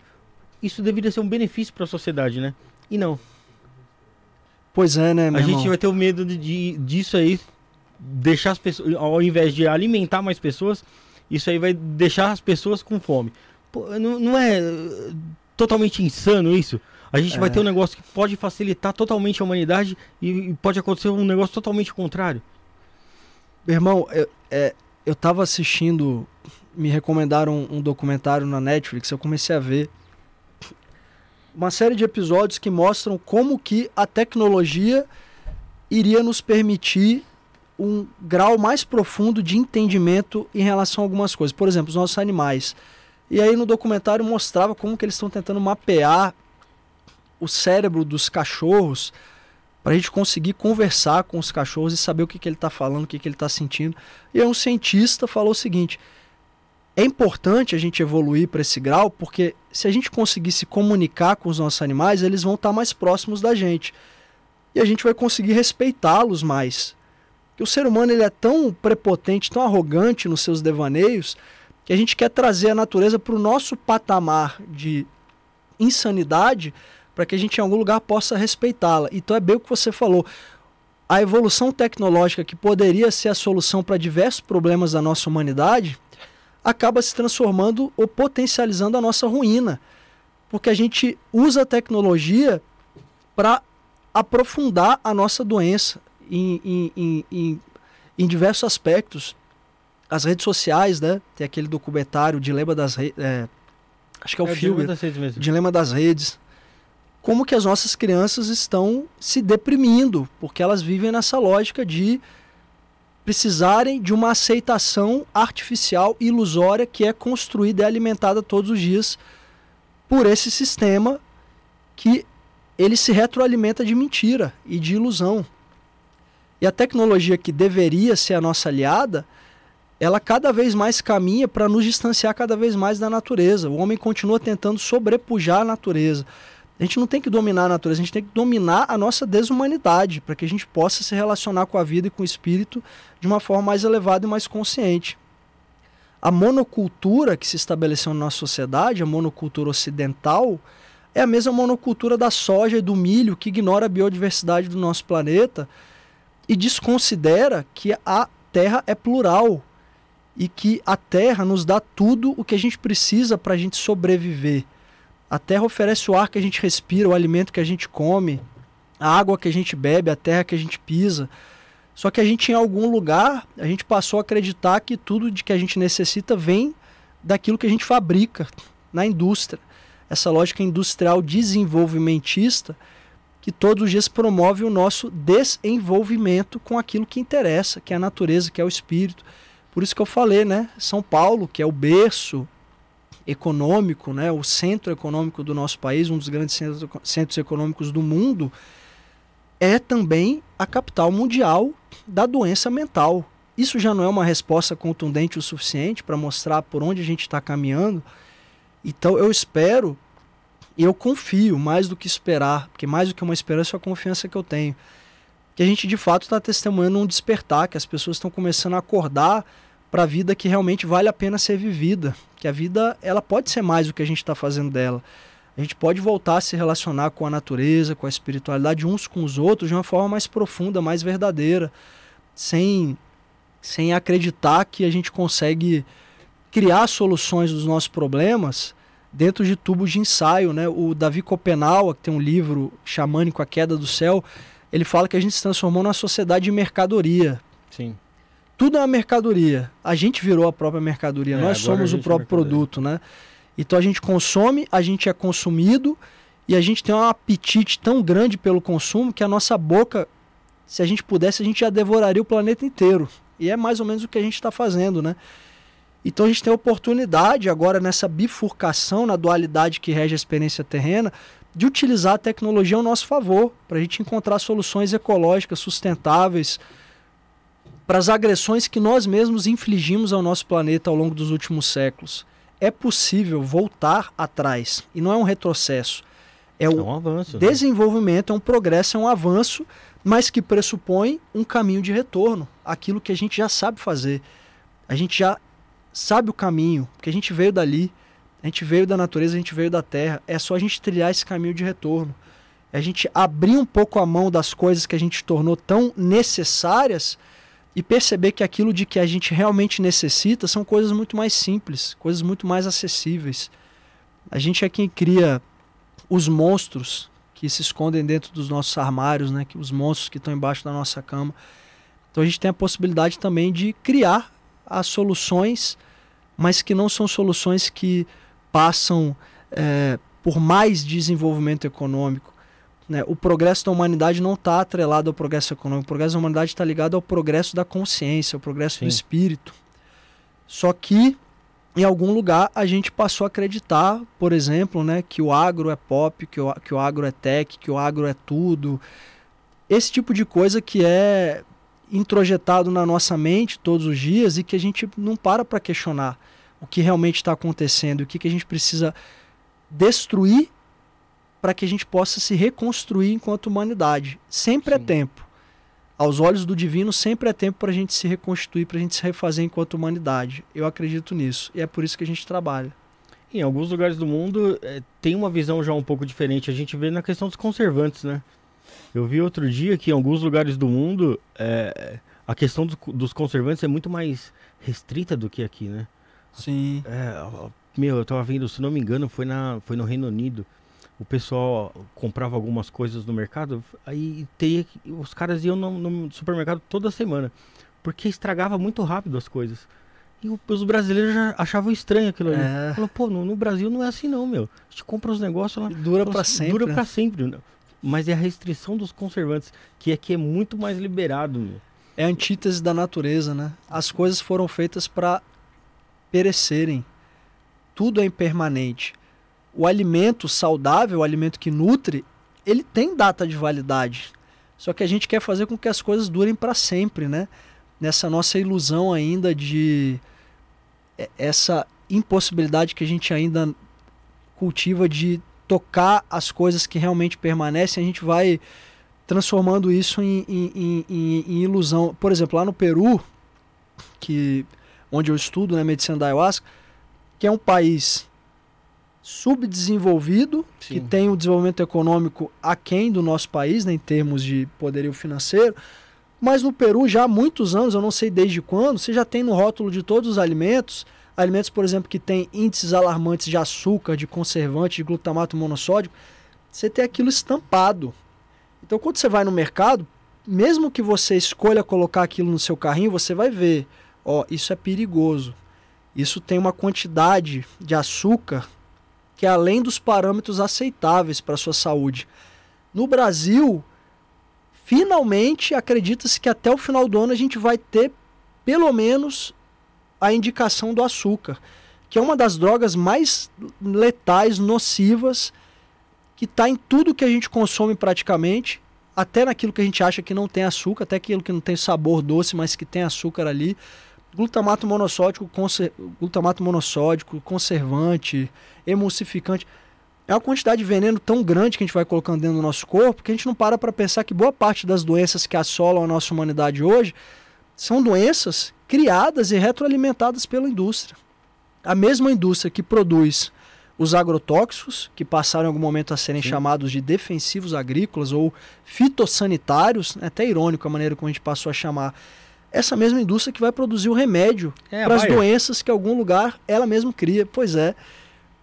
Isso deveria ser um benefício para a sociedade, né? E não. Pois é, né, meu A irmão? gente vai ter o medo de, de, disso aí, deixar as pessoas, ao invés de alimentar mais pessoas, isso aí vai deixar as pessoas com fome. Pô, não, não é totalmente insano isso? A gente é. vai ter um negócio que pode facilitar totalmente a humanidade e, pode acontecer um negócio totalmente contrário. Meu irmão, eu, é, eu tava assistindo, me recomendaram um, um documentário na Netflix, eu comecei a ver uma série de episódios que mostram como que a tecnologia iria nos permitir um grau mais profundo de entendimento em relação a algumas coisas. Por exemplo, os nossos animais. E aí no documentário mostrava como que eles estão tentando mapear o cérebro dos cachorros para a gente conseguir conversar com os cachorros e saber o que, que ele está falando, o que, que ele está sentindo. E aí um cientista falou o seguinte: é importante a gente evoluir para esse grau, porque se a gente conseguir se comunicar com os nossos animais, eles vão estar tá mais próximos da gente. E a gente vai conseguir respeitá-los mais. Porque o ser humano ele é tão prepotente, tão arrogante nos seus devaneios, que a gente quer trazer a natureza para o nosso patamar de insanidade para que a gente em algum lugar possa respeitá-la. Então é bem o que você falou. A evolução tecnológica que poderia ser a solução para diversos problemas da nossa humanidade acaba se transformando ou potencializando a nossa ruína. Porque a gente usa a tecnologia para aprofundar a nossa doença em, em, em, em, diversos aspectos. As redes sociais, né? Tem aquele documentário Dilema das Redes. É, acho que é o é filme. Dilema das Redes. Dilema das Redes como que as nossas crianças estão se deprimindo, porque elas vivem nessa lógica de precisarem de uma aceitação artificial ilusória que é construída e alimentada todos os dias por esse sistema que ele se retroalimenta de mentira e de ilusão. E a tecnologia que deveria ser a nossa aliada, ela cada vez mais caminha para nos distanciar cada vez mais da natureza. O homem continua tentando sobrepujar a natureza. A gente não tem que dominar a natureza, a gente tem que dominar a nossa desumanidade, para que a gente possa se relacionar com a vida e com o espírito de uma forma mais elevada e mais consciente. A monocultura que se estabeleceu na nossa sociedade, a monocultura ocidental, é a mesma monocultura da soja e do milho que ignora a biodiversidade do nosso planeta e desconsidera que a Terra é plural e que a Terra nos dá tudo o que a gente precisa para a gente sobreviver. A terra oferece o ar que a gente respira, o alimento que a gente come, a água que a gente bebe, a terra que a gente pisa. Só que a gente, em algum lugar, a gente passou a acreditar que tudo de que a gente necessita vem daquilo que a gente fabrica na indústria. Essa lógica industrial desenvolvimentista que todos os dias promove o nosso desenvolvimento com aquilo que interessa, que é a natureza, que é o espírito. Por isso que eu falei, né? São Paulo, que é o berço econômico, né, o centro econômico do nosso país, um dos grandes centros, econômicos do mundo, é também a capital mundial da doença mental. Isso já não é uma resposta contundente o suficiente para mostrar por onde a gente está caminhando. Então eu espero e eu confio mais do que esperar, porque mais do que uma esperança é a confiança que eu tenho, que a gente de fato está testemunhando um despertar, que as pessoas estão começando a acordar para a vida que realmente vale a pena ser vivida, que a vida ela pode ser mais do que a gente está fazendo dela. A gente pode voltar a se relacionar com a natureza, com a espiritualidade uns com os outros de uma forma mais profunda, mais verdadeira, sem sem acreditar que a gente consegue criar soluções dos nossos problemas dentro de tubos de ensaio, né? O Davi Copenau, que tem um livro xamânico A Queda do Céu, ele fala que a gente se transformou numa sociedade de mercadoria. Sim tudo é uma mercadoria. A gente virou a própria mercadoria, é, nós somos o é próprio é produto, né? Então a gente consome, a gente é consumido e a gente tem um apetite tão grande pelo consumo que a nossa boca, se a gente pudesse, a gente já devoraria o planeta inteiro. E é mais ou menos o que a gente está fazendo, né? Então a gente tem a oportunidade agora nessa bifurcação, na dualidade que rege a experiência terrena, de utilizar a tecnologia ao nosso favor, para a gente encontrar soluções ecológicas sustentáveis, para as agressões que nós mesmos infligimos ao nosso planeta ao longo dos últimos séculos. É possível voltar atrás e não é um retrocesso. É, um, é um avanço, né? desenvolvimento, né? é um progresso, é um avanço, mas que pressupõe um caminho de retorno, aquilo que a gente já sabe fazer. A gente já sabe o caminho, porque a gente veio dali, a gente veio da natureza, a gente veio da terra. É só a gente trilhar esse caminho de retorno. É a gente abrir um pouco a mão das coisas que a gente tornou tão necessárias e perceber que aquilo de que a gente realmente necessita são coisas muito mais simples, coisas muito mais acessíveis. A gente é quem cria os monstros que se escondem dentro dos nossos armários, né? Que os monstros que estão embaixo da nossa cama. Então a gente tem a possibilidade também de criar as soluções, mas que não são soluções que passam é, por mais desenvolvimento econômico, né? O progresso da humanidade não está atrelado ao progresso econômico. O progresso da humanidade está ligado ao progresso da consciência, ao progresso Sim. do espírito. Só que em algum lugar a gente passou a acreditar, por exemplo, né, que o agro é pop, que o, que o agro é tech, que o agro é tudo. Esse tipo de coisa que é introjetado na nossa mente todos os dias e que a gente não para para questionar o que realmente está acontecendo, o que, que a gente precisa destruir para que a gente possa se reconstruir enquanto humanidade. Sempre é Sim. é tempo. Aos olhos do divino, sempre é tempo para a gente se reconstituir, para a gente se refazer enquanto humanidade. Eu acredito nisso. E é por isso que a gente trabalha. Em alguns lugares do mundo é, tem uma visão já um pouco diferente. A gente vê na questão dos conservantes, né? Eu vi outro dia que em alguns lugares do mundo é, a questão do, dos conservantes é muito mais restrita do que aqui, né? Sim. É, meu, eu tava vendo, se não me engano, foi, na, foi no Reino Unido o pessoal comprava algumas coisas no mercado, aí teria, os caras iam no, no supermercado toda semana, porque estragava muito rápido as coisas. E os brasileiros já achavam estranho aquilo ali. É. Falou, pô, no, no, Brasil não é assim não, meu. A gente compra os negócios lá. Dura para sempre. Dura né? para sempre. Mas é a restrição dos conservantes, que aqui é muito mais liberado, meu. É a antítese da natureza, né? As coisas foram feitas para perecerem. Tudo é impermanente o alimento saudável, o alimento que nutre, ele tem data de validade. Só que a gente quer fazer com que as coisas durem para sempre, né? Nessa nossa ilusão ainda de é, essa impossibilidade que a gente ainda cultiva de tocar as coisas que realmente permanecem, a gente vai transformando isso em, em, em, em ilusão. Por exemplo, lá no Peru, que onde eu estudo, né, medicina da ayahuasca, que é um país subdesenvolvido, Sim. que tem um desenvolvimento econômico aquém do nosso país, né, em termos de poderio financeiro, mas no Peru já há muitos anos, eu não sei desde quando, você já tem no rótulo de todos os alimentos, alimentos, por exemplo, que tem índices alarmantes de açúcar, de conservante, de glutamato monossódico, você tem aquilo estampado. Então, quando você vai no mercado, mesmo que você escolha colocar aquilo no seu carrinho, você vai ver, ó, isso é perigoso. Isso tem uma quantidade de açúcar que é além dos parâmetros aceitáveis para sua saúde. No Brasil, finalmente acredita-se que até o final do ano a gente vai ter pelo menos a indicação do açúcar, que é uma das drogas mais letais, nocivas, que está em tudo que a gente consome praticamente, até naquilo que a gente acha que não tem açúcar, até aquilo que não tem sabor doce, mas que tem açúcar ali glutamato monossódico, conser... glutamato monossódico, conservante, emulsificante. É uma quantidade de veneno tão grande que a gente vai colocando dentro do nosso corpo que a gente não para para pensar que boa parte das doenças que assolam a nossa humanidade hoje são doenças criadas e retroalimentadas pela indústria. A mesma indústria que produz os agrotóxicos, que passaram em algum momento a serem Sim. chamados de defensivos agrícolas ou fitossanitários, é até irônico a maneira como a gente passou a chamar essa mesma indústria que vai produzir o remédio é, para as doenças que algum lugar ela mesma cria. Pois é.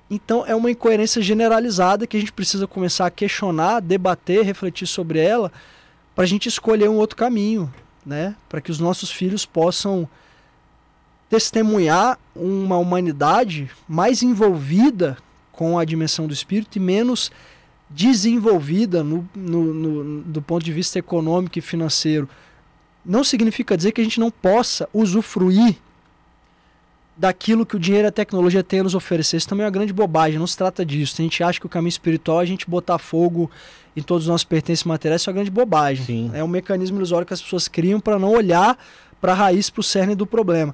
Então é uma incoerência generalizada que a gente precisa começar a questionar, debater, refletir sobre ela, para a gente escolher um outro caminho, né? Para que os nossos filhos possam testemunhar uma humanidade mais envolvida com a dimensão do espírito e menos desenvolvida no, no, no, do ponto de vista econômico e financeiro não significa dizer que a gente não possa usufruir daquilo que o dinheiro e a tecnologia têm a nos oferecer. Isso também é uma grande bobagem, não se trata disso. A gente acha que o caminho espiritual é a gente botar fogo em todos os nossos pertences materiais, isso é uma grande bobagem. Sim. É um mecanismo ilusório que as pessoas criam para não olhar para a raiz, para o cerne do problema.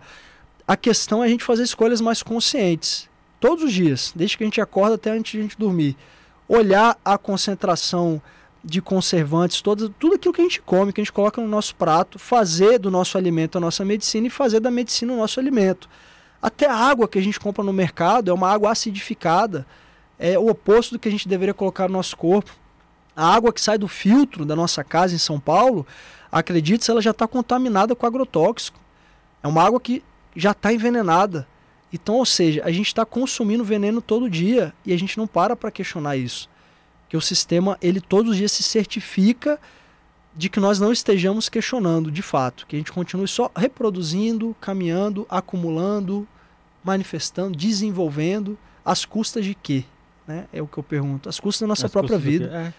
A questão é a gente fazer escolhas mais conscientes, todos os dias, desde que a gente acorda até antes de a gente dormir. Olhar a concentração de conservantes, todo, tudo aquilo que a gente come, que a gente coloca no nosso prato, fazer do nosso alimento a nossa medicina e fazer da medicina o nosso alimento. Até a água que a gente compra no mercado é uma água acidificada, é o oposto do que a gente deveria colocar no nosso corpo. A água que sai do filtro da nossa casa em São Paulo, acredite-se, ela já está contaminada com agrotóxico. É uma água que já está envenenada. Então, ou seja, a gente está consumindo veneno todo dia e a gente não para para questionar isso que o sistema ele todos os dias se certifica de que nós não estejamos questionando de fato, que a gente continue só reproduzindo, caminhando, acumulando, manifestando, desenvolvendo, às custas de quê? Né? É o que eu pergunto. Às custas da nossa própria vida.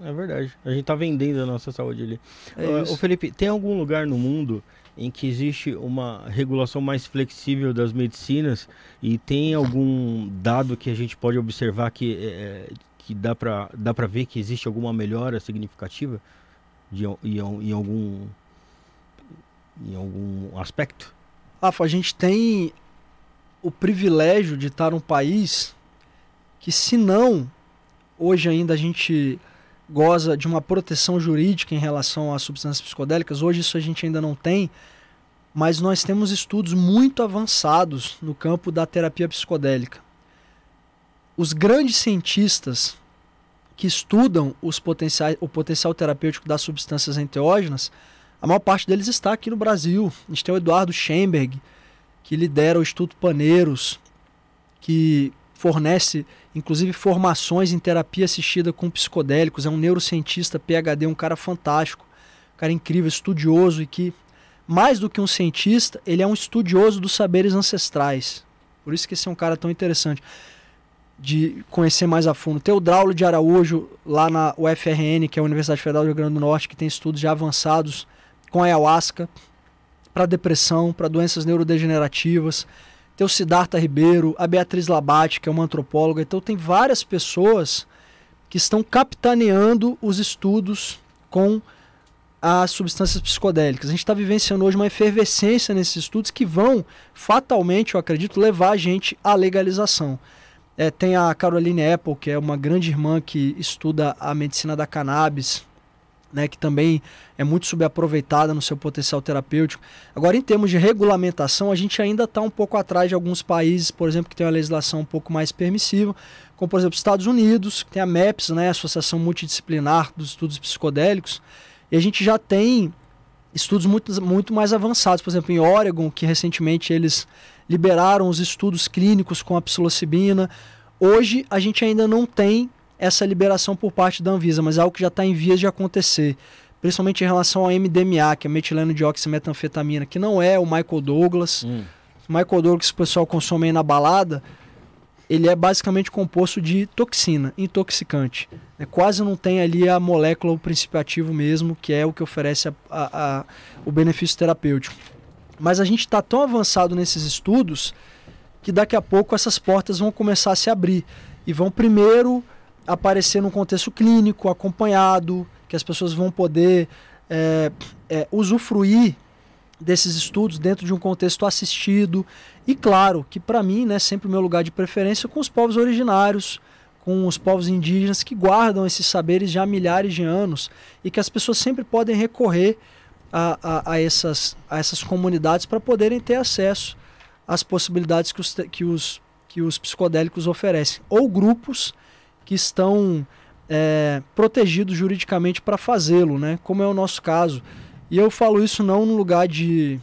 É, é verdade. A gente está vendendo a nossa saúde ali. É uh, Felipe, tem algum lugar no mundo em que existe uma regulação mais flexível das medicinas e tem algum dado que a gente pode observar que é, que dá para dá para ver que existe alguma melhora significativa de, em, em algum em algum aspecto? Rafa, a gente tem o privilégio de estar num país que, se não, hoje ainda a gente goza de uma proteção jurídica em relação às substâncias psicodélicas, hoje isso a gente ainda não tem, mas nós temos estudos muito avançados no campo da terapia psicodélica os grandes cientistas que estudam os potenciais, o potencial terapêutico das substâncias enteógenas, a maior parte deles está aqui no Brasil. A gente tem o Eduardo Schemberg, que lidera o Instituto Paneiros, que fornece inclusive formações em terapia assistida com psicodélicos, é um neurocientista, PhD, um cara fantástico, um cara incrível, estudioso e que mais do que um cientista, ele é um estudioso dos saberes ancestrais. Por isso que esse é um cara tão interessante de conhecer mais a fundo. Tem o Draulio de Araújo lá na UFRN, que é a Universidade Federal do Rio Grande do Norte, que tem estudos já avançados com ayahuasca para depressão, para doenças neurodegenerativas. Tem o Siddhartha Ribeiro, a Beatriz Labate, que é uma antropóloga. Então tem várias pessoas que estão capitaneando os estudos com as substâncias psicodélicas. A gente está vivenciando hoje uma efervescência nesses estudos que vão, fatalmente, eu acredito, levar a gente à legalização. É, tem a Caroline Apple, que é uma grande irmã que estuda a medicina da cannabis, né, que também é muito subaproveitada no seu potencial terapêutico. Agora, em termos de regulamentação, a gente ainda está um pouco atrás de alguns países, por exemplo, que tem uma legislação um pouco mais permissiva, como por exemplo os Estados Unidos, que tem a MEPS, né, Associação Multidisciplinar dos Estudos Psicodélicos, e a gente já tem estudos muito, muito mais avançados, por exemplo, em Oregon, que recentemente eles liberaram os estudos clínicos com a psilocibina. Hoje a gente ainda não tem essa liberação por parte da Anvisa, mas é algo que já está em vias de acontecer, principalmente em relação ao MDMA, que é metileno dioximetanfetamina, que não é o Michael Douglas. Hum. O Michael Douglas que o pessoal consome aí na balada, ele é basicamente composto de toxina, intoxicante. É, quase não tem ali a molécula, o princípio ativo mesmo, que é o que oferece a, a, a, o benefício terapêutico. Mas a gente está tão avançado nesses estudos que daqui a pouco essas portas vão começar a se abrir e vão primeiro aparecer num contexto clínico, acompanhado, que as pessoas vão poder é, é, usufruir desses estudos dentro de um contexto assistido. E claro que para mim, né, sempre o meu lugar de preferência com os povos originários, com os povos indígenas que guardam esses saberes já há milhares de anos e que as pessoas sempre podem recorrer a, a, a essas, a essas comunidades para poderem ter acesso às possibilidades que os, que os, que os psicodélicos oferecem. Ou grupos que estão é, protegidos juridicamente para fazê-lo, né? como é o nosso caso. E eu falo isso não no lugar de,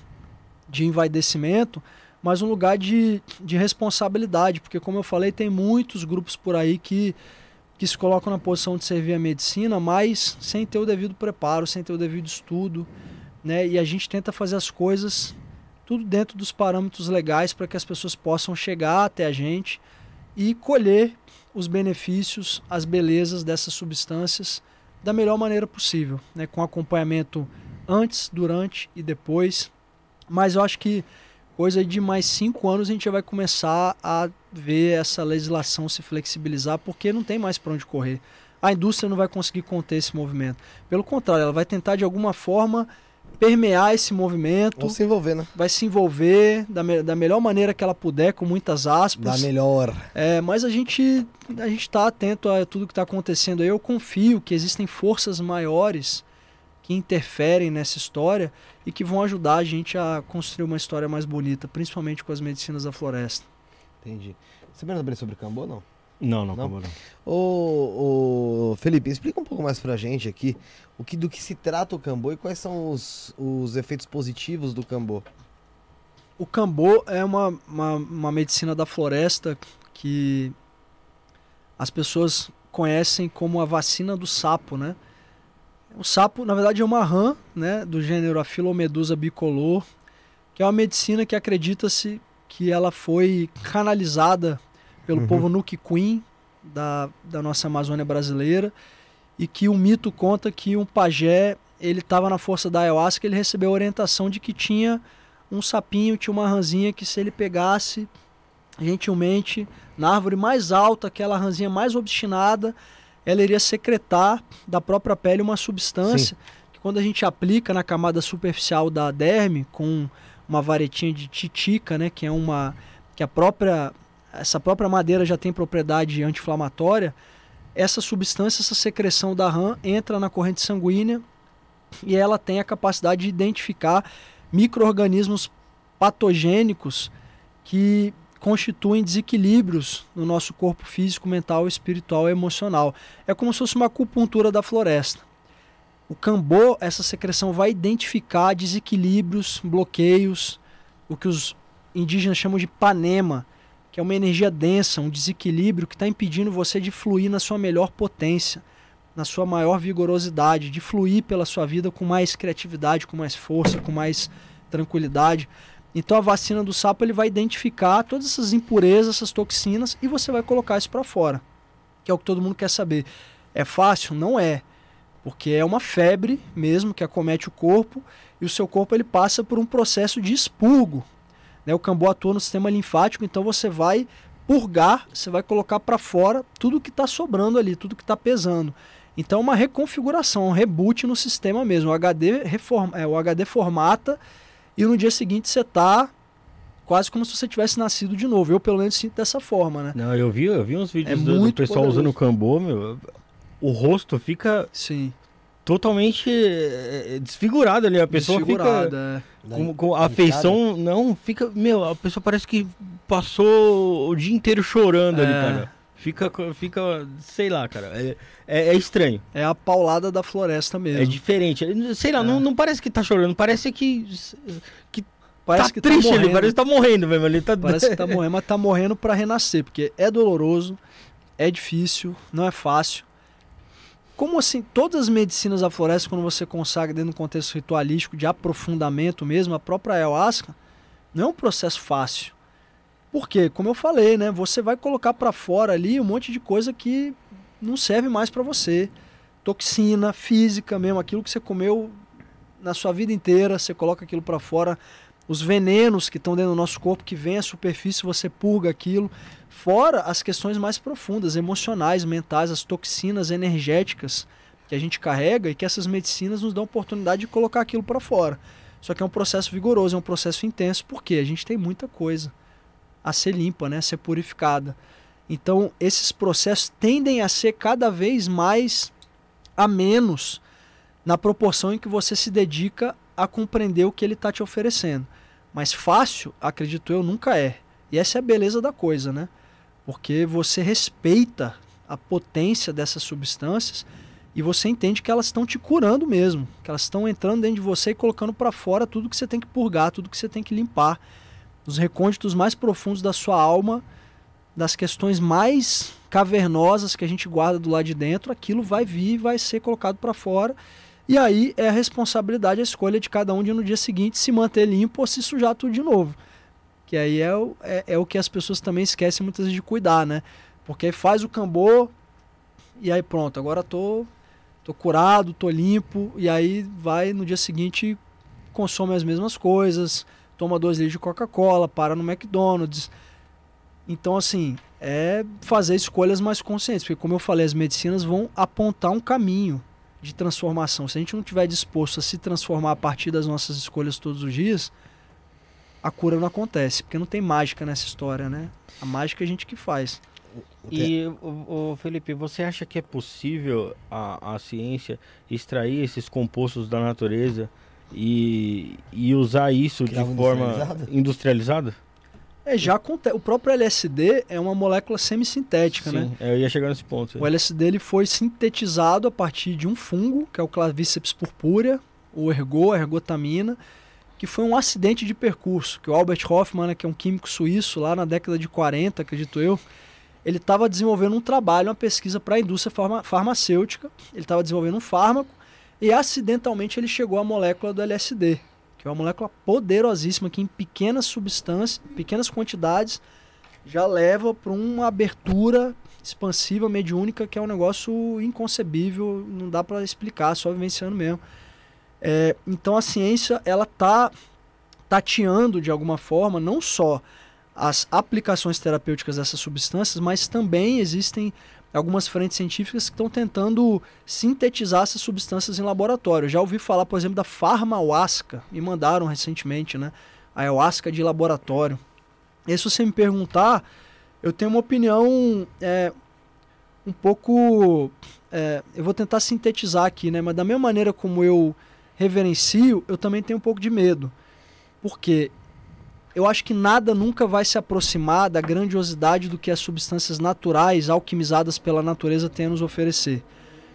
de envaidecimento, mas um lugar de, de responsabilidade, porque como eu falei, tem muitos grupos por aí que, que se colocam na posição de servir a medicina, mas sem ter o devido preparo, sem ter o devido estudo, né? E a gente tenta fazer as coisas tudo dentro dos parâmetros legais para que as pessoas possam chegar até a gente e colher os benefícios, as belezas dessas substâncias da melhor maneira possível, né? com acompanhamento antes, durante e depois. Mas eu acho que coisa de mais cinco anos a gente vai começar a ver essa legislação se flexibilizar, porque não tem mais para onde correr. A indústria não vai conseguir conter esse movimento. Pelo contrário, ela vai tentar de alguma forma permear esse movimento. Ou se envolver, né? Vai se envolver da, me da melhor maneira que ela puder, com muitas aspas. Da melhor. É, mas a gente a gente está atento a tudo que está acontecendo aí. Eu confio que existem forças maiores que interferem nessa história e que vão ajudar a gente a construir uma história mais bonita, principalmente com as medicinas da floresta. Entendi. Você bem sobre Cambô, não? Não, não, não. não. Ô, ô, Felipe, explica um pouco mais pra gente aqui o que, do que se trata o cambô e quais são os, os efeitos positivos do cambô. O cambô é uma, uma, uma medicina da floresta que as pessoas conhecem como a vacina do sapo, né? O sapo, na verdade, é uma rã, né, do gênero Aphilomedusa bicolor, que é uma medicina que acredita-se que ela foi canalizada pelo uhum. povo Nukiquim da, da nossa Amazônia brasileira e que o mito conta que um pajé ele estava na força da ayahuasca ele recebeu a orientação de que tinha um sapinho, tinha uma ranzinha que se ele pegasse gentilmente na árvore mais alta, aquela ranzinha mais obstinada, ela iria secretar da própria pele uma substância Sim. que quando a gente aplica na camada superficial da derme com uma varetinha de titica, né, que é uma que a própria essa própria madeira já tem propriedade anti-inflamatória, essa substância, essa secreção da RAM entra na corrente sanguínea e ela tem a capacidade de identificar micro-organismos patogênicos que constituem desequilíbrios no nosso corpo físico, mental, espiritual e emocional. É como se fosse uma acupuntura da floresta. O cambô, essa secreção vai identificar desequilíbrios, bloqueios, o que os indígenas chamam de panema, que é uma energia densa, um desequilíbrio que está impedindo você de fluir na sua melhor potência, na sua maior vigorosidade, de fluir pela sua vida com mais criatividade, com mais força, com mais tranquilidade. Então a vacina do sapo ele vai identificar todas essas impurezas, essas toxinas e você vai colocar isso para fora, que é o que todo mundo quer saber. É fácil? Não é, porque é uma febre mesmo que acomete o corpo e o seu corpo ele passa por um processo de expurgo né? O cambu atua no sistema linfático, então você vai purgar, você vai colocar para fora tudo que está sobrando ali, tudo que está pesando. Então, uma reconfiguração, um reboot no sistema mesmo. O HD, reforma, é, o HD formata e no dia seguinte você está quase como se você tivesse nascido de novo. Eu, pelo menos, sinto dessa forma, né? Não, eu vi, eu vi uns vídeos É do, do pessoal poderoso. usando o Cambô, meu. O rosto fica Sim. Totalmente eh, desfigurado ali. A pessoa Desfigurada, fica. é. Com, com a feição não fica. Meu, a pessoa parece que passou o dia inteiro chorando ali, É. cara. Fica, fica, sei lá, cara. É, é, é estranho. É a paulada da floresta mesmo. É diferente. Sei lá, É. não, não parece que tá chorando, parece que. Parece tá que triste tá ali, morrendo. parece que tá morrendo mesmo. Ele tá... Parece que tá <laughs> morrendo, mas tá morrendo para renascer, porque é doloroso, é difícil, não é fácil. Como assim, todas as medicinas da floresta, quando você consagra dentro de um contexto ritualístico de aprofundamento mesmo, a própria ayahuasca, não é um processo fácil. Por quê? Como eu falei, né? Você vai colocar para fora ali um monte de coisa que não serve mais para você. Toxina, física mesmo, aquilo que você comeu na sua vida inteira, você coloca aquilo para fora os venenos que estão dentro do nosso corpo, que vem à superfície, você purga aquilo. Fora as questões mais profundas, emocionais, mentais, as toxinas energéticas que a gente carrega e que essas medicinas nos dão oportunidade de colocar aquilo para fora. Só que é um processo vigoroso, é um processo intenso, porque a gente tem muita coisa a ser limpa, né, a ser purificada. Então, esses processos tendem a ser cada vez mais a menos na proporção em que você se dedica a compreender o que ele está te oferecendo. Mas fácil, acredito eu, nunca é. E essa é a beleza da coisa, né? Porque você respeita a potência dessas substâncias e você entende que elas estão te curando mesmo, que elas estão entrando dentro de você e colocando para fora tudo que você tem que purgar, tudo que você tem que limpar, os recônditos mais profundos da sua alma, das questões mais cavernosas que a gente guarda do lado de dentro, aquilo vai vir e vai ser colocado para fora. E aí é a responsabilidade, a escolha de cada um de no dia seguinte se manter limpo ou se sujar tudo de novo. Que aí é o, é, é o que as pessoas também esquecem muitas vezes de cuidar, né? Porque faz o cambô e aí pronto, agora tô, tô curado, tô limpo, e aí vai no dia seguinte consome as mesmas coisas, toma dois litros de Coca-Cola, para no McDonald's. Então, assim, é fazer escolhas mais conscientes, porque como eu falei, as medicinas vão apontar um caminho de transformação. Se a gente não estiver disposto a se transformar a partir das nossas escolhas todos os dias, a cura não acontece, porque não tem mágica nessa história, né? A mágica é a gente que faz. E, o, Felipe, você acha que é possível a, a ciência extrair esses compostos da natureza e, e usar isso Criar de forma industrializada? É, já acontece. O próprio LSD é uma molécula semissintética, né? Sim, é, eu ia chegar nesse ponto. O LSD ele foi sintetizado a partir de um fungo, que é o Clavíceps purpúrea, o ergo, a ergotamina, que foi um acidente de percurso, que o Albert Hoffman, né, que é um químico suíço, lá na década de 40, acredito eu, ele estava desenvolvendo um trabalho, uma pesquisa para a indústria farma farmacêutica, ele estava desenvolvendo um fármaco, e acidentalmente ele chegou à molécula do LSD, que é uma molécula poderosíssima que em pequenas substâncias, pequenas quantidades, já leva para uma abertura expansiva, mediúnica, que é um negócio inconcebível, não dá para explicar, só vivenciando mesmo. É, então a ciência ela tá tateando de alguma forma não só as aplicações terapêuticas dessas substâncias, mas também existem algumas frentes científicas que estão tentando sintetizar essas substâncias em laboratório. Já ouvi falar, por exemplo, da farmahuasca, me mandaram recentemente, né? A ayahuasca de laboratório. E se você me perguntar, eu tenho uma opinião é, um pouco. É, eu vou tentar sintetizar aqui, né? Mas da mesma maneira como eu reverencio, eu também tenho um pouco de medo. Porque eu acho que nada nunca vai se aproximar da grandiosidade do que as substâncias naturais, alquimizadas pela natureza, têm a nos oferecer.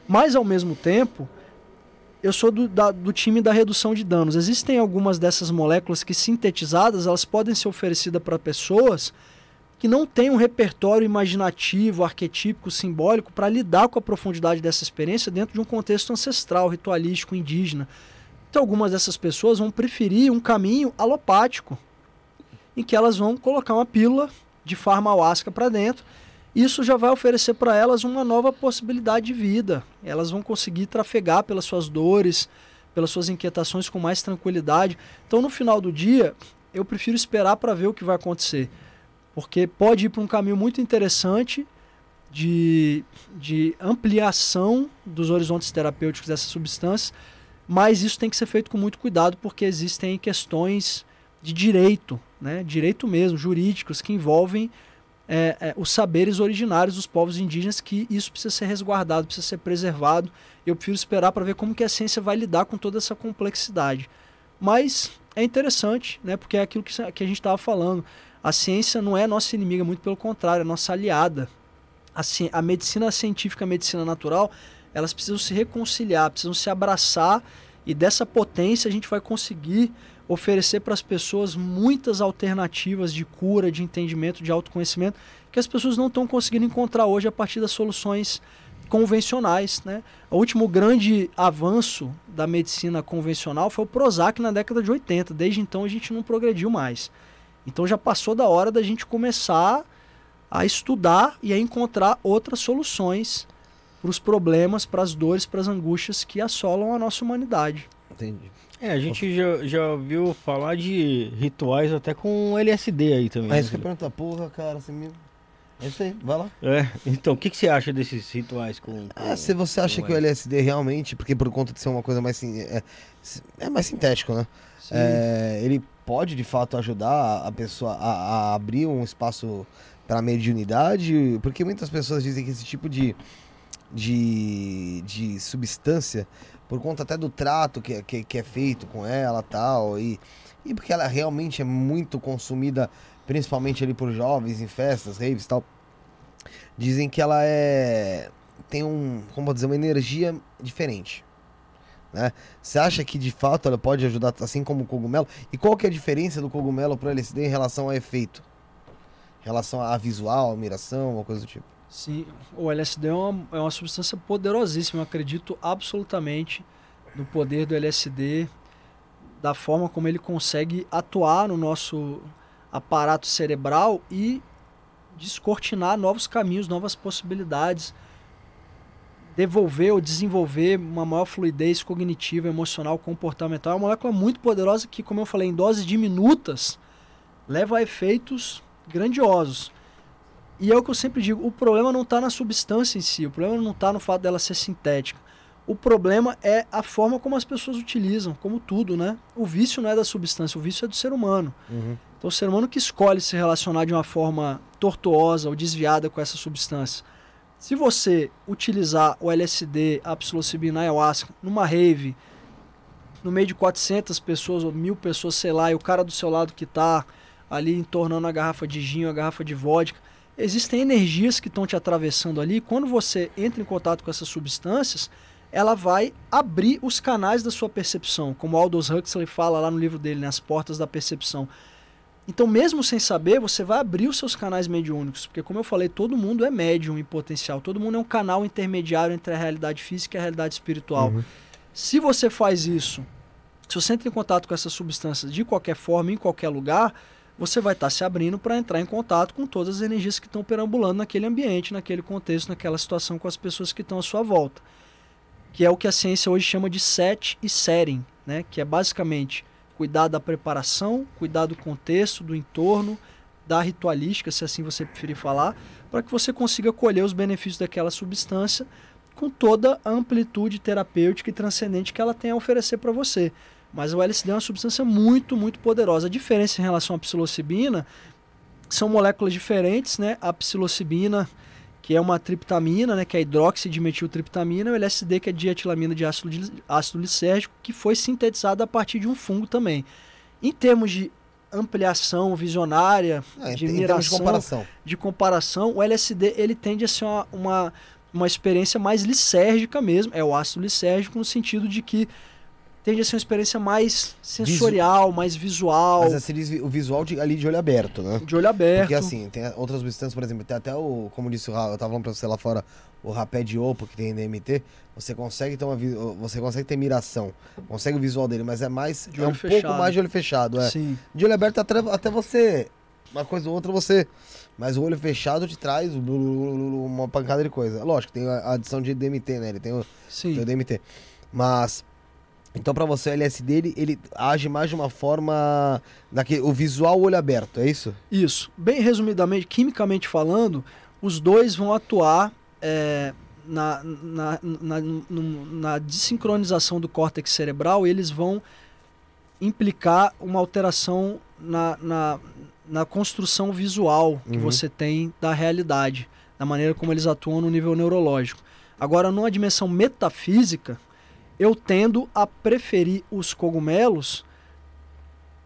Mas, ao mesmo tempo, eu sou do, da, do time da redução de danos. Existem algumas dessas moléculas que, sintetizadas, elas podem ser oferecidas para pessoas que não têm um repertório imaginativo, arquetípico, simbólico para lidar com a profundidade dessa experiência dentro de um contexto ancestral, ritualístico, indígena. Algumas dessas pessoas vão preferir um caminho alopático, em que elas vão colocar uma pílula de farmahuasca para dentro. Isso já vai oferecer para elas uma nova possibilidade de vida. Elas vão conseguir trafegar pelas suas dores, pelas suas inquietações com mais tranquilidade. Então, no final do dia, eu prefiro esperar para ver o que vai acontecer. Porque pode ir para um caminho muito interessante de, de ampliação dos horizontes terapêuticos dessas substâncias, mas isso tem que ser feito com muito cuidado, porque existem questões de direito, né? direito mesmo, jurídicos, que envolvem é, é, os saberes originários dos povos indígenas, que isso precisa ser resguardado, precisa ser preservado. Eu prefiro esperar para ver como que a ciência vai lidar com toda essa complexidade. Mas é interessante, né? porque é aquilo que, que a gente estava falando. A ciência não é nossa inimiga, muito pelo contrário, é nossa aliada. A, a medicina científica a medicina natural, elas precisam se reconciliar, precisam se abraçar, e dessa potência a gente vai conseguir oferecer para as pessoas muitas alternativas de cura, de entendimento, de autoconhecimento, que as pessoas não estão conseguindo encontrar hoje a partir das soluções convencionais. Né? O último grande avanço da medicina convencional foi o Prozac na década de 80. Desde então a gente não progrediu mais. Então já passou da hora da gente começar a estudar e a encontrar outras soluções para os problemas, para as dores, para as angústias que assolam a nossa humanidade. Entendi. É, a gente já, já ouviu falar de rituais até com LSD aí também. É né? isso que eu pergunto, porra, cara, você me... É isso aí, vai lá. É, então, o que, que você acha desses rituais com... com Ah, se você acha que o LSD realmente, porque por conta de ser uma coisa mais... sin- É, é mais sintético, né? É, ele pode de fato ajudar a pessoa a, a abrir um espaço para mediunidade, porque muitas pessoas dizem que esse tipo de, de, de substância, por conta até do trato que, que, que é feito com ela tal, e, e porque ela realmente é muito consumida, principalmente ali por jovens em festas, raves tal, dizem que ela é tem um, como dizer, uma energia diferente. Né? Você acha que de fato ela pode ajudar, assim como o cogumelo? E qual que é a diferença do cogumelo para o LSD em relação ao efeito? Em relação a visual, a miração, uma coisa do tipo? Sim, o LSD é uma, é uma substância poderosíssima. Eu acredito absolutamente no poder do LSD, da forma como ele consegue atuar no nosso aparato cerebral e descortinar novos caminhos, novas possibilidades, devolver ou desenvolver uma maior fluidez cognitiva, emocional, comportamental. É uma molécula muito poderosa que, como eu falei, em doses diminutas, leva a efeitos grandiosos. E é o que eu sempre digo, o problema não está na substância em si, o problema não está no fato dela ser sintética. O problema é a forma como as pessoas utilizam, como tudo, né? O vício não é da substância, o vício é do ser humano. Então, o ser humano que escolhe se relacionar de uma forma tortuosa ou desviada com essa substância. Se você utilizar o LSD, a psilocibina, a ayahuasca, numa rave, no meio de 400 pessoas ou mil pessoas, sei lá, e o cara do seu lado que está ali entornando a garrafa de gin, a garrafa de vodka, existem energias que estão te atravessando ali. Quando você entra em contato com essas substâncias, ela vai abrir os canais da sua percepção, como Aldous Huxley fala lá no livro dele, né, As Portas da Percepção. Então, mesmo sem saber, você vai abrir os seus canais mediúnicos, porque como eu falei, todo mundo é médium em potencial, todo mundo é um canal intermediário entre a realidade física e a realidade espiritual. Uhum. Se você faz isso, se você entra em contato com essas substâncias de qualquer forma, em qualquer lugar, você vai estar se abrindo para entrar em contato com todas as energias que estão perambulando naquele ambiente, naquele contexto, naquela situação com as pessoas que estão à sua volta. Que é o que a ciência hoje chama de set e setting, né? que é basicamente cuidar da preparação, cuidar do contexto, do entorno, da ritualística, se assim você preferir falar, para que você consiga colher os benefícios daquela substância com toda a amplitude terapêutica e transcendente que ela tem a oferecer para você. Mas o LSD é uma substância muito, muito poderosa. A diferença em relação à psilocibina são moléculas diferentes, né? A psilocibina, que é uma triptamina, né? Que é hidroxidimetiltriptamina, e o LSD, que é dietilamina de ácido, de ácido lisérgico, que foi sintetizada a partir de um fungo também. Em termos de ampliação visionária, É, de termos de miração, comparação. de comparação, o LSD ele tende a ser uma, uma, uma experiência mais lisérgica mesmo, é o ácido lisérgico no sentido de que tende a ser uma experiência mais sensorial, mais visual, Mas assim, diz o visual de- ali de olho aberto, né? de olho aberto. Porque assim, tem outras substâncias, por exemplo, tem até o, como disse o Ra- eu tava falando pra você lá fora, o rapé de opo que tem DMT, você consegue ter uma você consegue ter miração, consegue o visual dele, mas é mais De é um olho pouco fechado. mais de olho fechado, é. Sim, De olho aberto até, até você uma coisa ou outra você, mas o olho fechado te traz uma pancada de coisa. Lógico, tem a adição de DMT, né? Ele tem o, sim. tem o DMT. Mas Então, pra você, o LSD ele, ele age mais de uma forma. Daquele, o visual olho aberto, é isso? Isso. Bem resumidamente, quimicamente falando, os dois vão atuar é, na, na, na, na desincronização do córtex cerebral, eles vão implicar uma alteração na, na, na construção visual que Uhum. você tem da realidade, da maneira como eles atuam no nível neurológico. Agora, numa dimensão metafísica, eu tendo a preferir os cogumelos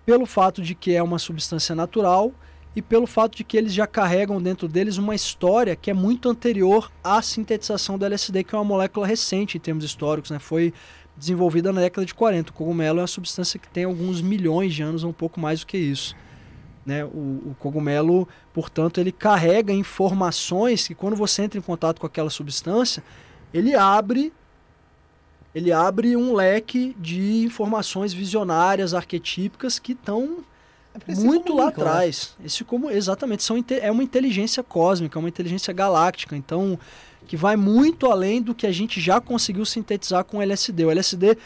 pelo fato de que é uma substância natural e pelo fato de que eles já carregam dentro deles uma história que é muito anterior à sintetização do LSD, que é uma molécula recente em termos históricos, né? Foi desenvolvida na década de 40. O cogumelo é uma substância que tem alguns milhões de anos, um pouco mais do que isso. Né? O, o cogumelo, portanto, ele carrega informações que quando você entra em contato com aquela substância, ele abre ele abre um leque de informações visionárias, arquetípicas que estão muito lá atrás. Esse como exatamente são é uma inteligência cósmica, uma inteligência galáctica, então que vai muito além do que a gente já conseguiu sintetizar com o LSD. O LSD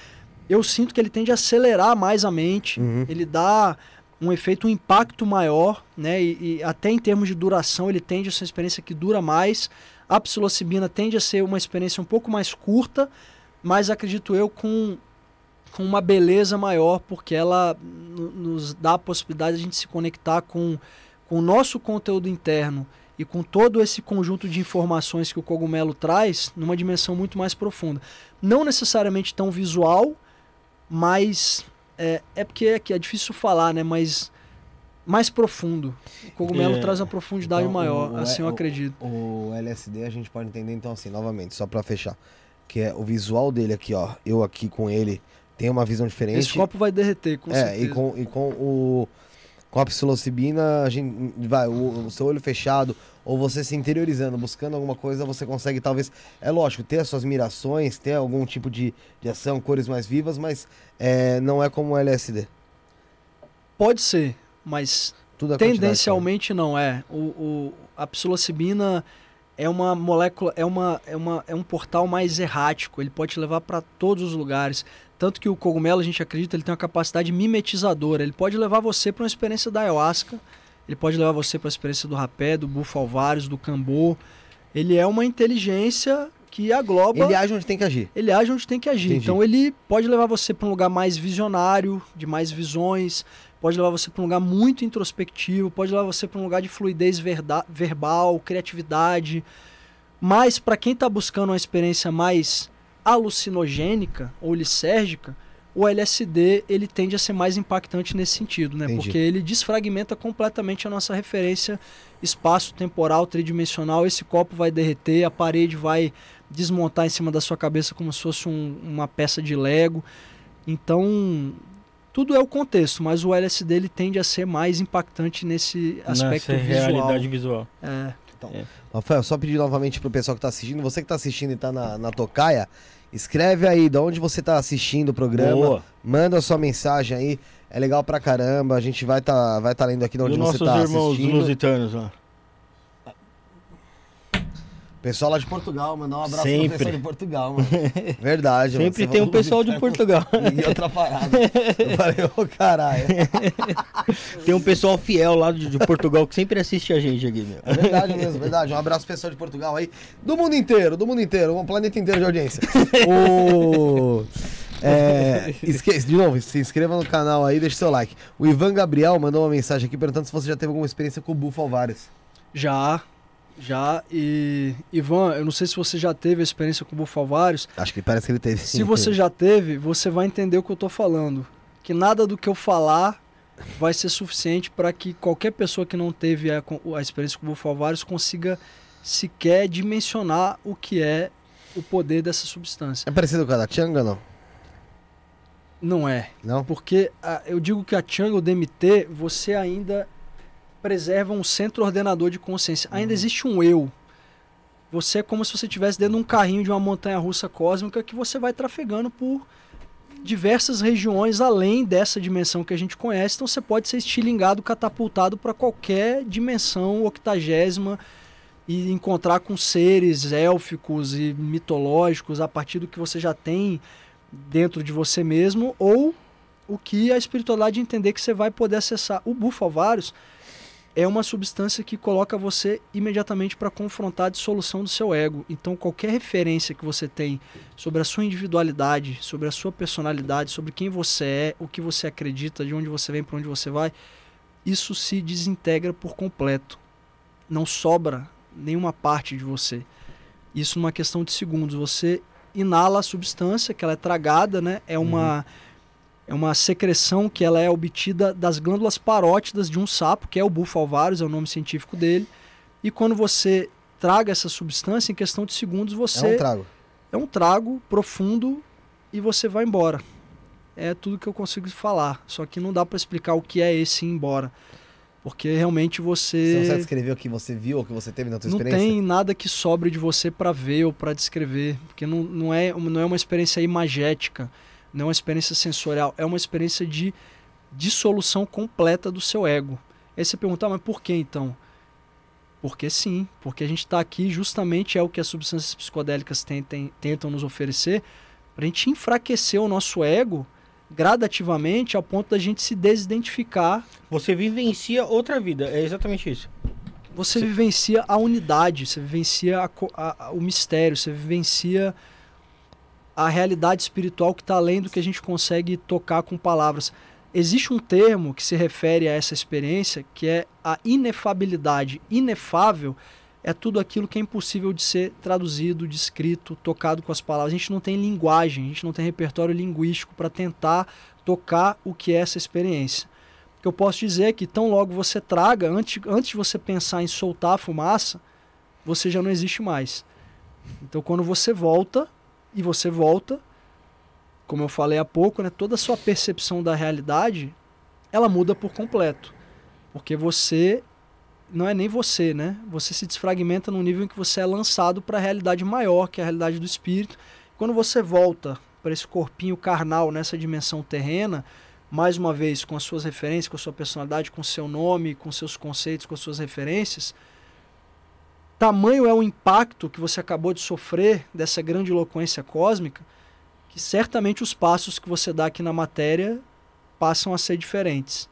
eu sinto que ele tende a acelerar mais a mente, Uhum. ele dá um efeito, um impacto maior, né? E, e até em termos de duração, ele tende a ser uma experiência que dura mais. A psilocibina tende a ser uma experiência um pouco mais curta, mas acredito eu com, com uma beleza maior, porque ela no- nos dá a possibilidade de a gente se conectar com, com o nosso conteúdo interno e com todo esse conjunto de informações que o cogumelo traz numa dimensão muito mais profunda. Não necessariamente tão visual, mas é, é porque aqui é difícil falar, né? Mas mais profundo. O cogumelo É. traz uma profundidade Então, maior, o- o- assim eu o- acredito. O LSD a gente pode entender então assim, novamente, só pra fechar. Que é o visual dele aqui, ó. Eu aqui com ele tem uma visão diferente. Esse copo vai derreter, com é, certeza. e com, e com o. Com a psilocibina, a gente vai, o, o seu olho fechado, ou você se interiorizando, buscando alguma coisa, você consegue talvez. É lógico, ter as suas mirações, ter algum tipo de, de ação, cores mais vivas, mas é, não é como o LSD. Pode ser, mas é quantidade, tendencialmente não é. O, o- a psilocibina é uma molécula, é, uma, é, uma, é um portal mais errático, ele pode te levar para todos os lugares. Tanto que o cogumelo, a gente acredita, ele tem uma capacidade mimetizadora. Ele pode levar você para uma experiência da ayahuasca, ele pode levar você para a experiência do rapé, do bufalvários, do cambô. Ele é uma inteligência que agloba Ele age onde tem que agir. ele age onde tem que agir. Entendi. Então ele pode levar você para um lugar mais visionário, de mais visões, pode levar você para um lugar muito introspectivo, pode levar você para um lugar de fluidez verda- verbal, criatividade. Mas para quem está buscando uma experiência mais alucinogênica ou lisérgica, o LSD ele tende a ser mais impactante nesse sentido, né? Entendi. Porque ele desfragmenta completamente a nossa referência espaço-temporal tridimensional. Esse copo vai derreter, a parede vai desmontar em cima da sua cabeça como se fosse um- uma peça de Lego. Então, tudo é o contexto, mas o LSD ele tende a ser mais impactante nesse aspecto Nessa visual. realidade visual. É, Rafael, só pedir novamente pro pessoal que tá assistindo, você que tá assistindo e tá na, na tocaia, escreve aí de onde você tá assistindo o programa, Boa. manda a sua mensagem aí, é legal pra caramba, a gente vai tá, vai tá lendo aqui de E onde você nossos tá irmãos assistindo. lusitanos lá. Pessoal lá de Portugal, mandar um abraço pro Sempre. pessoal de Portugal, mano. Verdade, mano. Sempre Você tem um pessoal de Portugal. E outra parada. Eu falei, ô caralho. <laughs> Tem um pessoal fiel lá de, de Portugal que sempre assiste a gente aqui, meu. É verdade mesmo, verdade. Um abraço pro pessoal de Portugal aí. Do mundo inteiro, do mundo inteiro. Um planeta inteiro de audiência. o... É, esquece, de novo, se inscreva no canal aí, deixa seu like. O Ivan Gabriel mandou uma mensagem aqui perguntando se você já teve alguma experiência com o Bufo Alvares. já, já. E, Ivan, eu não sei se você já teve a experiência com bufalvários. Acho que parece que ele teve. Se você já teve, você vai entender o que eu tô falando. Que nada do que eu falar vai ser suficiente para que qualquer pessoa que não teve a, a experiência com bufalvários consiga sequer dimensionar o que é o poder dessa substância. É parecido com a da Changa, não? Não é. Não? Porque a- eu digo que a Changa, o DMT, você ainda preserva um centro ordenador de consciência. Ainda existe um eu. Você é como se você estivesse dentro de um carrinho de uma montanha russa cósmica que você vai trafegando por diversas regiões além dessa dimensão que a gente conhece. Então você pode ser estilingado, catapultado para qualquer dimensão octagésima e encontrar com seres élficos e mitológicos a partir do que você já tem dentro de você mesmo ou o que a espiritualidade entender que você vai poder acessar. O bufalvários é uma substância que coloca você imediatamente para confrontar a dissolução do seu ego. Então, qualquer referência que você tem sobre a sua individualidade, sobre a sua personalidade, sobre quem você é, o que você acredita, de onde você vem, para onde você vai, isso se desintegra por completo. Não sobra nenhuma parte de você. Isso numa questão de segundos. Você inala a substância, que ela é tragada, né? É uma. Uhum é uma secreção que ela é obtida das glândulas parótidas de um sapo, que é o bufalvários, é o nome científico dele. E quando você traga essa substância, em questão de segundos, você. É um trago. É um trago profundo e você vai embora. É tudo que eu consigo falar. Só que não dá para explicar o que é esse ir embora. Porque realmente você. Você não sabe descrever o que você viu, o que você teve na sua experiência? Não tem nada que sobre de você para ver ou para descrever. Porque não, não, é, não é uma experiência imagética não é uma experiência sensorial, é uma experiência de dissolução completa do seu ego. Aí você perguntar, mas por que então? Porque sim, porque a gente está aqui justamente é o que as substâncias psicodélicas tentem, tentam nos oferecer, para a gente enfraquecer o nosso ego gradativamente ao ponto da gente se desidentificar. Você vivencia outra vida, é exatamente isso. Você vivencia a unidade, você vivencia a, a, o mistério, você vivencia a realidade espiritual que está além do que a gente consegue tocar com palavras. Existe um termo que se refere a essa experiência que é a inefabilidade. Inefável é tudo aquilo que é impossível de ser traduzido, descrito, tocado com as palavras. A gente não tem linguagem, a gente não tem repertório linguístico para tentar tocar o que é essa experiência. O que eu posso dizer é que tão logo você traga, antes, antes de você pensar em soltar a fumaça, você já não existe mais. Então quando você volta, e você volta, como eu falei há pouco, né, toda a sua percepção da realidade, ela muda por completo. Porque você não é nem você, né? Você se desfragmenta num nível em que você é lançado para a realidade maior, que é a realidade do espírito. Quando você volta para esse corpinho carnal nessa dimensão terrena, mais uma vez com as suas referências, com a sua personalidade, com o seu nome, com seus conceitos, com as suas referências, tamanho é o impacto que você acabou de sofrer dessa grande eloquência cósmica, que certamente os passos que você dá aqui na matéria passam a ser diferentes.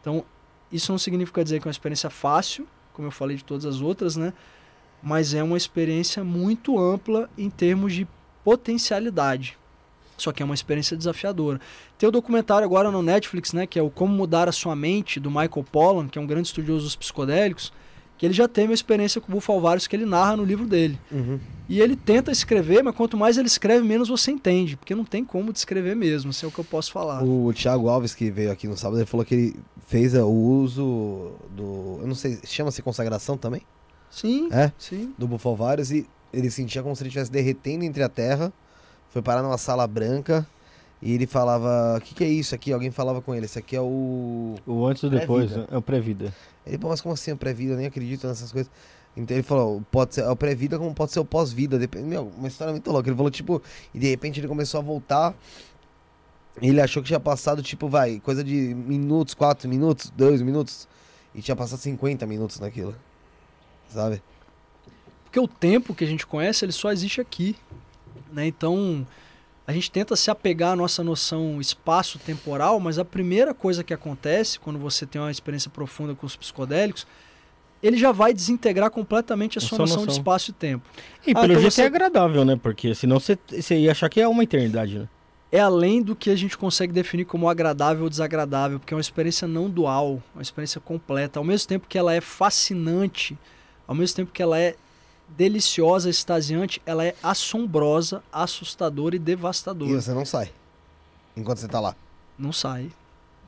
Então, isso não significa dizer que é uma experiência fácil, como eu falei de todas as outras, né? Mas é uma experiência muito ampla em termos de potencialidade. Só que é uma experiência desafiadora. Tem o documentário agora no Netflix, né, que é o Como Mudar a Sua Mente, do Michael Pollan, que é um grande estudioso dos psicodélicos que ele já teve uma experiência com o Bufalvários que ele narra no livro dele. Uhum. E ele tenta escrever, mas quanto mais ele escreve, menos você entende, porque não tem como descrever mesmo, isso é o que eu posso falar. O Thiago Alves, que veio aqui no sábado, ele falou que ele fez o uso do. Eu não sei, chama-se consagração também? Sim. É? Sim. Do Bufalvários e ele sentia como se ele estivesse derretendo entre a terra. Foi parar numa sala branca. E ele falava, o que, que é isso aqui? Alguém falava com ele, esse aqui é o... O antes ou depois, é o pré-vida. Ele, pô, mas como assim, o pré-vida? Eu nem acredito nessas coisas. Então ele falou, pode ser é o pré-vida como pode ser o pós-vida. Depende, meu, uma história muito louca. Ele falou, tipo, e de repente ele começou a voltar. Ele achou que tinha passado, tipo, vai, coisa de minutos, quatro minutos, dois minutos. E tinha passado 50 minutos naquilo. Sabe? Porque o tempo que a gente conhece, ele só existe aqui. Né? Então, a gente tenta se apegar à nossa noção espaço-temporal, mas a primeira coisa que acontece quando você tem uma experiência profunda com os psicodélicos, ele já vai desintegrar completamente a sua, noção, noção, de espaço e tempo. E ah, pelo então jeito você... é agradável, né? Porque senão você, você ia achar que é uma eternidade, né? É além do que a gente consegue definir como agradável ou desagradável, porque é uma experiência não dual, uma experiência completa. Ao mesmo tempo que ela é fascinante, ao mesmo tempo que ela é deliciosa, extasiante, ela é assombrosa, assustadora e devastadora. E você não sai enquanto você tá lá. Não sai.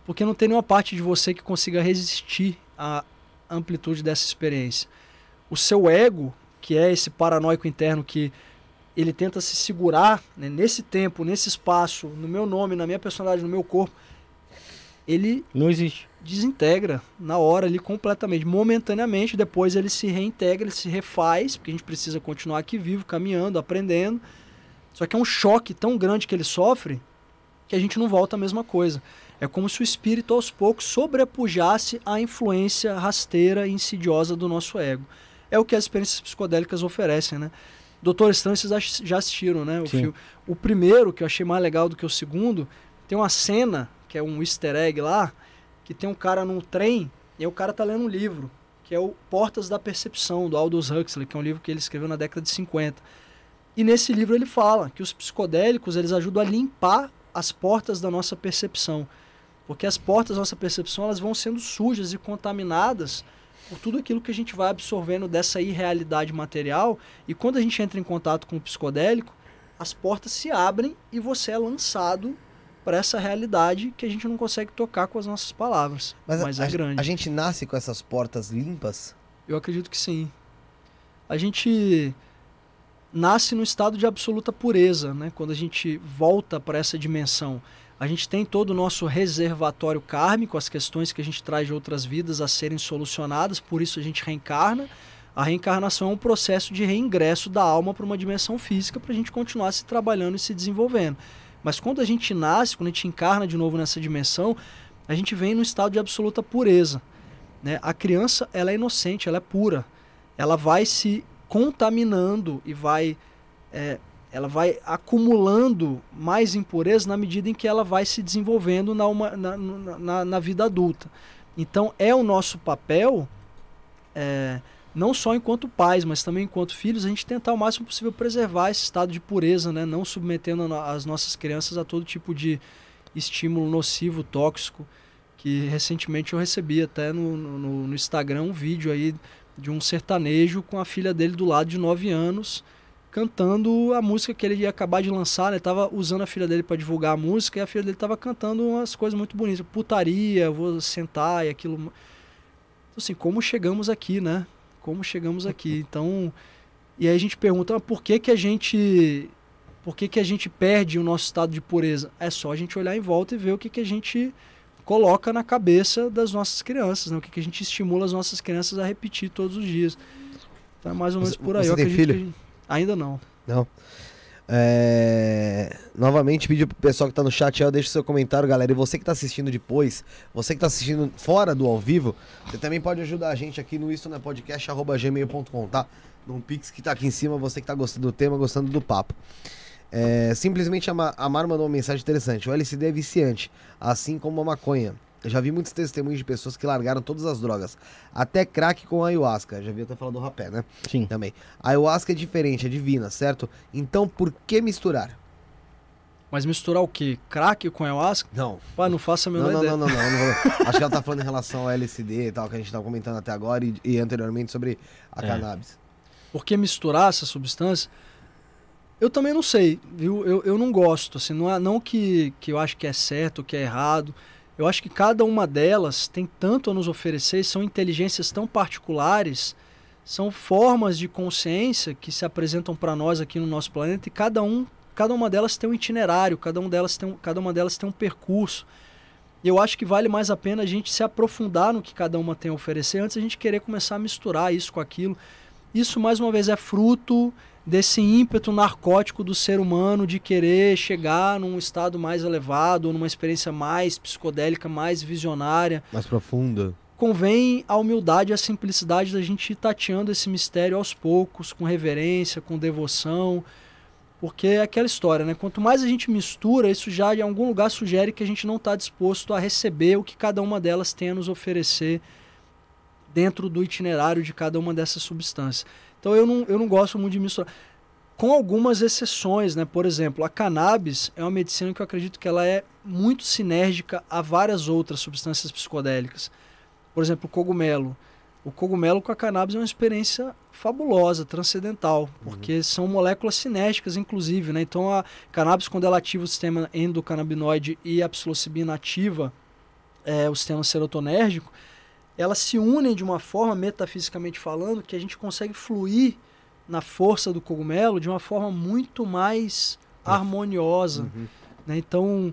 Porque não tem nenhuma parte de você que consiga resistir à amplitude dessa experiência. O seu ego, que é esse paranoico interno que ele tenta se segurar né, nesse tempo, nesse espaço, no meu nome, na minha personalidade, no meu corpo, ele não existe. Desintegra na hora ali completamente, momentaneamente, depois ele se reintegra, ele se refaz, porque a gente precisa continuar aqui vivo, caminhando, aprendendo. Só que é um choque tão grande que ele sofre que a gente não volta a mesma coisa. É como se o espírito aos poucos sobrepujasse a influência rasteira e insidiosa do nosso ego. É o que as experiências psicodélicas oferecem, né? Doutor Estranho vocês já assistiram, né? O, filme. o primeiro, que eu achei mais legal do que o segundo, tem uma cena, que é um easter egg lá, que tem um cara num trem e o cara tá lendo um livro, que é o Portas da Percepção, do Aldous Huxley, que é um livro que ele escreveu na década de 50. E nesse livro ele fala que os psicodélicos eles ajudam a limpar as portas da nossa percepção. Porque as portas da nossa percepção elas vão sendo sujas e contaminadas por tudo aquilo que a gente vai absorvendo dessa irrealidade material. E quando a gente entra em contato com o psicodélico, as portas se abrem e você é lançado para essa realidade que a gente não consegue tocar com as nossas palavras. Mas, Mas, a, é a- grande. a gente nasce com essas portas limpas? Eu acredito que sim. A gente nasce no estado de absoluta pureza, né? Quando a gente volta para essa dimensão, a gente tem todo o nosso reservatório kármico, as questões que a gente traz de outras vidas a serem solucionadas, por isso a gente reencarna. A reencarnação é um processo de reingresso da alma para uma dimensão física para a gente continuar se trabalhando e se desenvolvendo. Mas quando a gente nasce, quando a gente encarna de novo nessa dimensão, a gente vem no estado de absoluta pureza. Né? A criança ela é inocente, ela é pura. Ela vai se contaminando e vai, é, ela vai acumulando mais impureza na medida em que ela vai se desenvolvendo na, uma, na, na, na vida adulta. Então é o nosso papel, é, não só enquanto pais, mas também enquanto filhos, a gente tentar o máximo possível preservar esse estado de pureza, né? não submetendo as nossas crianças a todo tipo de estímulo nocivo, tóxico que recentemente eu recebi até no, no, no Instagram um vídeo aí de um sertanejo com a filha dele do lado de 9 anos cantando a música que ele ia acabar de lançar, né? Tava usando a filha dele para divulgar a música e a filha dele tava cantando umas coisas muito bonitas, putaria, vou sentar e aquilo. Então, assim, como chegamos aqui, né? Como chegamos aqui? Então, e aí a gente pergunta, ah, por que que a gente por que que a gente perde o nosso estado de pureza? É só a gente olhar em volta e ver o que que a gente coloca na cabeça das nossas crianças, né? O que, que a gente estimula as nossas crianças a repetir todos os dias. Então é mais ou menos Você- por aí. você tem filho? gente- Ainda não. Não. É, Novamente, pedir pro pessoal que tá no chat aí, deixa seu comentário, galera. E você que tá assistindo depois, você que tá assistindo fora do ao vivo, você também pode ajudar a gente aqui no Isto Não é Podcast, arroba gmail.com, tá? No Pix que tá aqui em cima, você que tá gostando do tema, gostando do papo. É, simplesmente a, Ma- a Mar mandou uma mensagem interessante. O LSD é viciante, assim como a maconha. Eu já vi muitos testemunhos de pessoas que largaram todas as drogas, até crack com ayahuasca. Já vi até falar do rapé, né? Sim. Também. A ayahuasca é diferente, é divina, certo? Então por que misturar? Mas misturar o quê? Crack com ayahuasca? Não. Pai, não faço a Não, menor não, ideia. não, não, não, não vou- <laughs> Acho que ela tá falando em relação ao LSD e tal, que a gente tava comentando até agora e, e anteriormente sobre a É. cannabis. Por que misturar essa substância? Eu também não sei, viu? Eu, eu não gosto, assim, não, é, não que, que eu acho que é certo, que é errado. Eu acho que cada uma delas tem tanto a nos oferecer, são inteligências tão particulares, são formas de consciência que se apresentam para nós aqui no nosso planeta e cada um, cada uma delas tem um itinerário, cada, um delas tem cada uma delas tem um percurso. Eu acho que vale mais a pena a gente se aprofundar no que cada uma tem a oferecer antes a gente querer começar a misturar isso com aquilo. Isso, mais uma vez, é fruto desse ímpeto narcótico do ser humano de querer chegar num estado mais elevado, ou numa experiência mais psicodélica, mais visionária. Mais profunda. Convém a humildade e a simplicidade da gente ir tateando esse mistério aos poucos, com reverência, com devoção. Porque é aquela história, né? Quanto mais a gente mistura, isso já em algum lugar sugere que a gente não está disposto a receber o que cada uma delas tem a nos oferecer dentro do itinerário de cada uma dessas substâncias. Então eu não, eu não gosto muito de misturar. Com algumas exceções, né? Por exemplo, a cannabis é uma medicina que eu acredito que ela é muito sinérgica a várias outras substâncias psicodélicas. Por exemplo, o cogumelo. O cogumelo com a cannabis é uma experiência fabulosa, transcendental, porque são moléculas sinérgicas, inclusive, né? Então a cannabis, quando ela ativa o sistema endocannabinoide e a psilocibina ativa é, o sistema serotonérgico, elas se unem de uma forma, metafisicamente falando, que a gente consegue fluir na força do cogumelo de uma forma muito mais harmoniosa. Uhum. né? Então,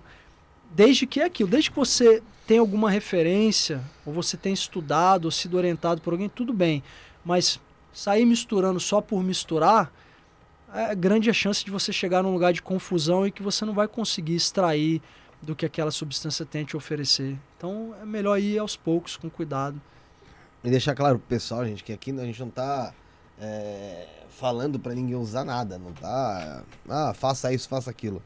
desde que é aquilo, desde que você tem alguma referência, ou você tem estudado, ou sido orientado por alguém, tudo bem. Mas sair misturando só por misturar, é grande a chance de você chegar num lugar de confusão e que você não vai conseguir extrair do que aquela substância tem a te oferecer. Então é melhor ir aos poucos, com cuidado. E deixar claro pro pessoal, gente, que aqui a gente não tá é, falando pra ninguém usar nada, não tá? Ah, faça isso, faça aquilo.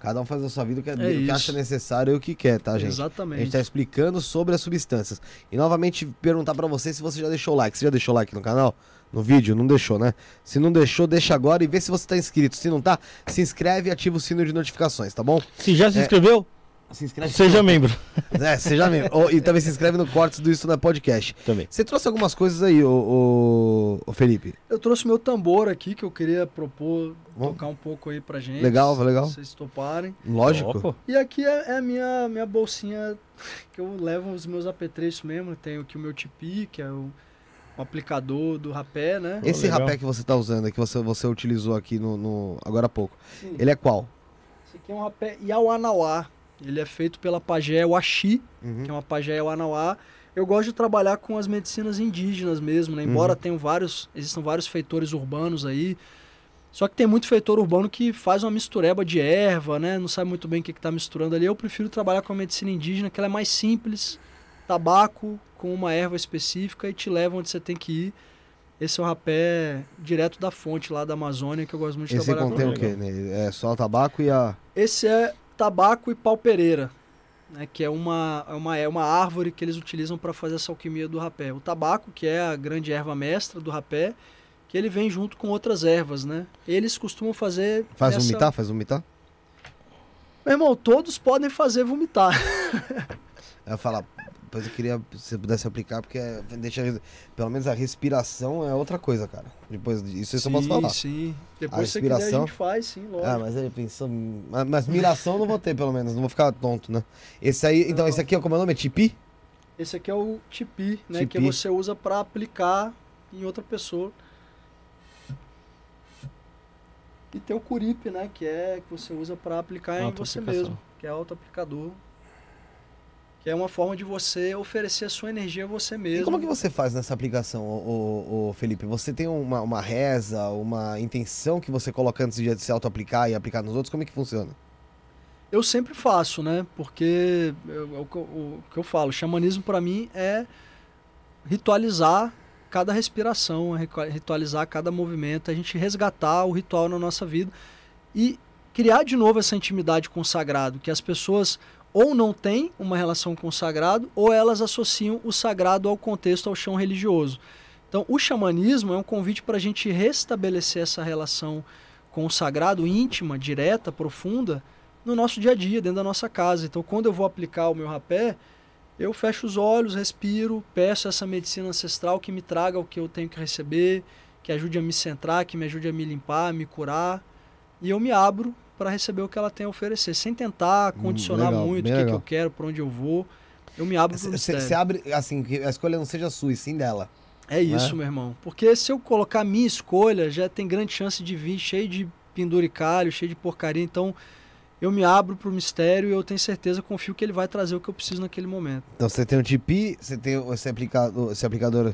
Cada um faz a sua vida o que, É o que acha necessário e o que quer, tá, gente? A Exatamente. gente tá explicando sobre as substâncias. E novamente perguntar pra você se você já deixou o like. Você já deixou o like no canal? No vídeo? Não deixou, né? Se não deixou, deixa agora e vê se você tá inscrito. Se não tá, se inscreve e ativa o sino de notificações, tá bom? Se já se É. inscreveu, Se inscreve. <laughs> seja membro. É, seja mesmo. Ó, E também se inscreve no Cortes do Isso na Podcast. Também. Você trouxe algumas coisas aí, ô Felipe. Eu trouxe meu tambor aqui que eu queria propor, Vamos. tocar um pouco aí pra gente. Legal, legal. Se vocês toparem. Lógico. Pô. E aqui é, é a minha, minha bolsinha que eu levo os meus apetrechos mesmo. Tenho aqui o meu tipi, que é o, o aplicador do rapé, né? Esse legal. rapé que você tá usando, que você, você utilizou aqui no, no- agora há pouco, Sim. ele é qual? Esse aqui é um rapé Yawanawá. Ele é feito pela pajé Washi, Uhum. que é uma pajé Yawanawá. Eu gosto de trabalhar com as medicinas indígenas mesmo, né? Embora Uhum. tenham vários, existam vários feitores urbanos aí. Só que tem muito feitor urbano que faz uma mistureba de erva, né? Não sabe muito bem o que está misturando ali. Eu prefiro trabalhar com a medicina indígena, que ela é mais simples. Tabaco com uma erva específica e te leva onde você tem que ir. Esse é um rapé direto da fonte lá da Amazônia, que eu gosto muito de Esse trabalhar contém com o quê? né? É só o tabaco e a. esse é tabaco e pau-pereira, né, que é uma, é, uma, é uma árvore que eles utilizam para fazer essa alquimia do rapé. O tabaco, que é a grande erva mestra do rapé, que ele vem junto com outras ervas, né? Eles costumam fazer... Faz nessa- vomitar? Faz vomitar? Meu irmão, todos podem fazer vomitar. <laughs> Eu ia depois eu queria se você pudesse aplicar, porque é- deixa. Pelo menos a respiração é outra coisa, cara. Depois disso eu só posso falar. sim. Depois, A você quiser, a respiração- gente faz, sim, lógico. Ah, mas ele pensou. Mas, mas miração não vou ter, pelo menos. Não vou ficar tonto, né? Esse aí. Então, Não. esse aqui, como é o nome? É tipi? Esse aqui é o tipi, né? Que Tipi. você usa para aplicar em outra pessoa. E tem o curipe, né? Que é que você usa para aplicar em você mesmo, que é auto-aplicador. Que é uma forma de você oferecer a sua energia a você mesmo. E como que você faz nessa aplicação, ô- ô, Felipe? Você tem uma, uma reza, uma intenção que você coloca antes de se auto-aplicar e aplicar nos outros? Como é que funciona? Eu sempre faço, né? Porque eu- é o, que eu- o que eu falo, xamanismo para mim é ritualizar cada respiração, é ritua- ritualizar cada movimento, a gente resgatar o ritual na nossa vida e criar de novo essa intimidade com o sagrado, que as pessoas ou não têm uma relação com o sagrado ou elas associam o sagrado ao contexto, ao chão religioso. Então, o xamanismo é um convite para a gente restabelecer essa relação com o sagrado íntima, direta, profunda, no nosso dia a dia, dentro da nossa casa. Então, quando eu vou aplicar o meu rapé, eu fecho os olhos, respiro, peço essa medicina ancestral que me traga o que eu tenho que receber, que ajude a me centrar, que me ajude a me limpar, a me curar, e eu me abro para receber o que ela tem a oferecer, sem tentar Hum, condicionar legal, muito o que, que eu quero, para onde eu vou. Eu me abro para o mistério. Você abre, assim, que a escolha não seja sua, e sim dela. É isso, meu irmão. Porque se eu colocar a minha escolha, já tem grande chance de vir cheio de penduricalho, cheio de porcaria. Então, eu me abro pro mistério e eu tenho certeza, confio que ele vai trazer o que eu preciso naquele momento. Então você tem o tipi, você tem esse aplicador, esse aplicador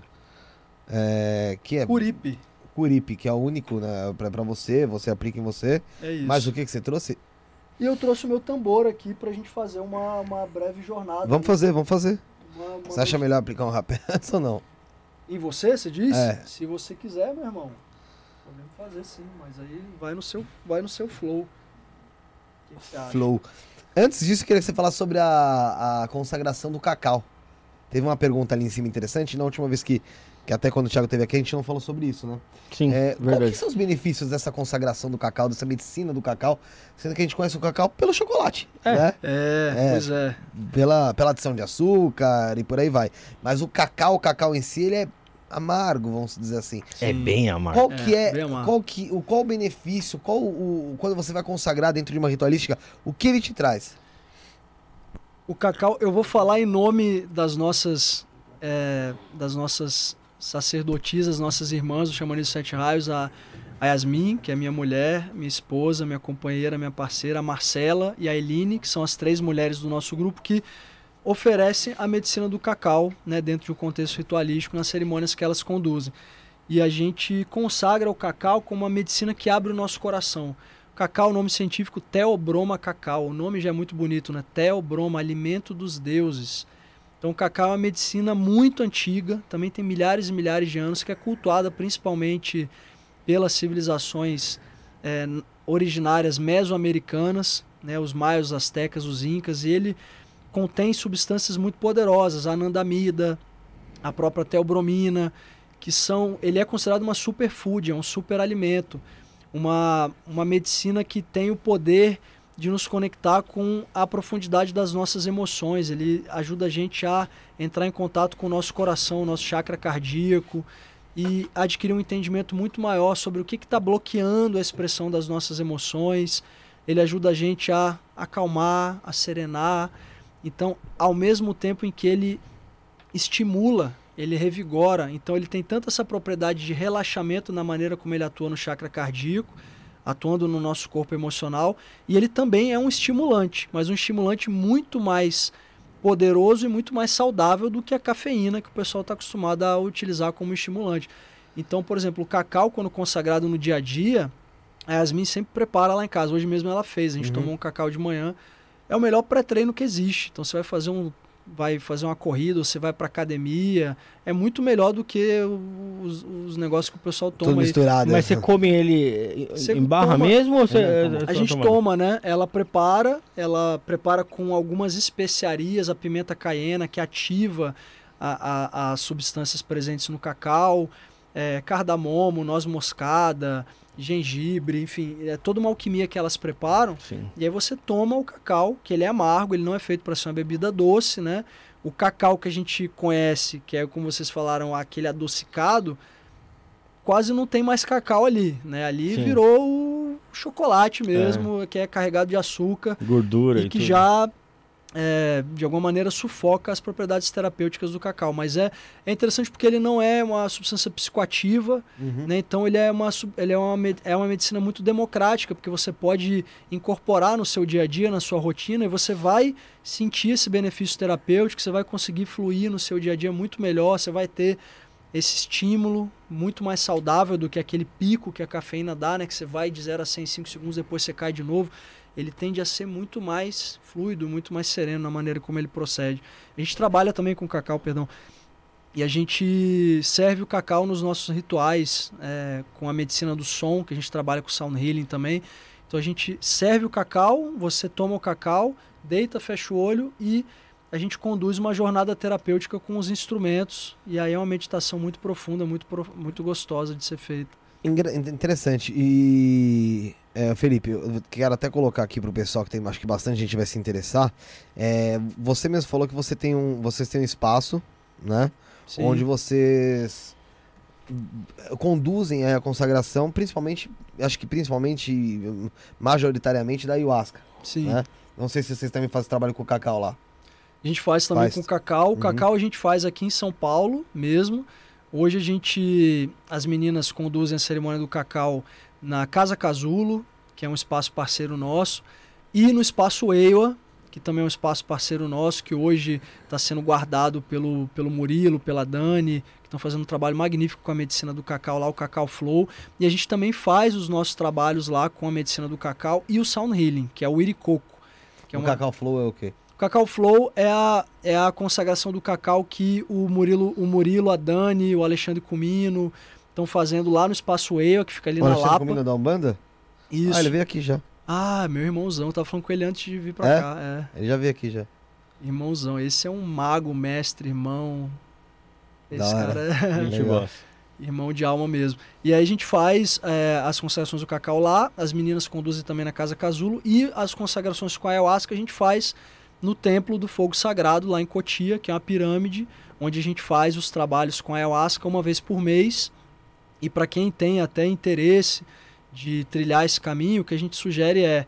é, que é Curipe. Curipe, que é o único né, pra, pra você, você aplica em você. É isso. Mas o que, que você trouxe? E eu trouxe o meu tambor aqui pra gente fazer uma, uma breve jornada. Vamos fazer, vamos fazer. Uma- uma Você acha melhor aplicar um rapé <laughs> antes ou não? Em você, você diz? É. Se você quiser, meu irmão. Podemos fazer sim, mas aí vai no seu, vai no seu flow. O que que você acha? Flow. Antes disso, eu queria que você falasse sobre a, a consagração do cacau. Teve uma pergunta ali em cima interessante, na última vez que, que até quando o Thiago teve aqui, a gente não falou sobre isso, né? Sim, É, verdade. são os benefícios dessa consagração do cacau, dessa medicina do cacau, sendo que a gente conhece o cacau pelo chocolate, É. né? É, É. pois é. Pela, pela adição de açúcar e por aí vai. Mas o cacau, o cacau em si, ele é amargo, vamos dizer assim. É bem amargo. Qual É, que é, amargo. qual que, o qual o benefício, qual o, o- quando você vai consagrar dentro de uma ritualística, o que ele te traz? O cacau, eu vou falar em nome das nossas, é, das nossas sacerdotisas, nossas irmãs do Xamanismo Sete Raios, a, a Yasmin, que é minha mulher, minha esposa, minha companheira, minha parceira, a Marcela e a Eline, que são as três mulheres do nosso grupo que oferecem a medicina do cacau, né, dentro de um contexto ritualístico, nas cerimônias que elas conduzem. E a gente consagra o cacau como uma medicina que abre o nosso coração. Cacau, nome científico Theobroma cacau. O nome já é muito bonito, né? Theobroma, alimento dos deuses. Então o cacau é uma medicina muito antiga, também tem milhares e milhares de anos, que é cultuada principalmente pelas civilizações é, originárias mesoamericanas, né, os maios, os astecas, os incas, e ele contém substâncias muito poderosas, a anandamida, a própria teobromina, que são, ele é considerado uma superfood, é um superalimento, uma, uma medicina que tem o poder de nos conectar com a profundidade das nossas emoções. Ele ajuda a gente a entrar em contato com o nosso coração, o nosso chakra cardíaco e adquirir um entendimento muito maior sobre o que está bloqueando a expressão das nossas emoções. Ele ajuda a gente a acalmar, a serenar. Então, ao mesmo tempo em que ele estimula, ele revigora. Então, ele tem tanto essa propriedade de relaxamento na maneira como ele atua no chakra cardíaco atuando no nosso corpo emocional. E ele também é um estimulante, mas um estimulante muito mais poderoso e muito mais saudável do que a cafeína que o pessoal está acostumado a utilizar como estimulante. Então, por exemplo, o cacau, quando consagrado no dia a dia, a Yasmin sempre prepara lá em casa. Hoje mesmo ela fez. A gente uhum. tomou um cacau de manhã. É o melhor pré-treino que existe. Então você vai fazer um vai fazer uma corrida, você vai para academia, é muito melhor do que os, os negócios que o pessoal toma. Tudo misturado. Mas você come ele você em barra toma, mesmo ou você é, A gente tomando? toma, né? Ela prepara, ela prepara com algumas especiarias, a pimenta caiena que ativa a, a, as substâncias presentes no cacau, é, cardamomo, noz moscada, gengibre, enfim, é toda uma alquimia que elas preparam. Sim. E aí você toma o cacau, que ele é amargo, ele não é feito para ser uma bebida doce, né? O cacau que a gente conhece, que é como vocês falaram, aquele adocicado, quase não tem mais cacau ali, né? Ali Sim. virou o chocolate mesmo, é. que é carregado de açúcar, gordura e, e que tudo. já é, de alguma maneira sufoca as propriedades terapêuticas do cacau. Mas é, é interessante porque ele não é uma substância psicoativa, uhum. né? então ele, é uma, ele é, uma, é uma medicina muito democrática, porque você pode incorporar no seu dia a dia, na sua rotina, e você vai sentir esse benefício terapêutico, você vai conseguir fluir no seu dia a dia muito melhor, você vai ter esse estímulo muito mais saudável do que aquele pico que a cafeína dá, né? que você vai de 0 a 100 em 5 segundos, depois você cai de novo ele tende a ser muito mais fluido, muito mais sereno na maneira como ele procede. A gente trabalha também com cacau, perdão, e a gente serve o cacau nos nossos rituais, é, com a medicina do som, que a gente trabalha com sound healing também. Então a gente serve o cacau, você toma o cacau, deita, fecha o olho e a gente conduz uma jornada terapêutica com os instrumentos. E aí é uma meditação muito profunda, muito, muito gostosa de ser feita. Interessante. E é, Felipe, eu quero até colocar aqui pro pessoal que tem, acho que bastante gente vai se interessar. É, você mesmo falou que você tem um, vocês têm um espaço, né? Sim. Onde vocês conduzem a consagração, principalmente, acho que principalmente, majoritariamente da ayahuasca. Sim. Né? Não sei se vocês também fazem trabalho com cacau lá. A gente faz também faz. com cacau. O uhum. cacau a gente faz aqui em São Paulo mesmo. Hoje a gente, as meninas conduzem a cerimônia do cacau na Casa Casulo, que é um espaço parceiro nosso, e no Espaço Eiwa, que também é um espaço parceiro nosso, que hoje está sendo guardado pelo, pelo Murilo, pela Dani, que estão fazendo um trabalho magnífico com a medicina do cacau lá, o Cacau Flow. E a gente também faz os nossos trabalhos lá com a medicina do cacau e o Sound Healing, que é o Iricoco. Que é o uma... Cacau Flow é o quê? O Cacau Flow é a, é a consagração do cacau que o Murilo, o Murilo, a Dani, o Alexandre Comino estão fazendo lá no Espaço EIA, que fica ali o na Alexandre Lapa. Comino da Umbanda? Isso. Ah, ele veio aqui já. Ah, meu irmãozão, tava falando com ele antes de vir pra é? cá. É. Ele já veio aqui já. Irmãozão, esse é um mago, mestre, irmão. Esse da cara é. gente gosta. irmão de alma mesmo. E aí a gente faz é, as consagrações do cacau lá, as meninas conduzem também na Casa Casulo, e as consagrações com a ayahuasca a gente faz no Templo do Fogo Sagrado, lá em Cotia, que é uma pirâmide, onde a gente faz os trabalhos com a ayahuasca uma vez por mês. E para quem tem até interesse de trilhar esse caminho, o que a gente sugere é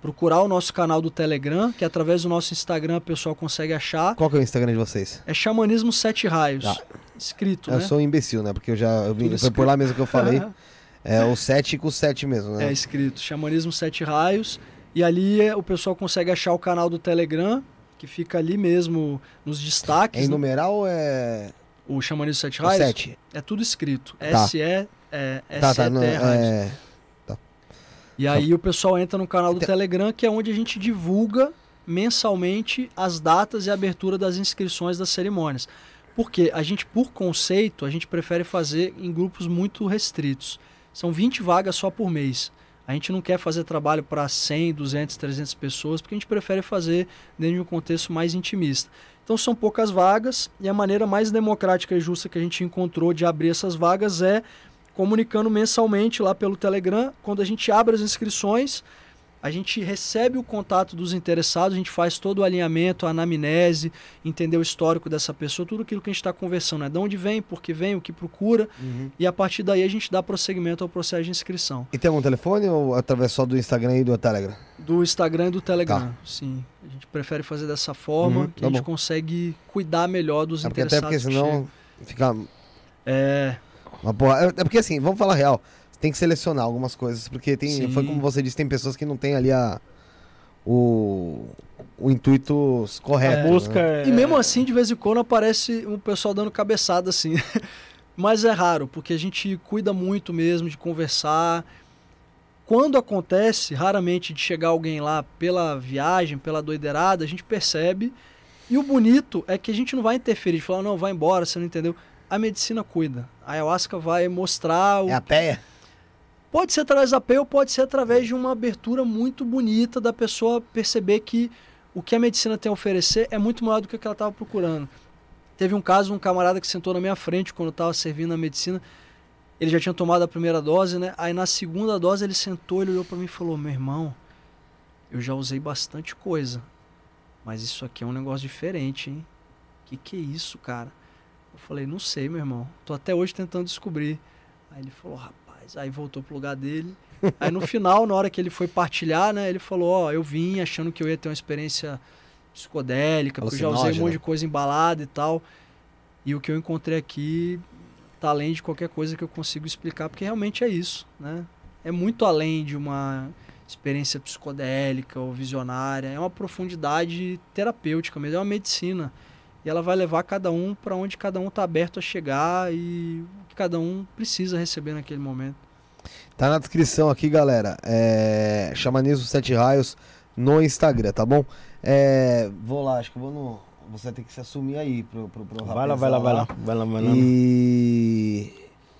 procurar o nosso canal do Telegram, que através do nosso Instagram o pessoal consegue achar. Qual que é o Instagram de vocês? É Xamanismo Sete Raios. Ah. Escrito, eu né? Sou um imbecil, né? Porque eu já. Eu foi por lá mesmo que eu falei. <laughs> é o sete com sete mesmo, né? É escrito. Xamanismo Sete Raios. E ali é, o pessoal consegue achar o canal do Telegram, que fica ali mesmo nos destaques. É em né? numeral ou é. O Xamanismo Sete Raios? Sete. É tudo escrito. Tá. S-E. É, tá, tá, no, é... tá. E aí o pessoal entra no canal do Telegram, que é onde a gente divulga mensalmente as datas e a abertura das inscrições das cerimônias. Porque a gente, por conceito, a gente prefere fazer em grupos muito restritos. São 20 vagas só por mês. A gente não quer fazer trabalho para 100, 200, 300 pessoas, porque a gente prefere fazer dentro de um contexto mais intimista. Então são poucas vagas e a maneira mais democrática e justa que a gente encontrou de abrir essas vagas é comunicando mensalmente lá pelo Telegram. Quando a gente abre as inscrições, a gente recebe o contato dos interessados, a gente faz todo o alinhamento, a anamnese, entender o histórico dessa pessoa, tudo aquilo que a gente está conversando, né? De onde vem, por que vem, o que procura, Uhum. e a partir daí a gente dá prosseguimento ao processo de inscrição. E tem algum telefone ou através só do Instagram e do Telegram? Do Instagram e do Telegram, sim. A gente prefere fazer dessa forma, Uhum, que tá a gente bom. consegue cuidar melhor dos É porque, até interessados. porque que senão fica. É, uma porra. É é porque assim, vamos falar real. Tem que selecionar algumas coisas, porque tem, Sim. foi como você disse, tem pessoas que não tem ali a o, o intuito correto. É. né? Busca é- E mesmo assim, de vez em quando aparece um pessoal dando cabeçada assim. <laughs> Mas é raro, porque a gente cuida muito mesmo de conversar. Quando acontece, raramente, de chegar alguém lá pela viagem, pela doideirada, a gente percebe. E o bonito é que a gente não vai interferir, de falar, não, vai embora, você não entendeu. A medicina cuida. A ayahuasca vai mostrar o É a peia? Pode ser através da PEI ou pode ser através de uma abertura muito bonita da pessoa perceber que o que a medicina tem a oferecer é muito maior do que o que ela estava procurando. Teve um caso, um camarada que sentou na minha frente quando eu estava servindo a medicina. Ele já tinha tomado a primeira dose, né? Aí na segunda dose ele sentou, ele olhou para mim e falou: Meu irmão, eu já usei bastante coisa, mas isso aqui é um negócio diferente, hein? Que que é isso, cara? Eu falei: Não sei, meu irmão. Tô até hoje tentando descobrir. Aí ele falou: Rapaz, aí voltou pro lugar dele. <laughs> Aí no final, na hora que ele foi partilhar, né? Ele falou: Ó, eu vim achando que eu ia ter uma experiência psicodélica, porque eu já usei um monte de coisa embalada e tal. E o que eu encontrei aqui tá além de qualquer coisa que eu consigo explicar, porque realmente é isso, né? É muito além de uma experiência psicodélica ou visionária, é uma profundidade terapêutica mesmo, é uma medicina. E ela vai levar cada um para onde cada um tá aberto a chegar e o que cada um precisa receber naquele momento. Tá na descrição aqui, galera. É... Xamanismo Sete Raios no Instagram, tá bom? É... Vou lá, acho que eu vou no. Você vai ter que se assumir aí pro, pro, pro Vai lá, vai lá, vai lá. Vai lá, vai lá. E.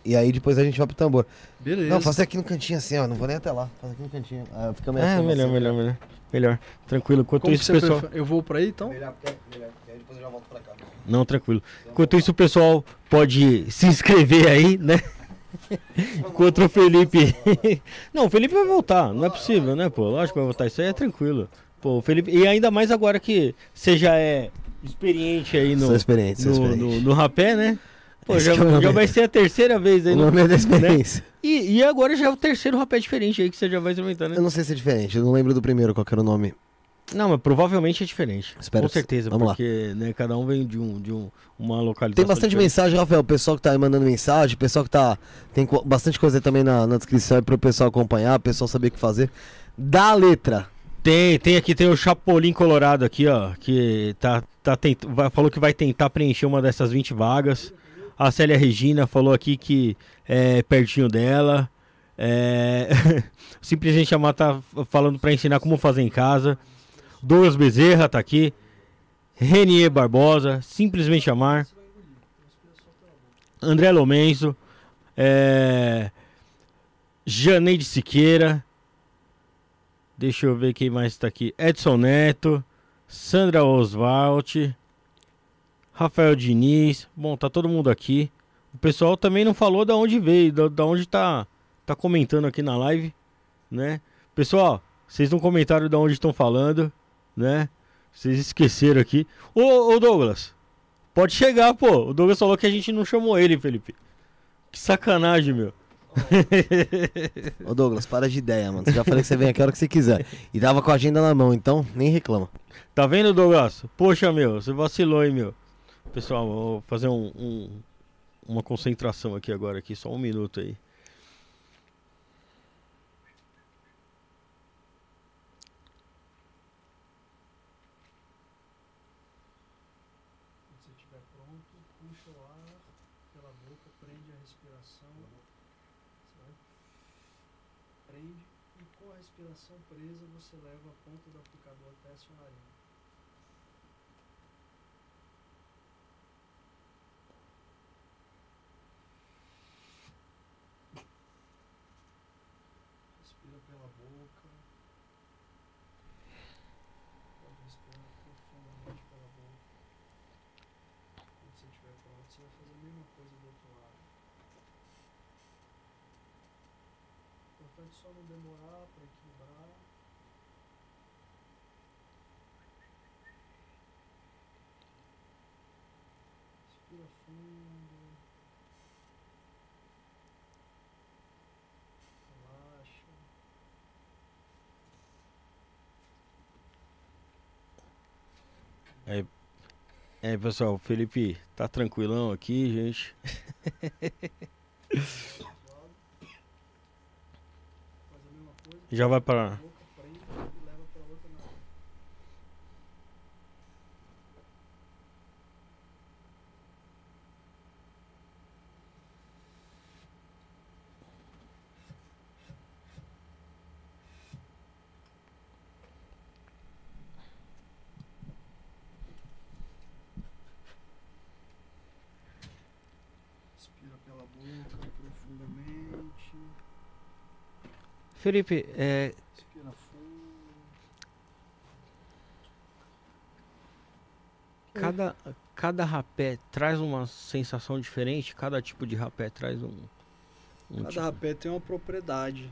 E aí depois a gente vai pro tambor. Beleza. Não, fazer aqui no cantinho assim, ó. Não vou nem até lá. Fazer aqui no cantinho. Ah, fica melhor. É, pra melhor, você. melhor, melhor. Melhor. Tranquilo. Enquanto Como isso, pessoal. prefere? Eu vou para aí então? Melhor, é melhor. Já volto pra cá. Não, tranquilo. Enquanto isso, o pessoal pode se inscrever aí, né? <laughs> Enquanto o Felipe. não, o Felipe vai voltar. Não é possível, né, pô? Lógico que vai voltar. Isso aí é tranquilo. Pô, o Felipe. E ainda mais agora que você já é experiente aí no. Sou experiente, sou no, experiente. no, no rapé, né? Pô, já, é já vai ser a terceira vez aí. O no- nome é da experiência. E, e agora já é o terceiro rapé diferente aí que você já vai experimentando, Eu né? não sei se é diferente. Eu não lembro do primeiro, qual que era o nome. Não, mas provavelmente é diferente. Espero Com certeza, vamos lá. porque né, cada um vem de, um, de um, uma localização. Tem bastante diferente. mensagem, Rafael. O pessoal que tá aí mandando mensagem, o pessoal que tá. Tem bastante coisa aí também na, na descrição aí pro pessoal acompanhar, o pessoal saber o que fazer. Dá a letra. Tem, tem aqui, tem o Chapolin Colorado aqui, ó, que tá, tá tent... falou que vai tentar preencher uma dessas 20 vagas. A Célia Regina falou aqui que é pertinho dela. É... <laughs> Simplesmente a tá falando pra ensinar como fazer em casa. Douglas Bezerra tá aqui. Renier Barbosa, simplesmente amar. André Lomenzo. É... Janeide Siqueira. Deixa eu ver quem mais tá aqui. Edson Neto, Sandra Oswald, Rafael Diniz. Bom, tá todo mundo aqui. O pessoal também não falou da onde veio, da, da onde tá, tá comentando aqui na live, né? Pessoal, vocês não comentaram da onde estão falando, né? Vocês esqueceram aqui. Ô, ô Douglas, pode chegar, pô. O Douglas falou que a gente não chamou ele, Felipe. Que sacanagem, meu. Ô Douglas, para de ideia, mano. Já falei que você vem aqui a hora que você quiser. E tava com a agenda na mão, então nem reclama. Tá vendo, Douglas? Poxa, meu, você vacilou, hein, meu. Pessoal, vou fazer um, um- uma concentração aqui agora, aqui, só um minuto aí. Quando você estiver pronto, puxa o ar pela boca, prende a respiração. Você vai prende e com a respiração presa você leva a ponta do aplicador até a sua narina. pela boca. Pode respirar profundamente pela boca. Quando você estiver pronto, você vai fazer a mesma coisa do outro lado. Importante só não demorar para equilibrar. Respira fundo. Relaxa. É, pessoal, o Felipe tá tranquilão aqui, gente. <laughs> Já vai para boca, prende e leva para outra nariz. Respira pela boca profundamente. Felipe, é, cada, cada rapé traz uma sensação diferente, cada tipo de rapé traz um. um Cada tipo- rapé tem uma propriedade.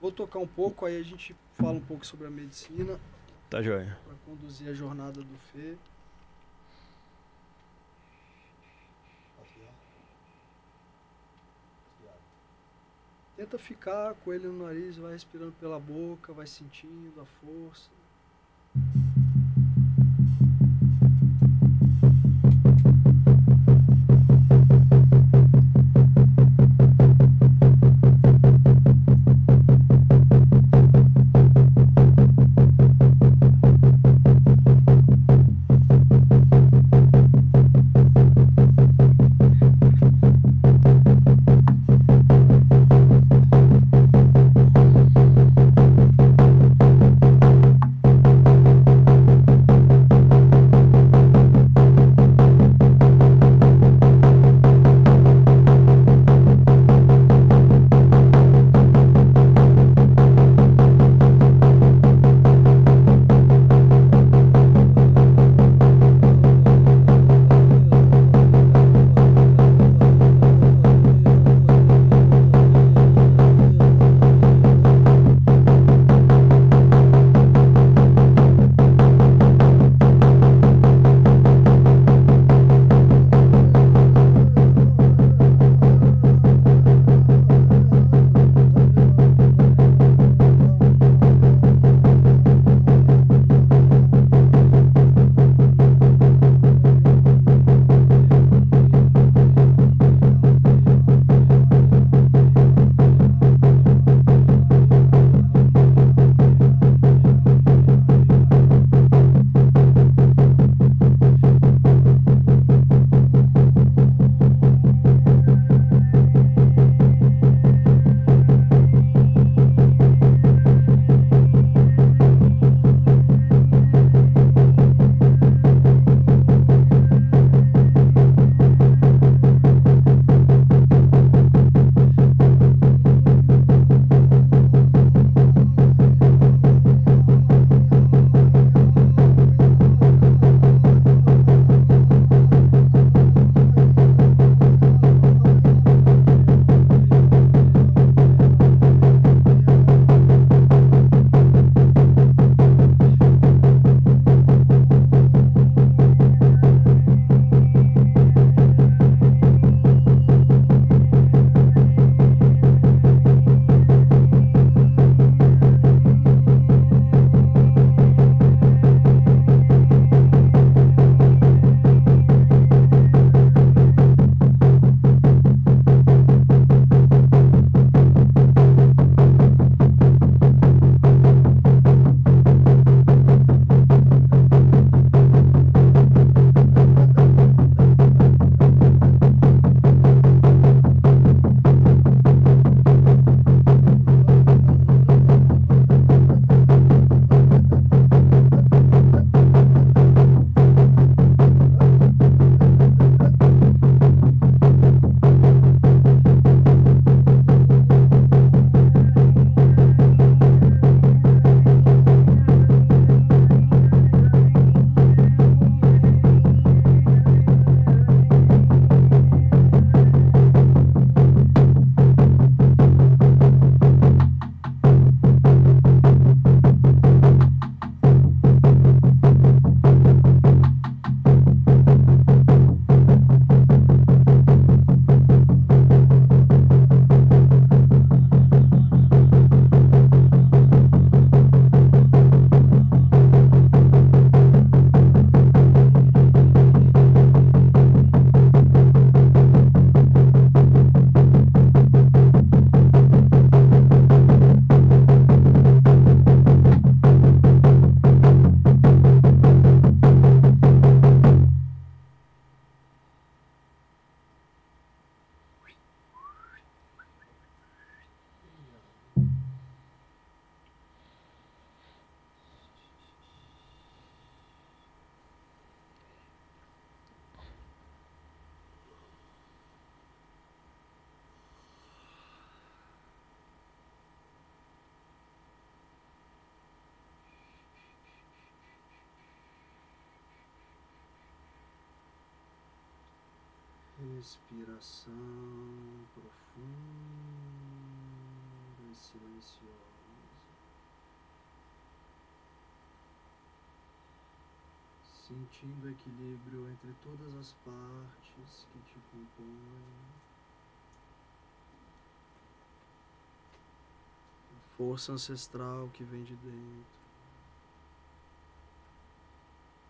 Vou tocar um pouco, aí a gente fala um pouco sobre a medicina Tá joia. para conduzir a jornada do Fê. Tenta ficar com ele no nariz, vai respirando pela boca, vai sentindo a força. Força ancestral que vem de dentro.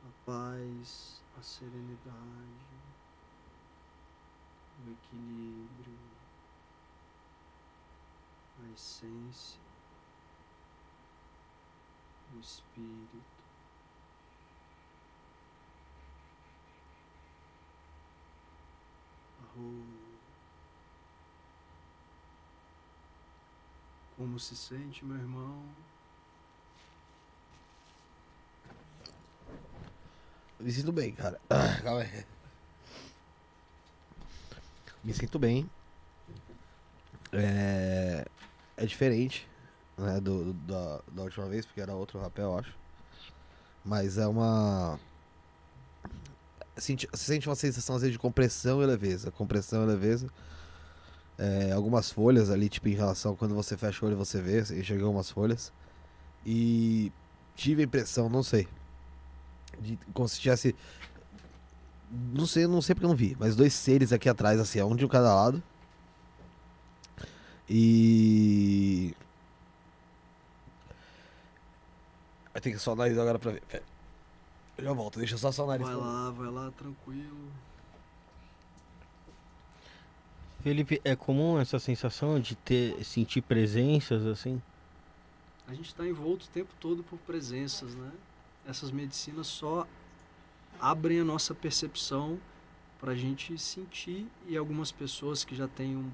A paz, a serenidade o equilíbrio, a essência, o espírito. A. Como se sente, meu irmão? Me sinto bem, cara. Calma aí. Me sinto bem. É, é diferente né, do, do, da, da última vez, porque era outro rapel, acho. Mas é uma. Você sente uma sensação às vezes de compressão e leveza. Compressão e leveza. É, algumas folhas ali, tipo, em relação quando você fecha o olho você vê, enxergou algumas folhas. E tive a impressão, não sei, de como se tivesse não sei, não sei porque eu não vi, mas dois seres aqui atrás, assim, um de um cada lado. E. Vai ter que só o nariz agora pra ver. Eu já volto, deixa só só o nariz. Vai lá, vai lá, tranquilo. Felipe, é comum essa sensação de ter sentir presenças assim? A gente está envolto o tempo todo por presenças, né? Essas medicinas só abrem a nossa percepção para a gente sentir e algumas pessoas que já têm um,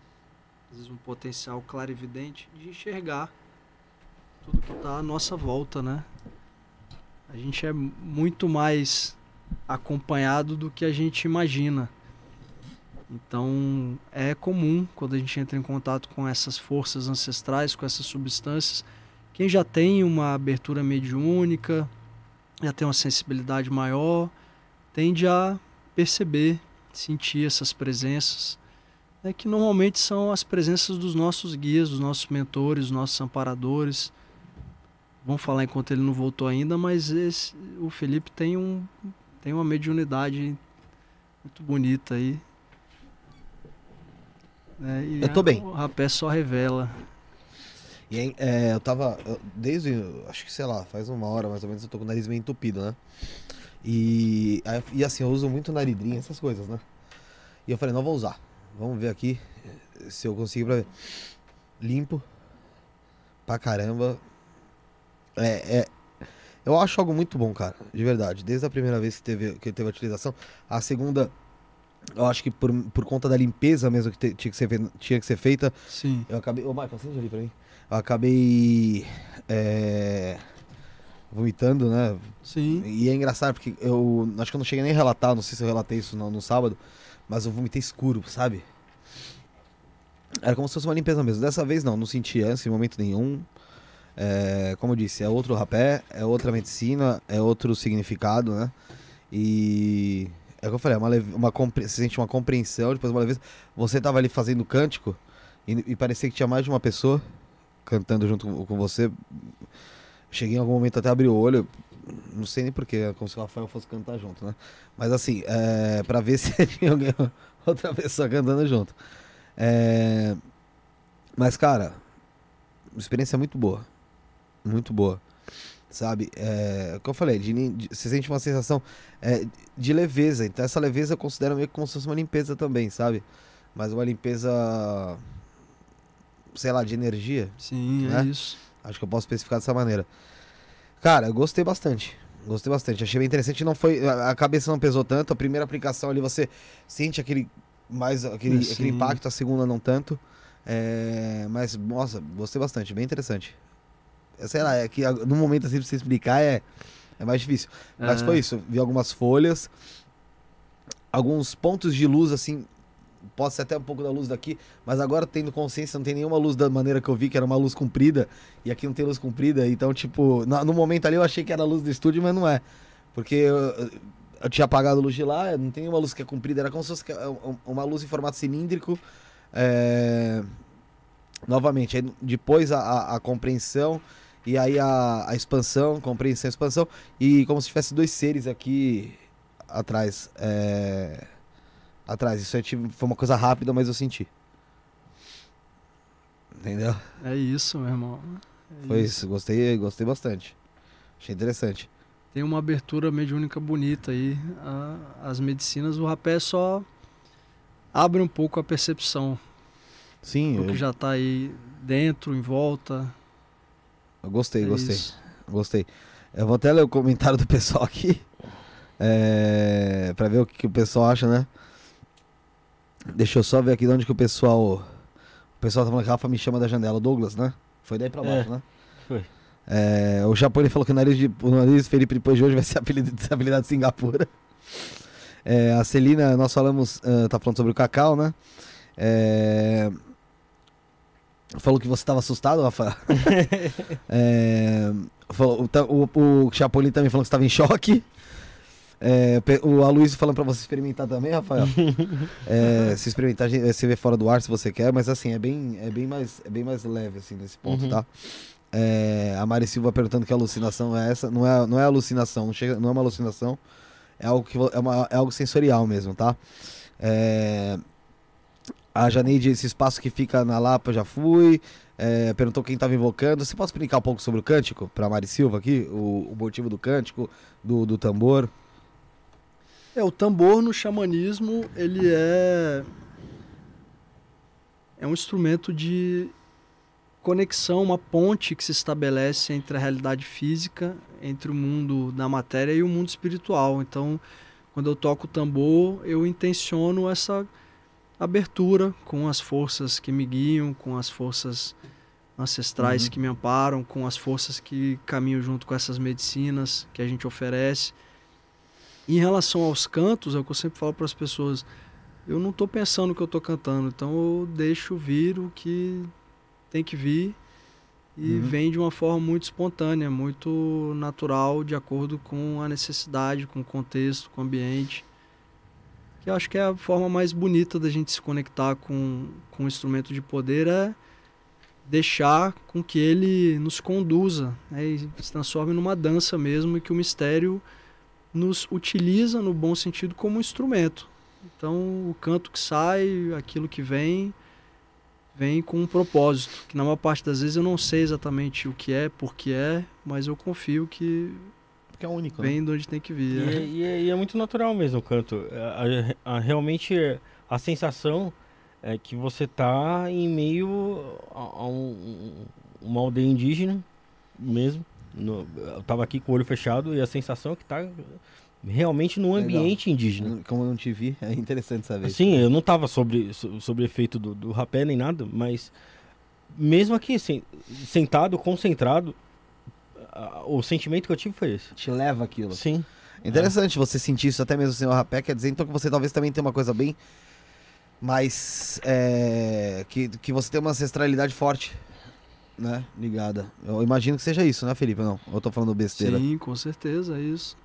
às vezes um potencial clarividente de enxergar tudo que está à nossa volta, né? A gente é muito mais acompanhado do que a gente imagina. Então é comum quando a gente entra em contato com essas forças ancestrais, com essas substâncias, quem já tem uma abertura mediúnica, já tem uma sensibilidade maior, tende a perceber, sentir essas presenças, né, que normalmente são as presenças dos nossos guias, dos nossos mentores, dos nossos amparadores. Vamos falar enquanto ele não voltou ainda, mas esse, o Felipe tem, um, tem uma mediunidade muito bonita aí. É, eu tô bem. O rapé só revela. E é, eu tava. Eu, desde. Acho que sei lá, faz uma hora mais ou menos eu tô com o nariz meio entupido, né? E, e assim, eu uso muito naridrinha, essas coisas, né? E eu falei, não vou usar. Vamos ver aqui se eu consigo pra ver. Limpo. Pra caramba. É, é, eu acho algo muito bom, cara. De verdade. Desde a primeira vez que teve, que teve a utilização. A segunda, eu acho que por, por conta da limpeza mesmo que te, tinha, que ser, tinha que ser feita. Sim. Eu acabei. Ô, Michael, acende ali pra mim. Eu acabei. É vomitando, né? Sim. E é engraçado porque eu acho que eu não cheguei nem a relatar, não sei se eu relatei isso no, no sábado, mas eu vomitei escuro, sabe? Era como se fosse uma limpeza mesmo. Dessa vez não, não senti ânsia em momento nenhum. É, como eu disse, é outro rapé, é outra medicina, é outro significado, né? E é o que eu falei, é uma, uma você sente uma compreensão, depois uma leveza. Você tava ali fazendo cântico e, e parecia que tinha mais de uma pessoa cantando junto com, com você. Cheguei em algum momento até abrir o olho, não sei nem porquê, como se o Rafael fosse cantar junto, né? Mas assim, é, pra ver <laughs> se tinha alguém, outra pessoa cantando junto. É, mas, cara, experiência muito boa. Muito boa. Sabe? É, o que eu falei, de, de, você sente uma sensação é, de leveza. Então, essa leveza eu considero meio que como se fosse uma limpeza também, sabe? Mas uma limpeza, sei lá, de energia. Sim, é né? é isso. Acho que eu posso especificar dessa maneira. Cara, eu gostei bastante. Gostei bastante. Achei bem interessante. Não foi, a cabeça não pesou tanto. A primeira aplicação ali você sente aquele mais aquele, aquele impacto, a segunda não tanto. É, mas, nossa, gostei bastante. Bem interessante. É, sei lá, é que no momento assim pra você explicar é, é mais difícil. Mas foi isso. Vi algumas folhas, alguns pontos de luz assim pode ser até um pouco da luz daqui, mas agora tendo consciência, não tem nenhuma luz da maneira que eu vi, que era uma luz comprida, e aqui não tem luz comprida, então, tipo, no, no momento ali eu achei que era a luz do estúdio, mas não é. Porque eu tinha apagado a luz de lá, não tem uma luz que é comprida, era como se fosse um- uma luz em formato cilíndrico. é, Novamente, aí depois a, a- a compreensão e aí a, a expansão, compreensão e expansão. E como se tivesse dois seres aqui atrás. é, Atrás. Isso tive- foi uma coisa rápida, mas eu senti. Entendeu? É isso, meu irmão. É Foi isso. Gostei, gostei bastante. Achei interessante. Tem uma abertura mediúnica bonita aí. A- as medicinas, o rapé só abre um pouco a percepção Sim, do eu, que já tá aí dentro, em volta. Eu gostei, É gostei. isso. Gostei. Eu vou até ler o comentário do pessoal aqui. É, pra ver o que, o pessoal acha, né? Deixa eu só ver aqui de onde que o pessoal. O pessoal tá falando que Rafa me chama da janela. O Douglas, né? Foi daí pra baixo, É. né? Foi. É, o Japão ele falou que o nariz, de, o nariz de Felipe depois de hoje vai ser apelido, <laughs> apelidado de Singapura. É, a Celina, nós falamos, ah, tá falando sobre o Cacau, né? É, falou que você estava assustado, Rafael. <laughs> É, falou, o, o, Chapolin também falou que estava em choque. É, o Aloysio falando pra você experimentar também, Rafael. <laughs> É, se experimentar, você vê fora do ar se você quer, mas assim, é bem, é bem, mais, é bem mais leve assim nesse ponto, Uhum. tá? É, a Mari Silva perguntando que alucinação é essa. Não é, não é alucinação, não, chega, não é uma alucinação. É algo, que, é, uma- é algo sensorial mesmo, tá? É, a Janeide, esse espaço que fica na Lapa, já fui. É, perguntou quem estava invocando. Você pode explicar um pouco sobre o cântico para Mari Silva aqui? O, o motivo do cântico, do, do tambor? É, o tambor no xamanismo, ele é é um instrumento de conexão, uma ponte que se estabelece entre a realidade física, entre o mundo da matéria e o mundo espiritual. Então, quando eu toco o tambor, eu intenciono essa abertura com as forças que me guiam, com as forças ancestrais Uhum. que me amparam, com as forças que caminham junto com essas medicinas que a gente oferece. Em relação aos cantos, é o que eu sempre falo para as pessoas. Eu não estou pensando o que eu estou cantando, então eu deixo vir o que tem que vir e Uhum. vem de uma forma muito espontânea, muito natural, de acordo com a necessidade, com o contexto, com o ambiente. Que eu acho que é a forma mais bonita da gente se conectar com, com o instrumento de poder é deixar com que ele nos conduza né, e se transforme numa dança mesmo e que o mistério nos utiliza no bom sentido como instrumento. Então, o canto que sai, aquilo que vem, vem com um propósito, que na maior parte das vezes eu não sei exatamente o que é, por que é, mas eu confio que Porque é único. né? vem de onde tem que E vir. é, né? e é- e é muito natural mesmo o canto. A- a- a- realmente a sensação é que você tá em meio a, a um- uma aldeia indígena mesmo. No- eu tava aqui com o olho fechado e a sensação é que tá realmente num Legal. ambiente indígena. Como eu não te vi, <laughs> é interessante saber. Assim, eu não tava sobre, so- sobre efeito do, do rapé nem nada, mas mesmo aqui, assim, sentado, concentrado, o sentimento que eu tive foi esse. Te leva aquilo. Sim. Interessante você sentir isso até mesmo sem o rapé, quer dizer então que você talvez também tenha uma coisa bem mais. é, que, que você tem uma ancestralidade forte, né? Ligada. Eu imagino que seja isso, né, Felipe? Não, eu tô falando besteira. Sim, com certeza, é isso.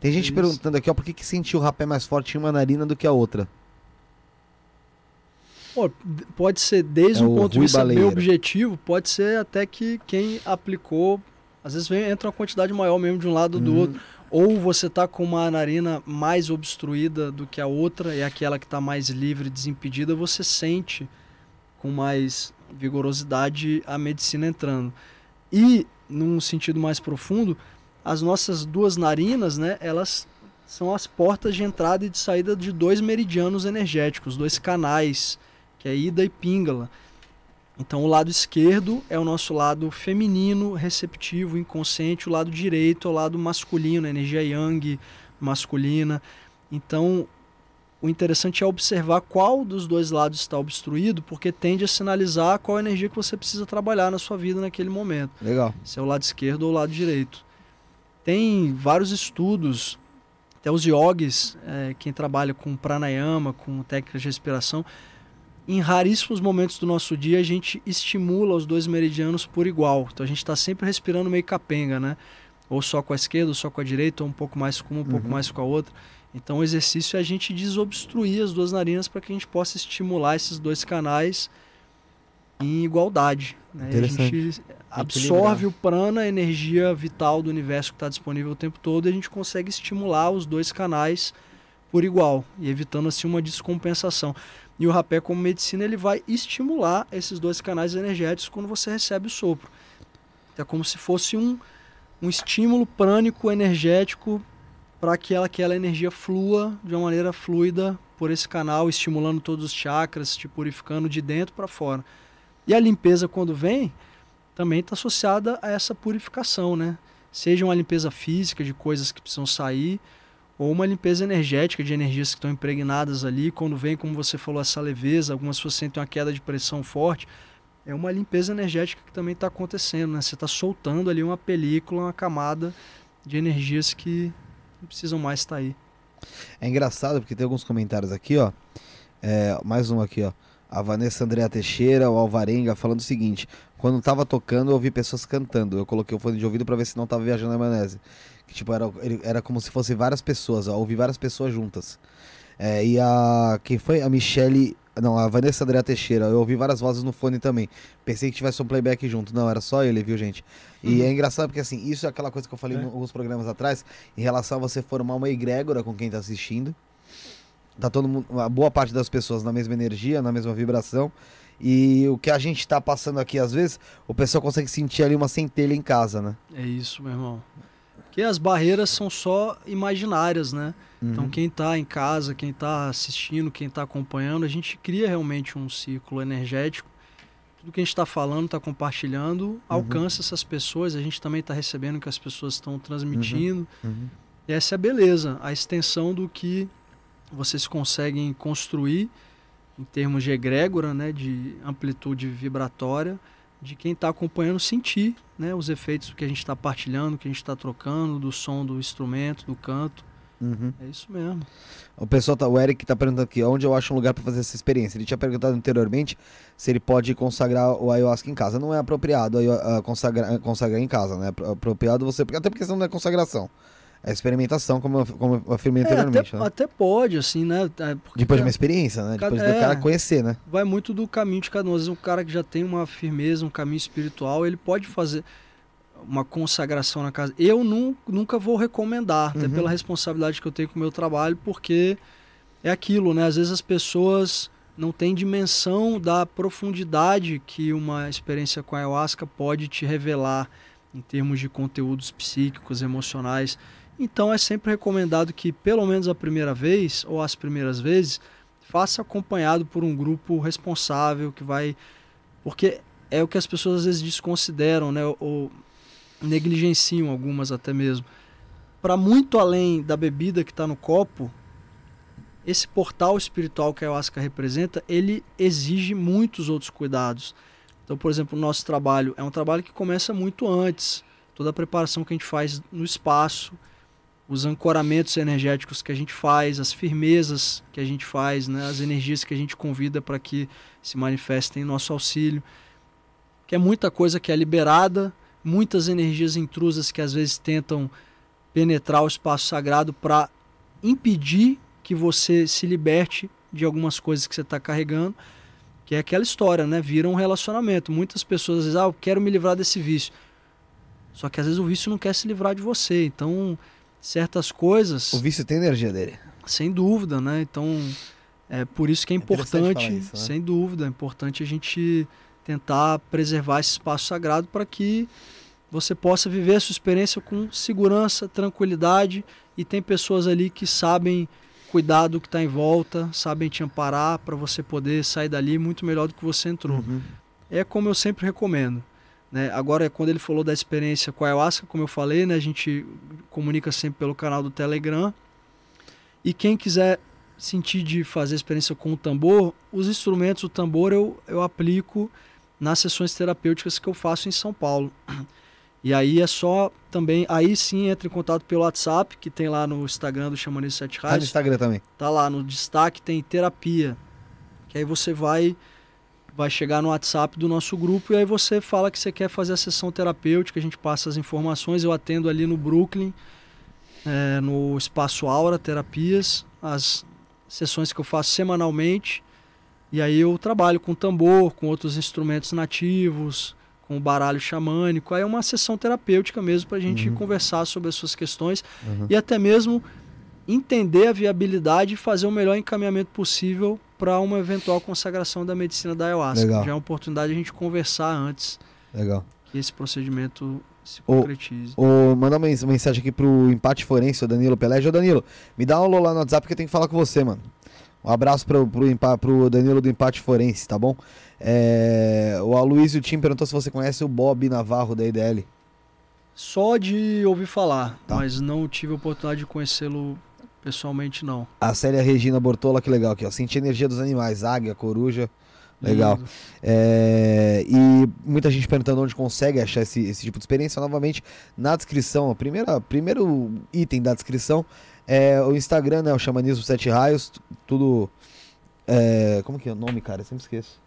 Tem gente Isso. perguntando aqui, ó, por que, que sentiu o rapé mais forte em uma narina do que a outra? Pô, pode ser desde É um o ponto de Rui vista Baleira. bem objetivo, pode ser até que quem aplicou, às vezes vem, entra uma quantidade maior mesmo de um lado ou do Uhum. outro. Ou você tá com uma narina mais obstruída do que a outra, e aquela que está mais livre, desimpedida, você sente com mais vigorosidade a medicina entrando. E, num sentido mais profundo, as nossas duas narinas, né, elas são as portas de entrada e de saída de dois meridianos energéticos, dois canais, que é ida e píngala. Então, o lado esquerdo é o nosso lado feminino, receptivo, inconsciente. O lado direito é o lado masculino, a energia yang, masculina. Então, o interessante é observar qual dos dois lados está obstruído, porque tende a sinalizar qual energia que você precisa trabalhar na sua vida naquele momento Legal. se é o lado esquerdo ou o lado direito. Tem vários estudos, até os yogis, é, quem trabalha com pranayama, com técnicas de respiração, em raríssimos momentos do nosso dia a gente estimula os dois meridianos por igual. Então a gente está sempre respirando meio capenga, né? ou só com a esquerda, ou só com a direita, ou um pouco mais com uma, um pouco Uhum. mais com a outra. Então o exercício é a gente desobstruir as duas narinas para que a gente possa estimular esses dois canais em igualdade. Né? A gente absorve o prana, a energia vital do universo que está disponível o tempo todo, e a gente consegue estimular os dois canais por igual, e evitando assim uma descompensação. E o rapé, como medicina, ele vai estimular esses dois canais energéticos quando você recebe o sopro. É como se fosse um, um estímulo prânico energético para que ela- aquela energia flua de uma maneira fluida por esse canal, estimulando todos os chakras, te purificando de dentro para fora. E a limpeza, quando vem, também está associada a essa purificação, né? Seja uma limpeza física de coisas que precisam sair, ou uma limpeza energética de energias que estão impregnadas ali. Quando vem, como você falou, essa leveza, algumas pessoas sentem uma queda de pressão forte. É uma limpeza energética que também está acontecendo, né? Você está soltando ali uma película, uma camada de energias que não precisam mais estar aí. É engraçado porque tem alguns comentários aqui, ó. É, mais um aqui, ó. A Vanessa Andrea Teixeira, o Alvarenga, falando o seguinte: quando tava tocando, eu ouvi pessoas cantando. Eu coloquei o fone de ouvido pra ver se não tava viajando na maionese. Tipo, era, ele- era como se fosse várias pessoas, ó. Ouvi várias pessoas juntas. É, e a. Quem foi? A Michele. Não, a Vanessa Andrea Teixeira. Eu ouvi várias vozes no fone também. Pensei que tivesse um playback junto. Não, era só ele, viu, gente? E é engraçado porque, assim, isso é aquela coisa que eu falei É. em alguns programas atrás, em relação a você formar uma egrégora com quem tá assistindo. Tá todo mundo, uma boa parte das pessoas na mesma energia, na mesma vibração. E o que a gente tá passando aqui, às vezes, o pessoal consegue sentir ali uma centelha em casa, né? É isso, meu irmão. Porque as barreiras são só imaginárias, né? Então quem está em casa, quem está assistindo, quem está acompanhando, a gente cria realmente um ciclo energético. Tudo que a gente está falando, está compartilhando, alcança essas pessoas. A gente também está recebendo o que as pessoas estão transmitindo. Uhum. E essa é a beleza, a extensão do que vocês conseguem construir em termos de egrégora, né, de amplitude vibratória, de quem está acompanhando sentir né, os efeitos que a gente está partilhando, que a gente está trocando, do som do instrumento, do canto. Uhum. É isso mesmo. O pessoal tá, o Eric tá perguntando aqui, onde eu acho um lugar para fazer essa experiência? Ele tinha perguntado anteriormente se ele pode consagrar o ayahuasca em casa. Não é apropriado ah, consagrar, consagrar em casa, né? É apropriado você, até porque isso não é consagração. É experimentação, como eu, como eu afirmei É, anteriormente, até, né? até pode, assim, né? é, porque Depois de uma experiência, né? Depois do é. cara conhecer, né? vai muito do caminho de cada um. Às vezes um cara que já tem uma firmeza, um caminho espiritual, ele pode fazer uma consagração na casa. Eu nu- nunca vou recomendar, até Uhum. pela responsabilidade que eu tenho com o meu trabalho, porque é aquilo, né? Às vezes as pessoas não têm dimensão da profundidade que uma experiência com a ayahuasca pode te revelar em termos de conteúdos psíquicos, emocionais. Então é sempre recomendado que, pelo menos a primeira vez, ou as primeiras vezes, faça acompanhado por um grupo responsável que vai. Porque é o que as pessoas às vezes desconsideram, né? Ou negligenciam algumas até mesmo. Para muito além da bebida que está no copo, esse portal espiritual que a ayahuasca representa, ele exige muitos outros cuidados. Então, por exemplo, o nosso trabalho é um trabalho que começa muito antes. Toda a preparação que a gente faz no espaço, os ancoramentos energéticos que a gente faz, as firmezas que a gente faz, né, as energias que a gente convida para que se manifestem em nosso auxílio. Que é muita coisa que é liberada, muitas energias intrusas que às vezes tentam penetrar o espaço sagrado para impedir que você se liberte de algumas coisas que você está carregando, que é aquela história, né? Vira um relacionamento. Muitas pessoas dizem, ah, eu quero me livrar desse vício. Só que às vezes o vício não quer se livrar de você. Então, certas coisas, O vício tem energia dele. sem dúvida, né? Então, é por isso que é interessante importante, falar isso, né? sem dúvida, é importante a gente tentar preservar esse espaço sagrado para que você possa viver a sua experiência com segurança, tranquilidade e tem pessoas ali que sabem cuidar do que está em volta, sabem te amparar para você poder sair dali muito melhor do que você entrou. Uhum. É como eu sempre recomendo. Né? Agora, quando ele falou da experiência com a ayahuasca, como eu falei, né, a gente comunica sempre pelo canal do Telegram. E quem quiser sentir de fazer experiência com o tambor, os instrumentos, o tambor eu, eu aplico nas sessões terapêuticas que eu faço em São Paulo. E aí é só também, aí sim entra em contato pelo WhatsApp, que tem lá no Instagram do Xamanismo Sete Tá no Raios. Instagram também. Tá lá no destaque tem terapia. Que aí você vai vai chegar no WhatsApp do nosso grupo e aí você fala que você quer fazer a sessão terapêutica, a gente passa as informações, eu atendo ali no Brooklyn, é, no Espaço Aura Terapias, as sessões que eu faço semanalmente. E aí eu trabalho com tambor, com outros instrumentos nativos, com baralho xamânico. Aí é uma sessão terapêutica mesmo para a gente Uhum. conversar sobre as suas questões Uhum. e até mesmo entender a viabilidade e fazer o melhor encaminhamento possível para uma eventual consagração da medicina da ayahuasca. Legal. Já é uma oportunidade de a gente conversar antes Legal. que esse procedimento se concretize. Ô, mandar uma mens- mensagem aqui pro Empate Forense, o Danilo Pelé. Ô, Danilo, me dá um alô lá no WhatsApp que eu tenho que falar com você, mano. Um abraço pro, pro, pro Danilo do Empate Forense, tá bom? É, o Aloysio Tim perguntou se você conhece o Bob Navarro da IDL. Só de ouvir falar, Tá. mas não tive a oportunidade de conhecê-lo pessoalmente não. A Célia Regina Bortola, que legal aqui, ó. Sentir a energia dos animais, águia, coruja. Legal. É, e muita gente perguntando onde consegue achar esse, esse tipo de experiência. Novamente, na descrição, o primeiro item da descrição é o Instagram, né? O Xamanismo Sete Raios. tu- Tudo. é, como que é o nome, cara? Eu sempre esqueço.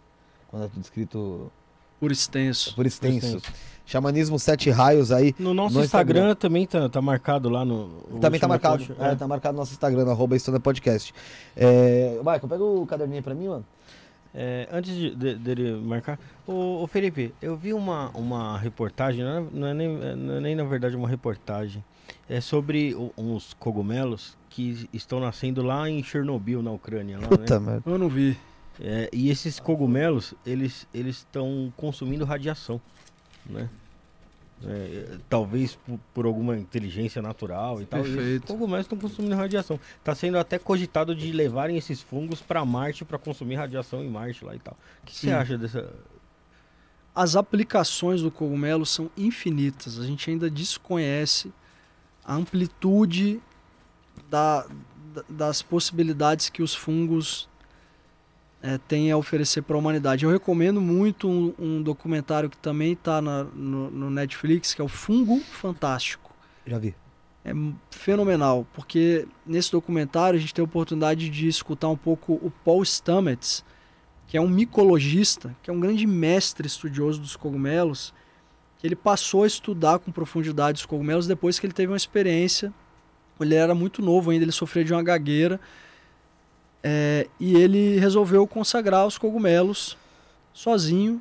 Quando é tudo escrito Por extenso. por extenso. extenso. Xamanismo Sete Raios aí. No nosso No Instagram, Instagram. também tá, tá marcado lá no. o Também tá marcado. post, É, tá marcado no nosso Instagram, arroba Estônia Podcast. É, Michael, pega o caderninho aí pra mim, mano. É, antes de- de- dele marcar, ô, ô, Felipe, eu vi uma, uma reportagem, não é, não, é nem, não é nem na verdade uma reportagem, é sobre o- uns cogumelos que estão nascendo lá em Chernobyl, na Ucrânia. Lá, Puta né? merda. Eu não vi. É, e esses cogumelos, eles eles estão consumindo radiação, né? É, talvez por, por alguma inteligência natural e tal. e os Perfeito. cogumelos estão consumindo radiação. Está sendo até cogitado de levarem esses fungos para Marte para consumir radiação em Marte lá e tal. O que você acha dessa? As aplicações do cogumelo são infinitas. A gente ainda desconhece a amplitude da- das possibilidades que os fungos eh, têm a oferecer para a humanidade. Eu recomendo muito um, um documentário que também está no, no Netflix, que é o Fungo Fantástico. Já vi. É fenomenal, porque nesse documentário a gente tem a oportunidade de escutar um pouco o Paul Stamets, que é um micologista, que é um grande mestre estudioso dos cogumelos, que ele passou a estudar com profundidade os cogumelos depois que ele teve uma experiência. Ele era muito novo ainda, ele sofria de uma gagueira, é, e ele resolveu consagrar os cogumelos sozinho,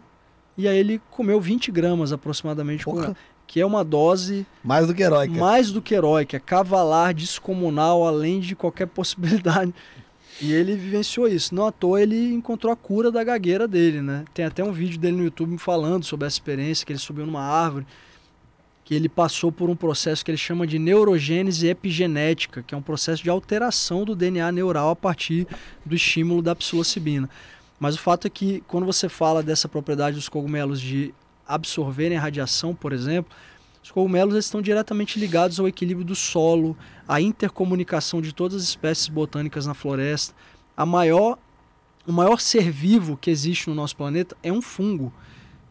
e aí ele comeu 20 gramas aproximadamente, Porra. que é uma dose Mais do que heróica. mais do que heróica, cavalar, descomunal, além de qualquer <laughs> possibilidade. E ele vivenciou isso. Não à toa ele encontrou a cura da gagueira dele, né? Tem até um vídeo dele no YouTube falando sobre essa experiência, que ele subiu numa árvore, que ele passou por um processo que ele chama de neurogênese epigenética, que é um processo de alteração do DNA neural a partir do estímulo da psilocibina. Mas o fato é que quando você fala dessa propriedade dos cogumelos de absorverem a radiação, por exemplo, os cogumelos estão diretamente ligados ao equilíbrio do solo, à intercomunicação de todas as espécies botânicas na floresta. A maior, o maior ser vivo que existe no nosso planeta é um fungo,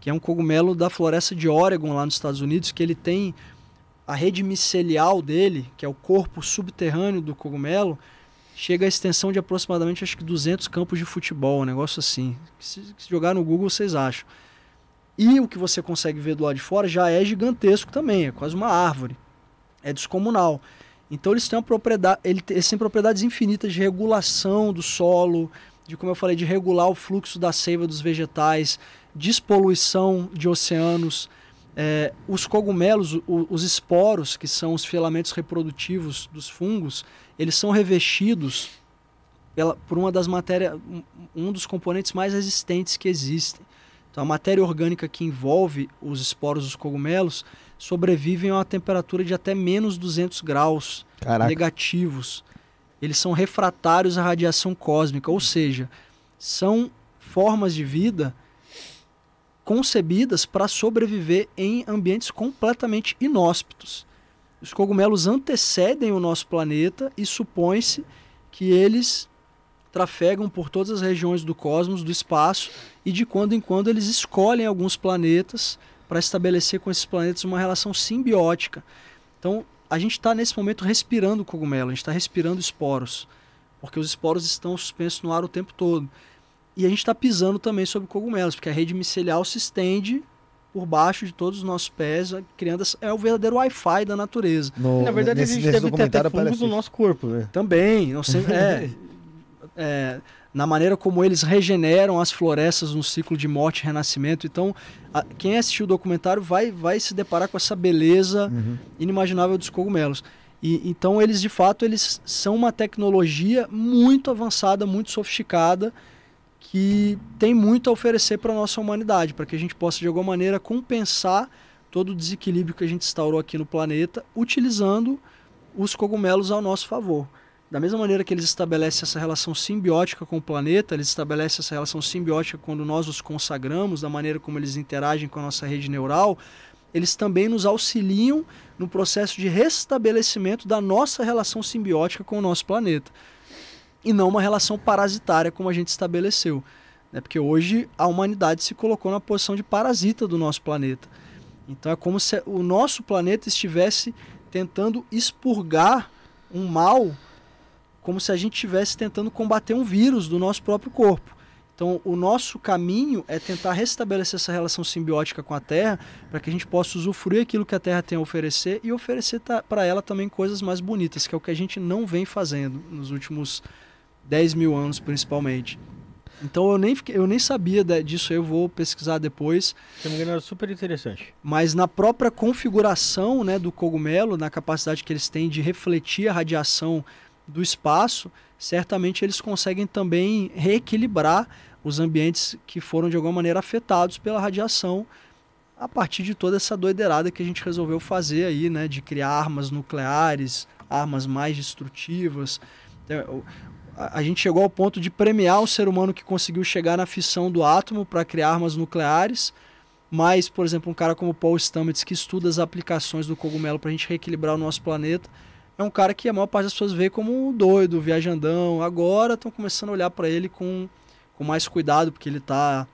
que é um cogumelo da floresta de Oregon, lá nos Estados Unidos, que ele tem a rede micelial dele, que é o corpo subterrâneo do cogumelo, chega a extensão de aproximadamente acho que 200 campos de futebol, um negócio assim. Se, se jogar no Google vocês acham. E o que você consegue ver do lado de fora já é gigantesco também, é quase uma árvore. É descomunal. Então eles têm uma propriedade, eles têm propriedades infinitas de regulação do solo, de como eu falei, de regular o fluxo da seiva dos vegetais, despoluição de oceanos. É, os cogumelos, o- os esporos, que são os filamentos reprodutivos dos fungos, eles são revestidos pela, por uma das matérias, um, dos componentes mais resistentes que existem. Então, a matéria orgânica que envolve os esporos dos cogumelos sobrevivem a uma temperatura de até menos 200 graus Caraca. negativos. Eles são refratários à radiação cósmica, ou seja, são formas de vida concebidas para sobreviver em ambientes completamente inóspitos. Os cogumelos antecedem o nosso planeta e supõe-se que eles trafegam por todas as regiões do cosmos, do espaço, e de quando em quando eles escolhem alguns planetas para estabelecer com esses planetas uma relação simbiótica. Então, a gente está nesse momento respirando cogumelo, a gente está respirando esporos, porque os esporos estão suspensos no ar o tempo todo. E a gente está pisando também sobre cogumelos, porque a rede micelial se estende por baixo de todos os nossos pés, criando essa- é o verdadeiro Wi-Fi da natureza. No- Na verdade, nesse- a gente deve ter até fungos no nosso corpo, né? Também, não sei, <laughs> é, é, na maneira como eles regeneram as florestas no ciclo de morte e renascimento. Então, a- quem assistiu o documentário vai, vai se deparar com essa beleza Uhum. inimaginável dos cogumelos. E, então, eles de fato eles são uma tecnologia muito avançada, muito sofisticada, que tem muito a oferecer para a nossa humanidade, para que a gente possa de alguma maneira compensar todo o desequilíbrio que a gente instaurou aqui no planeta, utilizando os cogumelos ao nosso favor. Da mesma maneira que eles estabelecem essa relação simbiótica com o planeta, eles estabelecem essa relação simbiótica quando nós os consagramos, da maneira como eles interagem com a nossa rede neural, eles também nos auxiliam no processo de restabelecimento da nossa relação simbiótica com o nosso planeta. E não uma relação parasitária como a gente estabeleceu. Né? Porque hoje a humanidade se colocou na posição de parasita do nosso planeta. Então é como se o nosso planeta estivesse tentando expurgar um mal, como se a gente estivesse tentando combater um vírus do nosso próprio corpo. Então, o nosso caminho é tentar restabelecer essa relação simbiótica com a Terra, para que a gente possa usufruir aquilo que a Terra tem a oferecer e oferecer para ela também coisas mais bonitas, que é o que a gente não vem fazendo nos últimos 10 mil anos, principalmente. Então, eu nem, fiquei- eu nem sabia disso, eu vou pesquisar depois Se não me engano, era super interessante. mas na própria configuração né, do cogumelo, na capacidade que eles têm de refletir a radiação do espaço, certamente eles conseguem também reequilibrar os ambientes que foram de alguma maneira afetados pela radiação a partir de toda essa doideirada que a gente resolveu fazer aí, né, de criar armas nucleares, armas mais destrutivas. A gente chegou ao ponto de premiar o ser humano que conseguiu chegar na fissão do átomo para criar armas nucleares, mas, por exemplo, um cara como Paul Stamets, que estuda as aplicações do cogumelo para a gente reequilibrar o nosso planeta, é um cara que a maior parte das pessoas vê como um doido, viajandão. Agora estão começando a olhar para ele com, com mais cuidado, porque ele está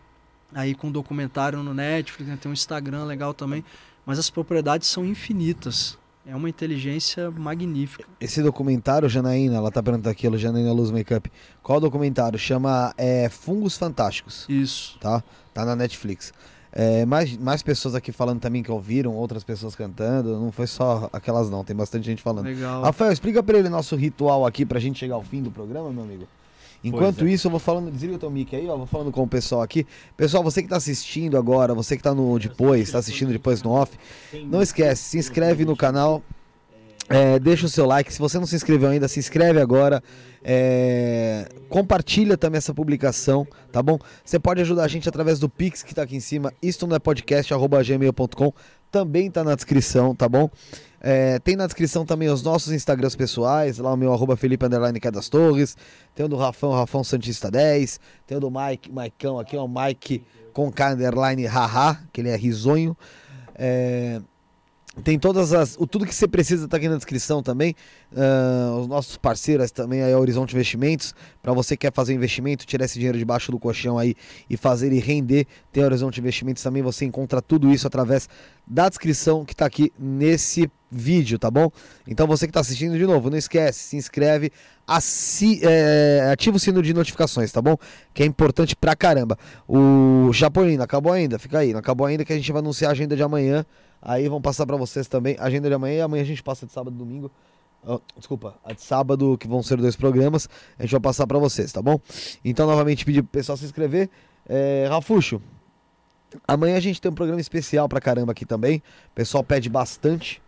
aí com um documentário no Netflix, né, tem um Instagram legal também. Mas as propriedades são infinitas. É uma inteligência magnífica. Esse documentário, Janaína, ela tá perguntando aqui, Janaína Luz Makeup. Qual o documentário? Chama é, Fungos Fantásticos, Isso. tá? Tá na Netflix. É, mais, mais pessoas aqui falando também que ouviram, outras pessoas cantando. Não foi só aquelas não, tem bastante gente falando. Legal. Rafael, explica pra ele nosso ritual aqui pra gente chegar ao fim do programa, meu amigo. Enquanto é. isso, eu vou falando, desliga o teu mic aí, ó, vou falando com o pessoal aqui. Pessoal, você que tá assistindo agora, você que tá no depois, tá assistindo depois no off, não esquece, se inscreve no canal, é, deixa o seu like. Se você não se inscreveu ainda, se inscreve agora. é, compartilha também essa publicação, tá bom? Você pode ajudar a gente através do Pix que tá aqui em cima. Isto não é podcast, arroba gmail.com. Também tá na descrição, tá bom? É, tem na descrição também os nossos Instagrams pessoais, lá o meu arroba Felipe Underline Quedas Torres, tem o do Rafão, Rafão Santista 10, tem o do Mike, Maicão aqui, ó, Mike com K Underline Haha, que ele é risonho. É, tem todas as. O, tudo que você precisa tá aqui na descrição também. Ah, os nossos parceiros também aí, Horizonte Investimentos. Para você que quer fazer investimento, tirar esse dinheiro debaixo do colchão aí e fazer ele render, tem Horizonte Investimentos também. Você encontra tudo isso através da descrição que tá aqui nesse vídeo, tá bom? Então você que tá assistindo de novo, não esquece, se inscreve, assi- é, ativa o sino de notificações, tá bom? Que é importante pra caramba. O Japolino, acabou ainda? Fica aí, não acabou ainda que a gente vai anunciar a agenda de amanhã. Aí vão passar pra vocês também a agenda de amanhã e amanhã a gente passa de sábado e domingo. Ah, desculpa, a de sábado, que vão ser dois programas, a gente vai passar pra vocês, tá bom? Então, novamente, pedir pro pessoal se inscrever. É, Rafuxo, amanhã a gente tem um programa especial pra caramba aqui também. O pessoal pede bastante,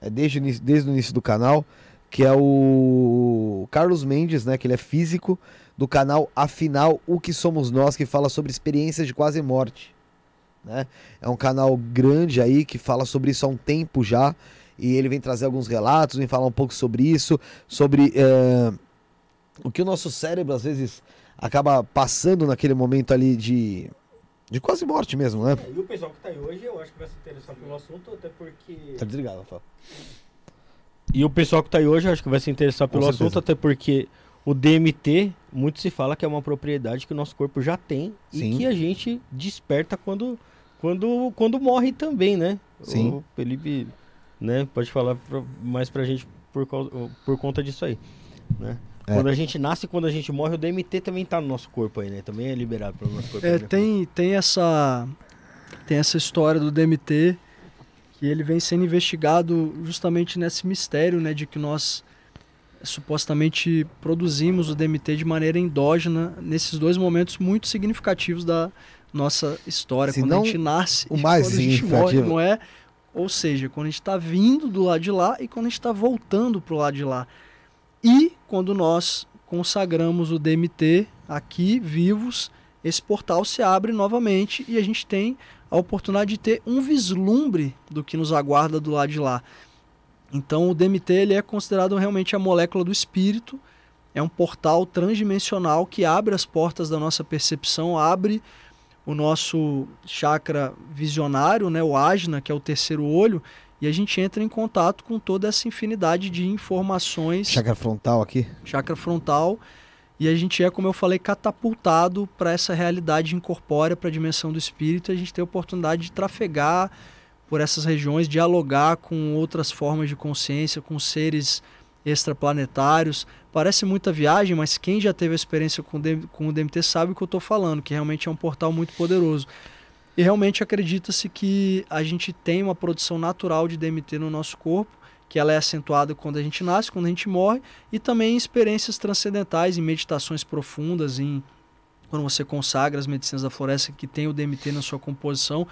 é, desde, o início- desde o início do canal, que é o Carlos Mendes, né? Que ele é físico, do canal Afinal, O Que Somos Nós, que fala sobre experiências de quase morte. Né? É um canal grande aí que fala sobre isso há um tempo já. E ele vem trazer alguns relatos, vem falar um pouco sobre isso, sobre eh, o que o nosso cérebro às vezes acaba passando naquele momento ali de, de quase morte mesmo, né? E o pessoal que tá aí hoje, eu acho que vai se interessar pelo assunto, até porque. Tá desligado, Rafael. E o pessoal que tá aí hoje, eu acho que vai se interessar pelo assunto, até porque o DMT, muito se fala que é uma propriedade que o nosso corpo já tem Sim. e que a gente desperta quando, quando, quando morre também, né? Sim. O Felipe, né, pode falar pra, mais pra gente por, causa, por conta disso aí, né? É. Quando a gente nasce e quando a gente morre, o DMT também tá no nosso corpo aí, né? Também é liberado pelo nosso corpo. É, né? tem, tem essa tem essa história do DMT que ele vem sendo investigado justamente nesse mistério, né, de que nós supostamente produzimos o DMT de maneira endógena nesses dois momentos muito significativos da nossa história, Se quando não a gente nasce o mais quando a gente morre, não é? Ou seja, quando a gente está vindo do lado de lá e quando a gente está voltando para o lado de lá. E quando nós consagramos o DMT aqui, vivos, esse portal se abre novamente e a gente tem a oportunidade de ter um vislumbre do que nos aguarda do lado de lá. Então o DMT ele é considerado realmente a molécula do espírito, é um portal transdimensional que abre as portas da nossa percepção, abre o nosso chakra visionário, né, o ajna, que é o terceiro olho, e a gente entra em contato com toda essa infinidade de informações Chakra frontal aqui. chakra frontal e a gente é, como eu falei, catapultado para essa realidade incorpórea, para a dimensão do espírito. E a gente tem a oportunidade de trafegar por essas regiões, dialogar com outras formas de consciência, com seres extraplanetários. Parece muita viagem, mas quem já teve experiência com, com o DMT sabe o que eu estou falando, que realmente é um portal muito poderoso. E realmente acredita-se que a gente tem uma produção natural de DMT no nosso corpo, que ela é acentuada quando a gente nasce, quando a gente morre, e também em experiências transcendentais, em meditações profundas, em quando você consagra as medicinas da floresta que tem o DMT na sua composição,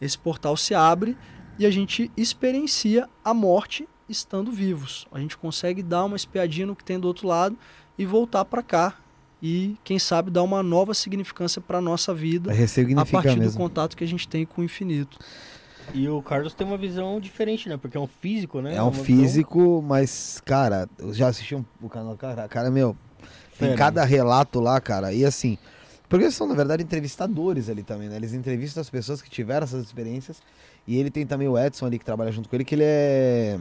esse portal se abre e a gente experiencia a morte estando vivos. A gente consegue dar uma espiadinha no que tem do outro lado e voltar para cá e quem sabe dar uma nova significância para nossa vida a partir do mesmo. contato que a gente tem com o infinito. E o Carlos tem uma visão diferente, né? Porque é um físico, né? É um Uma visão físico, mas, cara, eu já assisti um, o canal, cara, cara, meu, tem cada relato lá, cara, e assim, porque eles são, na verdade, entrevistadores ali também, né? Eles entrevistam as pessoas que tiveram essas experiências, e ele tem também o Edson ali que trabalha junto com ele, que ele é.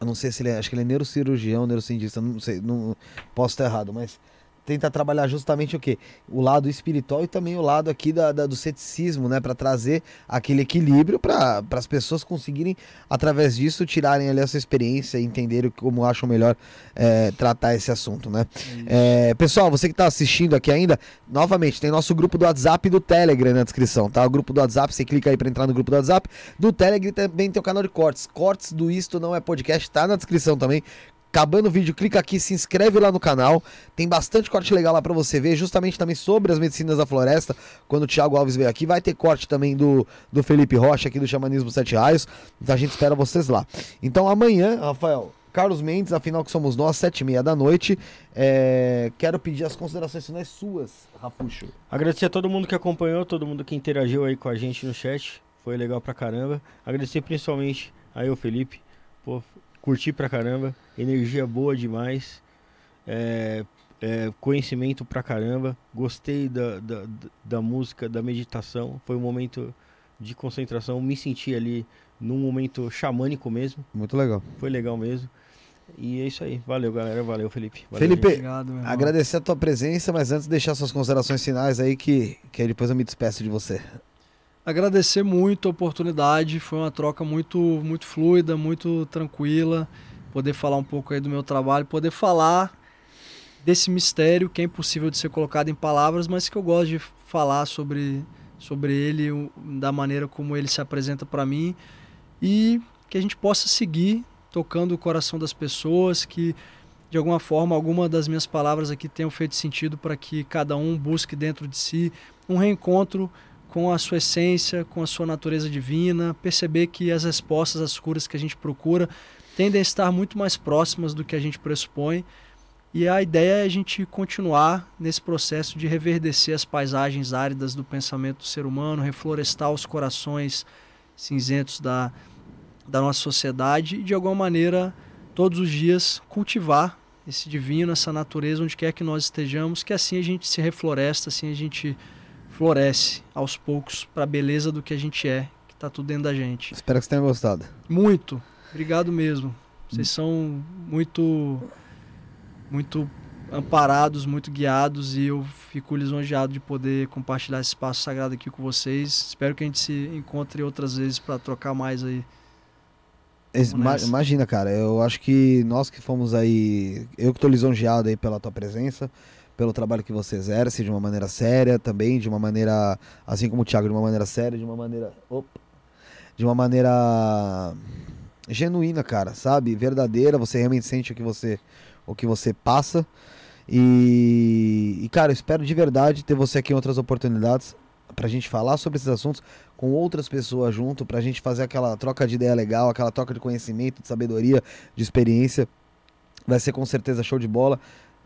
Eu não sei se ele é. Acho que ele é neurocirurgião, neurocientista, não sei, não posso estar errado, mas tenta trabalhar justamente o quê? O lado espiritual e também o lado aqui da, da- do ceticismo, né? Para trazer aquele equilíbrio para as pessoas conseguirem, através disso, tirarem ali essa experiência e entenderem como acham melhor é, tratar esse assunto, né? É, pessoal, você que está assistindo aqui ainda, novamente, tem nosso grupo do WhatsApp e do Telegram na descrição, tá? O grupo do WhatsApp, você clica aí para entrar no grupo do WhatsApp. Do Telegram também tem o canal de cortes. Cortes do Isto Não É Podcast, tá na descrição também. Acabando o vídeo, clica aqui, se inscreve lá no canal. Tem bastante corte legal lá pra você ver, justamente também sobre as medicinas da floresta. Quando o Thiago Alves veio aqui, vai ter corte também do, do Felipe Rocha aqui do Xamanismo Sete Raios. Então a gente espera vocês lá. Então amanhã, Rafael, Carlos Mendes, afinal que somos nós, sete e meia da noite. É, quero pedir as considerações finais suas, Rafuxo. Agradecer a todo mundo que acompanhou, todo mundo que interagiu aí com a gente no chat. Foi legal pra caramba. Agradecer principalmente aí o Felipe. Pô, curti pra caramba. Energia boa demais. É, é, conhecimento pra caramba. Gostei da, da, da música, da meditação. Foi um momento de concentração. Me senti ali num momento xamânico mesmo. Muito legal. Foi legal mesmo. E é isso aí. Valeu, galera. Valeu, Felipe. Valeu, Felipe. Obrigado, meu irmão. Agradecer a tua presença, mas antes deixar suas considerações finais aí, que, que aí depois eu me despeço de você. Agradecer muito a oportunidade, foi uma troca muito muito fluida, muito tranquila, poder falar um pouco aí do meu trabalho, poder falar desse mistério que é impossível de ser colocado em palavras, mas que eu gosto de falar sobre sobre ele, da maneira como ele se apresenta para mim. E que a gente possa seguir tocando o coração das pessoas, que de alguma forma alguma das minhas palavras aqui tenham feito sentido para que cada um busque dentro de si um reencontro com a sua essência, com a sua natureza divina, perceber que as respostas às curas que a gente procura tendem a estar muito mais próximas do que a gente pressupõe. E a ideia é a gente continuar nesse processo de reverdecer as paisagens áridas do pensamento do ser humano, reflorestar os corações cinzentos da, da nossa sociedade e, de alguma maneira, todos os dias cultivar esse divino, essa natureza, onde quer que nós estejamos, que assim a gente se refloresta, assim a gente floresce aos poucos para a beleza do que a gente é, que está tudo dentro da gente. Espero que você tenha gostado. Muito. Obrigado mesmo. Vocês são muito muito amparados, muito guiados e eu fico lisonjeado de poder compartilhar esse espaço sagrado aqui com vocês. Espero que a gente se encontre outras vezes para trocar mais aí. Esse- imagina, cara, eu acho que nós que fomos aí, eu que tô lisonjeado aí pela tua presença, pelo trabalho que você exerce de uma maneira séria também, de uma maneira, assim como o Thiago, de uma maneira séria, de uma maneira, opa, de uma maneira genuína, cara, sabe? Verdadeira, você realmente sente o que você, o que você passa. E, e, cara, eu espero de verdade ter você aqui em outras oportunidades pra gente falar sobre esses assuntos com outras pessoas junto, pra gente fazer aquela troca de ideia legal, aquela troca de conhecimento, de sabedoria, de experiência. Vai ser com certeza show de bola.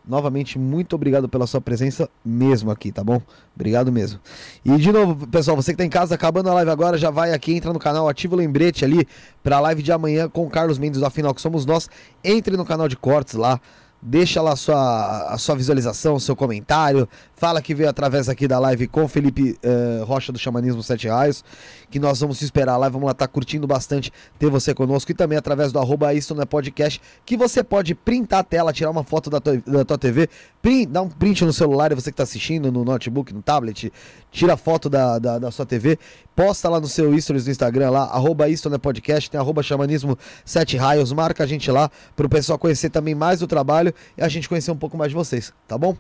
Novamente, muito obrigado pela sua presença mesmo aqui, tá bom? Obrigado mesmo. E de novo, pessoal, você que tá em casa, acabando a live agora, já vai aqui, entra no canal, ativa o lembrete ali pra live de amanhã com o Carlos Mendes, afinal que somos nós. Entre no canal de cortes lá, deixa lá a sua, a sua visualização, seu comentário, fala que veio através aqui da live com o Felipe eh, Rocha do Xamanismo Sete Raios, que nós vamos te esperar lá, vamos lá estar curtindo bastante ter você conosco e também através do arroba Isto Não é Podcast, que você pode printar a tela, tirar uma foto da tua, da tua TV, print, dá um print no celular você que está assistindo no notebook, no tablet, tira a foto da, da, da sua TV, posta lá no seu stories do Instagram lá, arroba Isto Não é Podcast, tem arroba Xamanismo Sete Raios, marca a gente lá para o pessoal conhecer também mais do trabalho e a gente conhecer um pouco mais de vocês, tá bom?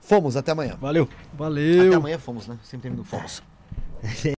Fomos, até amanhã. Valeu. Valeu. Até amanhã fomos, né? Sempre termino fomos. <laughs>